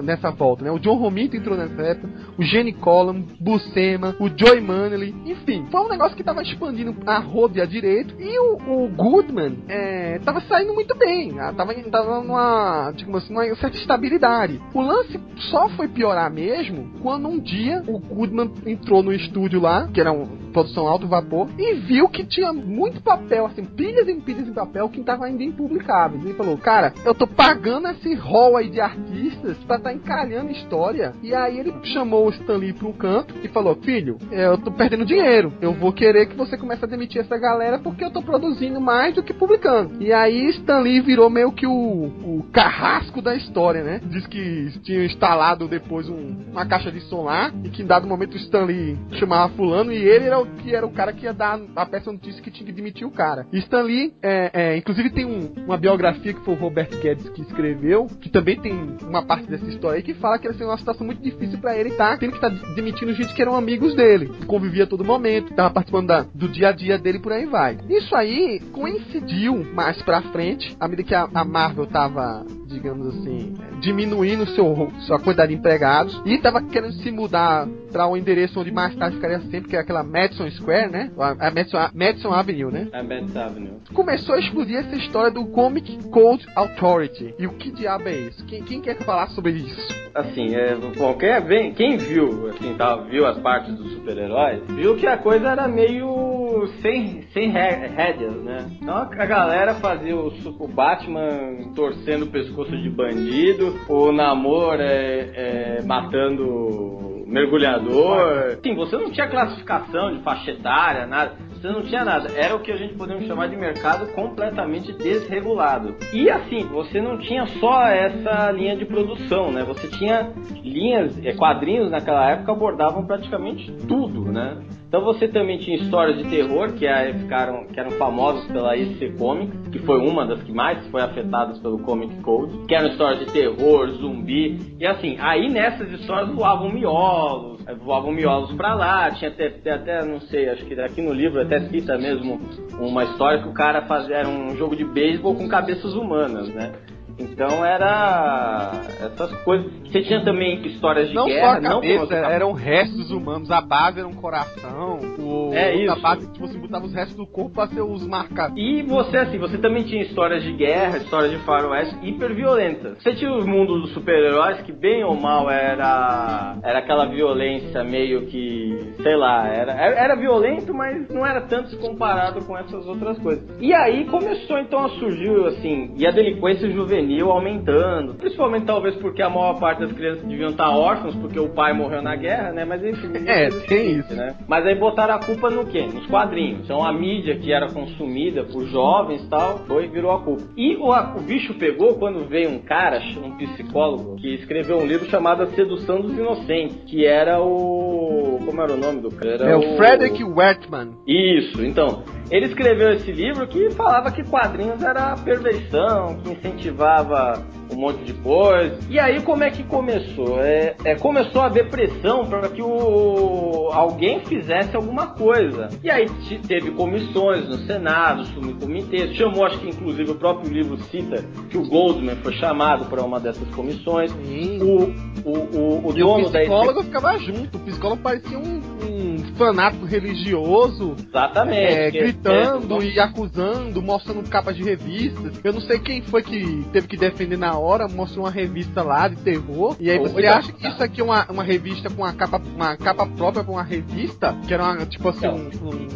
nessa volta, né? O John Romito entrou nessa época, o Jenny Collum, Buscema, o Joy Manley, enfim, foi um negócio que tava expandindo a roda direito e o, o Goodman é, tava saindo muito bem, ah, tava, tava numa, digamos assim, uma certa estabilidade. O lance só foi piorar mesmo quando um dia o Goodman entrou no estúdio lá, que era um produção alto vapor, e viu que tinha muito papel, assim, pilhas e pilhas de papel que tava ainda impublicáveis. E falou, cara, eu tô pagando esse rol aí de artistas pra tá encalhando história. E aí ele chamou o Stanley pra um canto e falou, filho, eu tô perdendo dinheiro, eu vou querer que você comece a demitir essa galera porque eu tô produzindo mais do que publicando. E aí Stanley virou meio que o, o carrasco da história, né? Diz que tinha instalado depois um, uma caixa de som lá e que em dado momento o Stanley chamava fulano e ele era o que era o cara que ia dar a peça notícia que tinha que demitir o cara. E Stanley, é, é, inclusive tem um, uma biografia que foi o Robert Guedes que escreveu, que também tem uma parte dessa história aí que fala que era assim, uma situação muito difícil para ele tá, tendo que estar tá demitindo gente que eram amigos dele, que convivia a todo momento, tava participando da, do dia a dia dele por aí vai. Isso aí coincidiu mais pra frente, à medida que a, a Marvel tava digamos assim, diminuindo seu, sua quantidade de empregados e estava querendo se mudar para um endereço onde mais tarde ficaria sempre, que é aquela Madison Square, né? A Madison, a Madison Avenue, né? A Madison Avenue. Começou a explodir essa história do Comic Code Authority. E o que diabo é isso? Quem, quem quer falar sobre isso? Assim, é, bom, quem, quem viu, assim, tá, viu as partes dos super-heróis, viu que a coisa era meio sem, sem rédeas, né? Então a galera fazia o, o Batman torcendo o pescoço pescoço de bandido, o Namor é, é matando mergulhador. Sim, você não tinha classificação de faixa etária, nada. Você não tinha nada. Era o que a gente podemos chamar de mercado completamente desregulado. E assim, você não tinha só essa linha de produção, né? Você tinha linhas, é, quadrinhos naquela época abordavam praticamente tudo, né? Então você também tinha histórias de terror que, é, ficaram, que eram famosas pela IC Comics, que foi uma das que mais foi afetadas pelo Comic Code, que eram histórias de terror, zumbi, e assim, aí nessas histórias voavam miolos, eh, voavam miolos pra lá, tinha até, até, não sei, acho que aqui no livro até cita mesmo uma história que o cara fazia, um jogo de beisebol com cabeças humanas, né? Então era essas coisas. Você tinha também histórias de não guerra, só a cabeça, não eram restos humanos. A base era um coração. O, é isso. A base tipo, você botava os restos do corpo para ser os marcados. E você assim, você também tinha histórias de guerra, histórias de faroeste hiper violentas. Você tinha o mundo dos super-heróis que bem ou mal era era aquela violência meio que, sei lá, era era violento, mas não era tanto comparado com essas outras coisas. E aí começou então a surgir assim, e a delinquência juvenil juvenil aumentando. Principalmente talvez porque a maior parte das crianças deviam estar órfãos porque o pai morreu na guerra, né? Mas enfim. É, tem isso. Né? Mas aí botaram a culpa no quê? Nos quadrinhos. Então a mídia que era consumida por jovens e tal, foi virou a culpa. E o, o bicho pegou quando veio um cara, um psicólogo, que escreveu um livro chamado A Sedução dos Inocentes, que era o. Como era o nome do cara? Era é o, o Frederick Wertmann. Isso, então. Ele escreveu esse livro que falava que quadrinhos era perversão, que incentivava um monte de coisa. E aí como é que começou? É, é começou a depressão para que o, alguém fizesse alguma coisa. E aí teve comissões no Senado, subcomitês, chamou, acho que inclusive o próprio livro cita que o Goldman foi chamado para uma dessas comissões. Sim. O, o, o, o dono o psicólogo da... ficava junto, o psicólogo parecia um, um fanático religioso. Exatamente. É, gritando é, e acusando, mostrando capas de revistas. Eu não sei quem foi que teve que defender na hora, mostrou uma revista lá de terror. E aí você acha que isso aqui é uma, uma revista com uma capa, uma capa própria pra uma revista? Que era uma, tipo assim, um,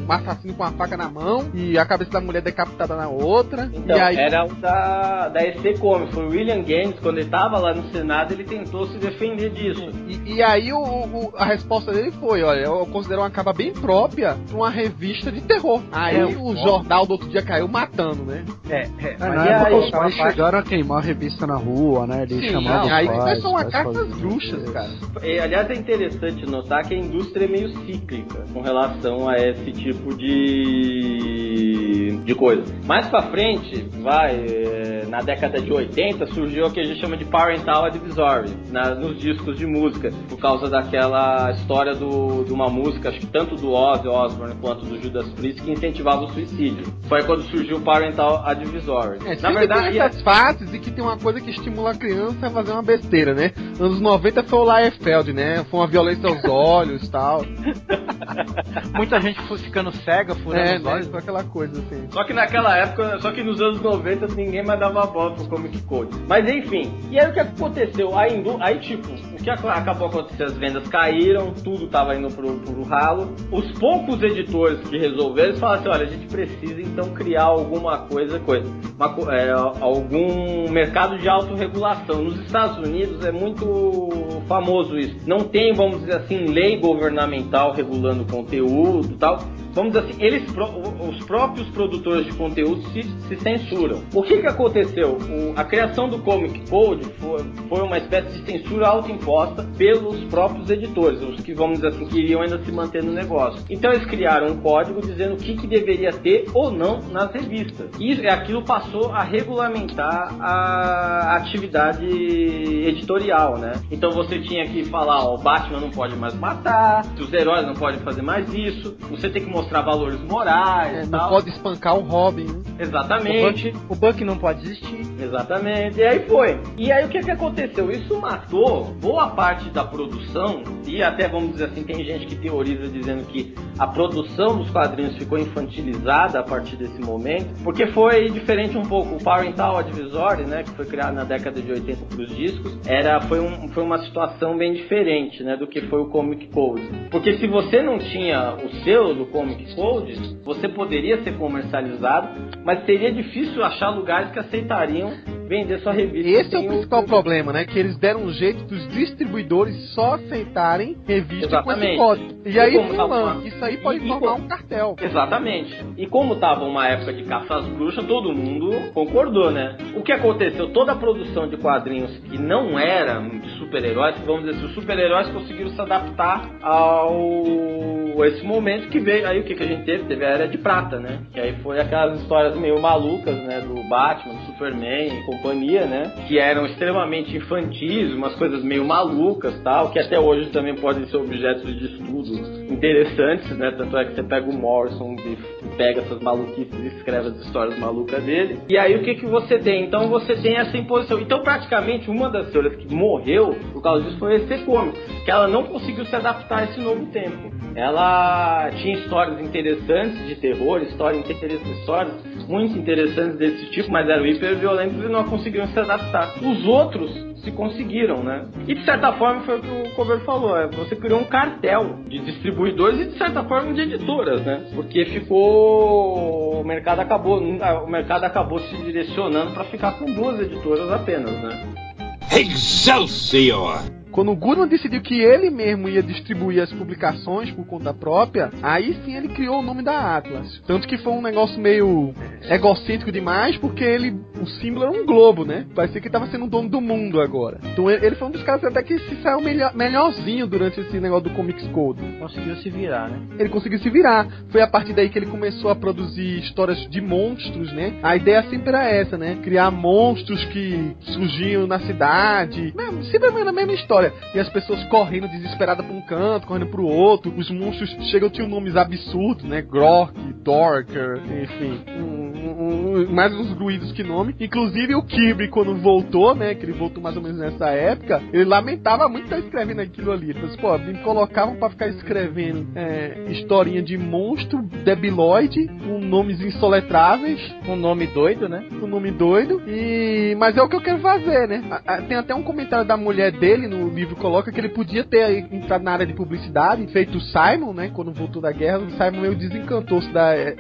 um, assassino com uma faca na mão e a cabeça da mulher decapitada na outra. Então, e aí... era o da, da EC Comics. Foi o William Gaines, quando ele tava lá no Senado, ele tentou se defender disso. E, e aí o, o, a resposta dele foi: olha, eu considero uma capa bem própria pra uma revista de terror. Aí é, o jornal do outro dia caiu matando, né? É, é. Mas na época os pais chegaram a queimar a revista na rua, né? Eles Sim, chamavam aí pais, começou uma caça às bruxas, cara. E, aliás, é interessante notar que a indústria é meio cíclica com relação a esse tipo de, de coisa. Mais pra frente, vai, é, na década de 80, surgiu o que a gente chama de Parental Advisory, na, nos discos de música, por causa daquela história do, de uma música, acho que tanto do Ozzy Osbourne quanto do Judas Priest, que incentivava o suicídio. Foi quando surgiu o Parental Advisory. É, na verdade, tem essas fases e que tem uma coisa que estimula a criança a fazer uma besteira, né? Anos 90 foi o Laerfeld, né? Foi uma violência aos olhos e tal. Muita gente foi ficando cega, furando É, os né? olhos. Foi aquela coisa Só que naquela época, só que nos anos 90 ninguém mais dava bola pro Comic Code. Mas enfim, e aí o que aconteceu? Aí, aí tipo, o que ac- acabou acontecendo? As vendas caíram, tudo tava indo pro, pro ralo. Os poucos editores que resolveram, eles falaram assim, olha, a gente precisa então criar alguma coisa, coisa. Uma é, algum mercado de autorregulação. Nos Estados Unidos é muito famoso isso. Não tem, vamos dizer assim, lei governamental regulando conteúdo tal. Vamos dizer assim, eles, pró- o- os produtores de conteúdo se, se censuram. O que que aconteceu? O- a criação do Comic Code foi, foi uma espécie de censura autoimposta pelos próprios editores, os que, vamos dizer assim, queriam ainda se manter no negócio. Então eles criaram um código dizendo o que, que deveria ter ou não nas revistas. E aquilo passou a regulamentar a atividade editorial, né? Então você tinha que falar, ó, o Batman não pode mais matar, os heróis não podem fazer mais isso, você tem que mostrar valores morais, É, não pode espancar o Robin, né? Exatamente. O Buck não pode existir. Exatamente. E aí foi. E aí o que que aconteceu? Isso matou boa parte da produção e até vamos dizer assim, tem gente que teoriza dizendo que a produção dos quadrinhos ficou infantilizada a partir desse momento, porque foi diferente um pouco o Parental Advisory, né, que foi criado na década de 80 para os discos, era foi, um, foi uma situação bem diferente, né, do que foi o Comic Code. Porque se você não tinha o selo do Comic Code, você poderia ser comercializado, mas seria difícil achar lugares que aceitariam vender sua revista. Esse é o principal problema, né? Que eles deram um jeito dos distribuidores só aceitarem revista com esse Exatamente. código. E E aí Isso aí pode e- e formar como- um cartel. Exatamente. E como tava uma época de caça às bruxas, todo mundo concordou, né? O que aconteceu? Toda a produção de quadrinhos que não era de super-heróis, vamos dizer assim, os super-heróis conseguiram se adaptar ao esse momento que veio. Aí o que, que a gente teve? Teve a Era de Prata, né? Que aí foi aquelas histórias meio malucas, né? Do Batman, do Superman e companhia, né? Que eram extremamente infantis, umas coisas meio malucas tal, que até hoje também podem ser objetos de estudo interessantes, né? Tanto é que você pega o Morrison e pega essas maluquices e escreve as histórias malucas dele. E aí o que que você tem? Então você tem essa imposição. Então praticamente uma das senhoras que morreu por causa disso foi EC Comics, que ela não conseguiu se adaptar a esse novo tempo. Ela tinha histórias interessantes de terror, histórias histórias muito interessantes desse tipo, mas eram hiper violentas e não conseguiram se adaptar. Os outros se conseguiram, né? E de certa forma foi o que o Cover falou, é, você criou um cartel de distribuidores e de certa forma de editoras, né? Porque ficou o mercado acabou, o mercado acabou se direcionando para ficar com duas editoras apenas, né? Excelsior! Quando o Goodman decidiu que ele mesmo ia distribuir as publicações por conta própria, aí sim ele criou o nome da Atlas. Tanto que foi um negócio meio egocêntrico demais, porque ele, o símbolo era um globo, né? Parecia que ele tava sendo o dono do mundo agora. Então ele, foi um dos caras até que se saiu melhor, melhorzinho durante esse negócio do Comics Code. Conseguiu se virar, né? Ele conseguiu se virar. Foi a partir daí que ele começou a produzir histórias de monstros, né? A ideia sempre era essa, né? Criar monstros que surgiam na cidade. Sempre a mesma história. E as pessoas correndo desesperadas pra um canto, correndo pro outro. Os monstros chegam, tinham nomes absurdos, né? Grok, Dorker, enfim. Um, um, um, mais uns ruídos que nome. Inclusive o Kirby, quando voltou, né? Que ele voltou mais ou menos nessa época, ele lamentava muito estar escrevendo aquilo ali. Ele falou assim, pô, me colocavam pra ficar escrevendo é, historinha de monstro debilóide, com nomes insoletráveis, Um nome doido, né? com nome doido. E. Mas é o que eu quero fazer, né? Tem até um comentário da mulher dele no livro coloca que ele podia ter entrado na área de publicidade, feito o Simon, né? Quando voltou da guerra, o Simon meio desencantou-se da, é,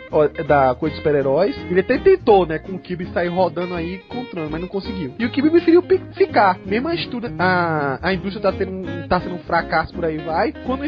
da coisa de super-heróis. Ele até tentou, né? Com o Kirby sair rodando aí encontrando, mas não conseguiu. E o Kirby preferiu ficar. Mesmo a, estuda, a, a indústria tá, tendo, um- tá sendo um fracasso por aí vai. Quando o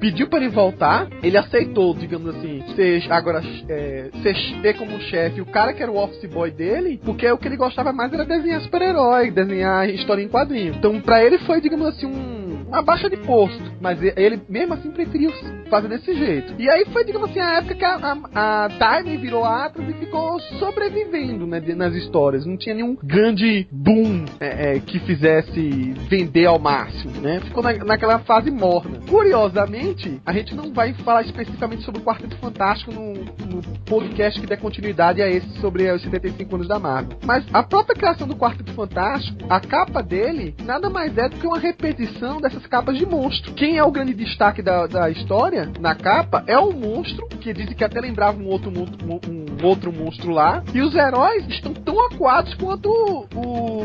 pediu para ele voltar, ele aceitou, digamos assim, ser agora é, ser, ter como chefe o cara que era o office boy dele, porque o que ele gostava mais era desenhar super-herói, desenhar história em quadrinho. Então, pra ele foi, digamos assim, um, uma baixa de posto. Mas ele, mesmo assim, preferiu fazer desse jeito. E aí foi, digamos assim, a época que a, a, a Time virou Atlas e ficou sobrevivendo né, nas histórias. Não tinha nenhum grande boom é, é, que fizesse vender ao máximo, né? Ficou na, naquela fase morna. Curiosamente, a gente não vai falar especificamente sobre o Quarteto Fantástico no, no podcast que der continuidade a esse sobre os 75 anos da Marvel. Mas a própria criação do Quarteto Fantástico, a capa dele, nada mais é do que uma repetição dessas capas de monstro. Quem é o grande destaque da, da história na capa é o monstro, que dizem que até lembrava um outro, um outro monstro lá, e os heróis estão tão acuados quanto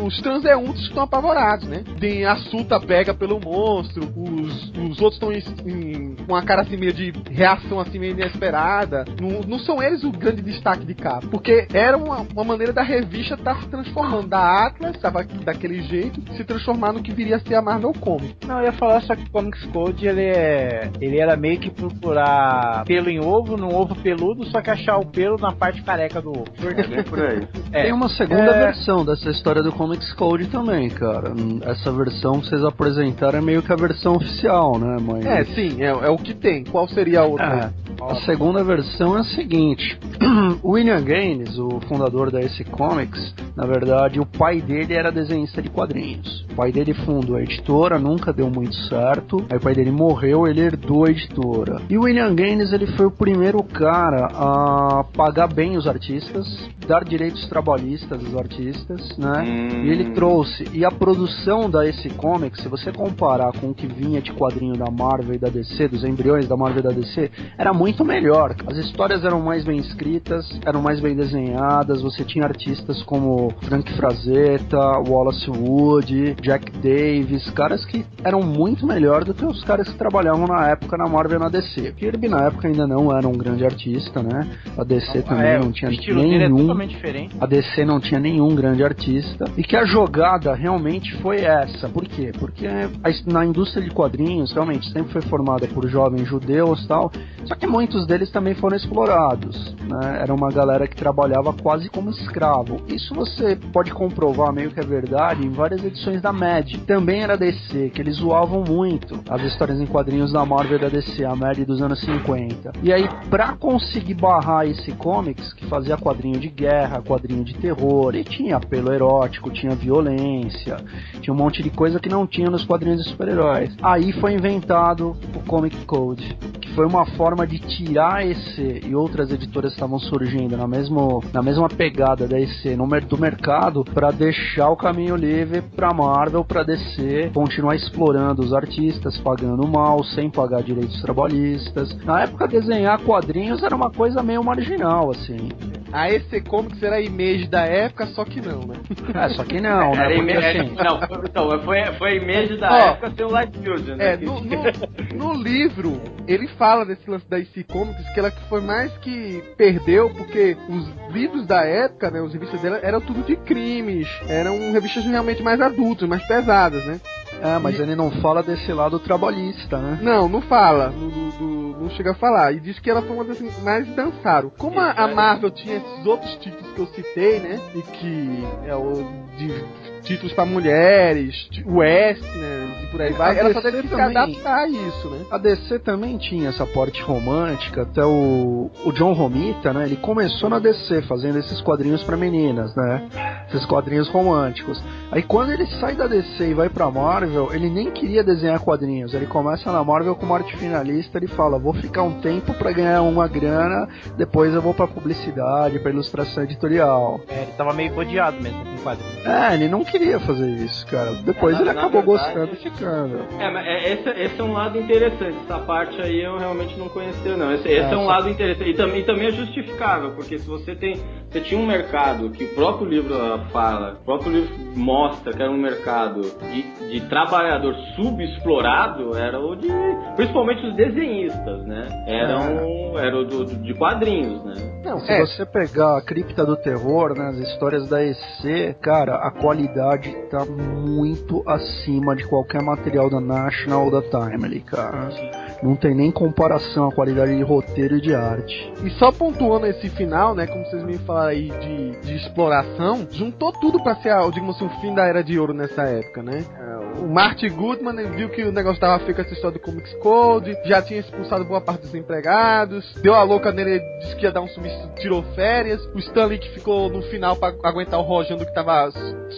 os transeuntes estão apavorados, né? Tem a Suta pega pelo monstro, os, os outros estão com uma cara assim meio de reação assim meio inesperada. Não, não são eles o grande destaque de capa, porque era uma, uma maneira da revista estar tá se transformando. Da Atlas, estava daquele jeito, se transformar no que viria a ser a Marvel Comics. Não, ia falar só que o Comics Code ele é. Ele era meio que procurar pelo em ovo, num ovo peludo, só que achar o pelo na parte careca do ovo. É por aí. É. Tem uma segunda é... versão dessa história do Comics Code também, cara. Essa versão que vocês apresentaram é meio que a versão oficial, né, mãe? É, sim, é, é o que tem. Qual seria a outra? É. A segunda versão é a seguinte: o William Gaines, o fundador da AC Comics, na verdade, o pai dele era desenhista de quadrinhos. O pai dele fundou a editora, nunca deu muito certo. Aí o pai dele morreu, ele herdou a editora. E o William Gaines, ele foi o primeiro cara a pagar bem os artistas, dar direitos trabalhistas aos artistas, né? Hum. E ele trouxe. E a produção da AC Comics, se você comparar com o que vinha de quadrinho da Marvel e da DC, dos embriões da Marvel e da DC, era muito melhor. As histórias eram mais bem escritas, eram mais bem desenhadas. Você tinha artistas como Frank Frazetta, Wallace Wood, Jack Davis, caras que eram muito melhor do que os caras que trabalhavam na época na Marvel e na DC. Kirby na época ainda não era um grande artista, né? A DC também é, não tinha é nenhum. É a DC não tinha nenhum grande artista. E que a jogada realmente foi essa. Por quê? Porque na indústria de quadrinhos realmente sempre foi formada por jovens judeus tal. Só que muitos deles também foram explorados. Né? Era uma galera que trabalhava quase como escravo. Isso você pode comprovar meio que é verdade em várias edições da Mad. Também era DC, que eles zoavam muito as histórias em quadrinhos da Marvel e da DC, a Mad dos anos 50. E aí, pra conseguir barrar esse comics, que fazia quadrinho de guerra, quadrinho de terror, e tinha apelo erótico, tinha violência, tinha um monte de coisa que não tinha nos quadrinhos de super-heróis. Aí foi inventado o Comic Code, que foi uma forma de tirar esse e outras editoras estavam surgindo na, mesmo, na mesma pegada da EC no, do mercado para deixar o caminho livre para Marvel, para DC continuar explorando os artistas, pagando mal, sem pagar direitos trabalhistas. Na época, desenhar quadrinhos era uma coisa meio marginal, assim. A EC Comics era a image da época, só que não, né? É, só que não, né? Era Porque, assim... Não, então, foi, foi a image da Ó, época sem o Lightfield, né? É, no, no, no livro, ele fala desse lance da EC Comics, que ela foi mais que perdeu, porque os livros da época, né, os revistas dela, eram tudo de crimes, eram revistas realmente mais adultas, mais pesadas, né? É, mas e... ele não fala desse lado trabalhista, né? Não, não fala. Não, não, não chega a falar. E diz que ela foi uma das mais dançaram. Como a, a Marvel tinha esses outros títulos que eu citei, né? E que é o de títulos para mulheres, westerns e por aí vai. Ela só teve que adaptar a isso, né? A DC também tinha essa parte romântica, até o, o John Romita, né? Ele começou na DC fazendo esses quadrinhos para meninas, né? Esses quadrinhos românticos. Aí quando ele sai da DC e vai pra Marvel, ele nem queria desenhar quadrinhos. Ele começa na Marvel como arte finalista, ele fala: "Vou ficar um tempo para ganhar uma grana, depois eu vou para publicidade, para ilustração editorial". É, ele tava meio rodeado mesmo com quadrinhos. É, ele não queria fazer isso, cara. Depois é, ele acabou verdade, gostando e ficando. É, mas é, esse, esse, é um lado interessante. Essa parte aí eu realmente não conhecia, não. Esse, esse é, é um lado interessante. E também, também é justificável, porque se você tem. Você tinha um mercado que o próprio livro fala, o próprio livro mostra que era um mercado de, de trabalhador subexplorado, era o de. Principalmente os desenhistas, né? Eram. É. Era o do, de quadrinhos, né? Não, se é. você pegar a cripta do terror, né? As histórias da EC, cara, a qualidade tá muito acima de qualquer material da National ou da Timely, cara. Não tem nem comparação a qualidade de roteiro e de arte. E só pontuando esse final, né, como vocês me falaram aí de, de exploração, juntou tudo para ser, digamos assim, o fim da era de ouro nessa época, né? É, o Marty Goodman viu que o negócio tava feio com essa história do Comics Code, já tinha expulsado boa parte dos empregados, deu a louca nele, disse que ia dar um sumiço, tirou férias. O Stanley que ficou no final para aguentar o Rojando que tava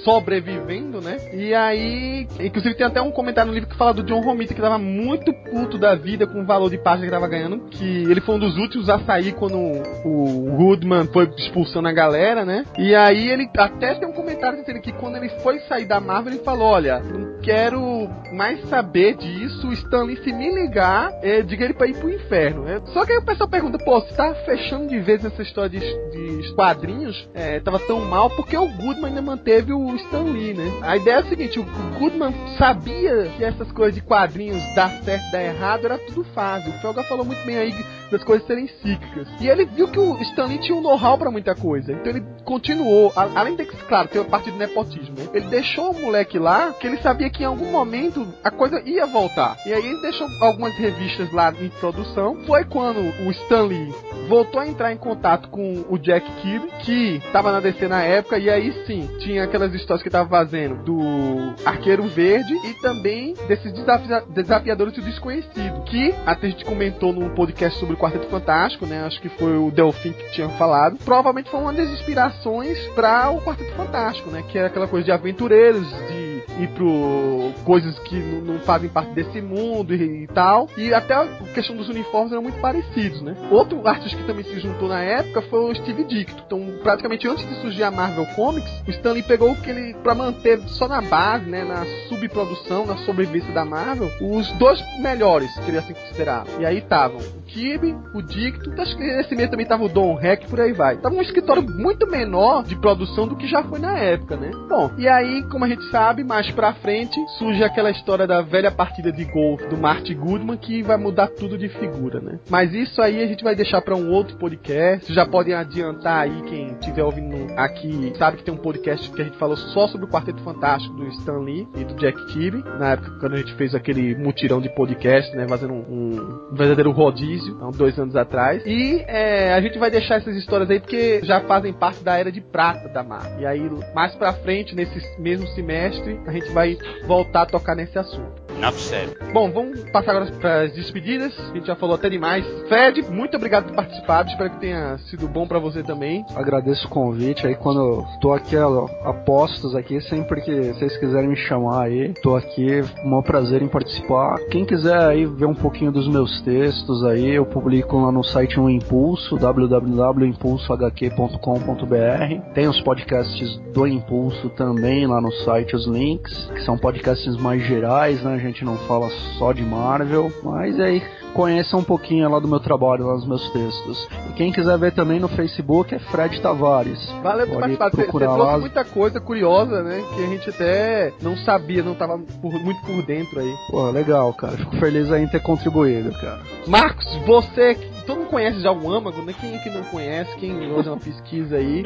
sobrevivendo, né? E aí, inclusive tem até um comentário no livro que fala do John Romita que tava muito puto da vida com o valor de página que tava ganhando, que ele foi um dos últimos a sair quando o Goodman foi expulsando a galera, né? E aí ele até tem um comentário dizendo que quando ele foi sair da Marvel, ele falou: Olha, não quero mais saber disso. O Stanley, se me ligar, é, diga ele pra ir pro inferno. É, só que aí o pessoal pergunta: Pô, você tá fechando de vez essa história de, de quadrinhos? É, tava tão mal porque o Goodman ainda manteve o Stanley, né? A ideia é a seguinte: o Goodman sabia que essas coisas de quadrinhos dar certo dar errado era tudo fácil. O Felga falou muito bem aí das coisas serem cíclicas. E ele viu que o Stanley tinha um know-how pra muita coisa. Então ele continuou, além de que, claro, tem a parte do nepotismo, né? Ele deixou o moleque lá, que ele sabia que em algum momento a coisa ia voltar. E aí ele deixou algumas revistas lá em produção. Foi quando o Stanley voltou a entrar em contato com o Jack Kirby, que estava na DC na época, e aí sim, tinha aquelas histórias que estava fazendo do Arqueiro Verde e também desses desafia desafiadores do desconhecido, que até a gente comentou num podcast sobre o Quarteto Fantástico, né? Acho que foi o Delfim que tinha falado. Provavelmente foi uma das inspirações para o Quarteto Fantástico, né? Que é aquela coisa de aventureiros, de ir pro coisas que não, fazem parte desse mundo e, e, tal. E até a questão dos uniformes eram muito parecidos, né? Outro artista que também se juntou na época foi o Steve Ditko. Então, praticamente antes de surgir a Marvel Comics, o Stanley pegou que ele para manter só na base, né, na subprodução, na sobrevivência da Marvel, os dois melhores que ele assim considerava. E aí estavam o Kirby, o Dicto, acho que nesse meio também tava o Don Heck, por aí vai. Tava um escritório muito menor de produção do que já foi na época, né? Bom, e aí, como a gente sabe, mais pra frente surge aquela história da velha partida de golfe do Marty Goodman que vai mudar tudo de figura, né? Mas isso aí a gente vai deixar para um outro podcast. Vocês já podem adiantar aí, quem estiver ouvindo aqui, sabe que tem um podcast que a gente falou só sobre o Quarteto Fantástico do Stan Lee e do Jack Kirby, na época quando a gente fez aquele mutirão de podcast, né? Fazendo um, um verdadeiro rodízio, há uns dois anos atrás. E é, a gente vai deixar essas histórias aí porque já fazem parte da era de prata da Marvel. E aí, mais pra frente, nesse mesmo semestre, a gente vai voltar a tocar nesse assunto. Enough said. Bom, vamos passar agora para as despedidas. A gente já falou até demais. Fred, muito obrigado por participar. Espero que tenha sido bom para você também. Agradeço o convite. Aí quando eu tô aqui a postos aqui, sempre que vocês quiserem me chamar aí, tô aqui. Um prazer em participar. Quem quiser aí ver um pouquinho dos meus textos aí, eu publico lá no site um Impulso, www.impulsohq.com.br. Tem os podcasts do Impulso também lá no site, os links, que são podcasts mais gerais, né? gente não fala só de Marvel, mas aí conheça um pouquinho lá do meu trabalho, lá nos meus textos. E quem quiser ver também no Facebook é Fred Tavares. Valeu por participar. Você, você trouxe muita coisa curiosa, né? Que a gente até não sabia, não tava por, muito por dentro aí. Pô, legal, cara. Fico feliz aí em ter contribuído, cara. Marcos, você que todo mundo conhece já o âmago, né? Quem é que não conhece? Quem usa uma pesquisa aí?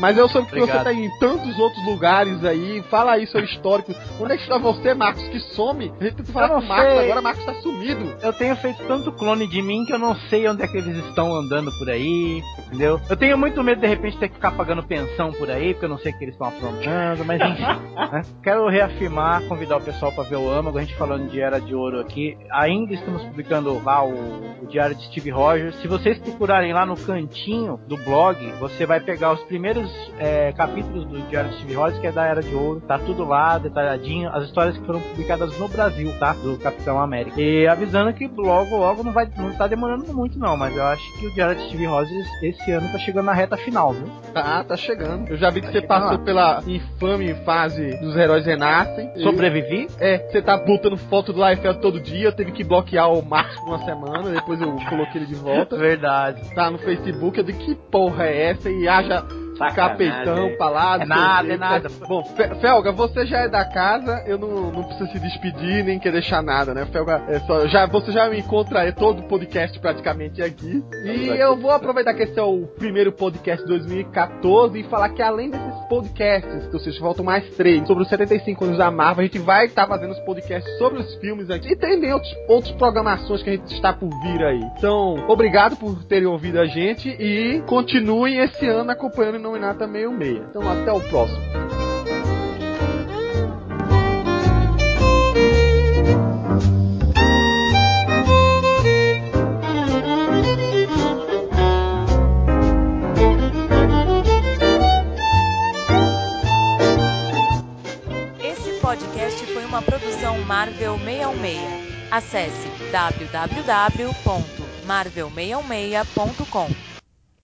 Mas eu soube que Obrigado. você tá em tantos outros lugares aí. Fala aí seu histórico. Onde é que está você, Marcos, que some? A gente tem que falar com o Marcos, sei. agora o Marcos tá sumido. Eu tenho feito tanto clone de mim que eu não sei onde é que eles estão andando por aí, entendeu? Eu tenho muito medo de repente ter que ficar pagando pensão por aí, porque eu não sei o que eles estão aprontando, mas enfim. né? Quero reafirmar, convidar o pessoal para ver o âmago. A gente falando de Era de Ouro aqui. Ainda estamos publicando lá o, o Diário de Steve Rogers. Se vocês procurarem lá no cantinho do blog, você vai pegar os primeiros é, capítulos do Diário de Steve Rogers, que é da Era de Ouro. Tá tudo lá, detalhadinho. As histórias que foram publicadas no Brasil, tá? Do Capitão América. E avisando que logo, logo não vai não tá demorando muito, não. Mas eu acho que o Diário de Steve Rogers esse ano tá chegando na reta final, viu? Tá, tá chegando. Eu já vi que tá você passou lá. pela infame fase dos heróis renascem. Sobrevivi? É, você tá botando foto do Liefeld todo dia. Eu teve que bloquear o Marcos por uma semana. Depois eu coloquei ele de volta. Verdade. Tá no Facebook. Eu digo, que porra é essa? E haja Capitão, palavra. É nada, é nada. Bom, Felga, você já é da casa, eu não, não preciso se despedir nem querer deixar nada, né? Felga, é só, já, você já me encontra é todo o podcast praticamente aqui. E eu vou aproveitar que esse é o primeiro podcast de 2014 e falar que além desses podcasts, ou seja, voltam mais três, sobre os 75 anos da Marvel, a gente vai estar tá fazendo os podcasts sobre os filmes aqui e também outros, outras programações que a gente está por vir aí. Então, obrigado por terem ouvido a gente e continuem esse ano acompanhando o Inata meio meia. Então até o próximo. Esse podcast foi uma produção Marvel 616. Acesse www.marvel616.com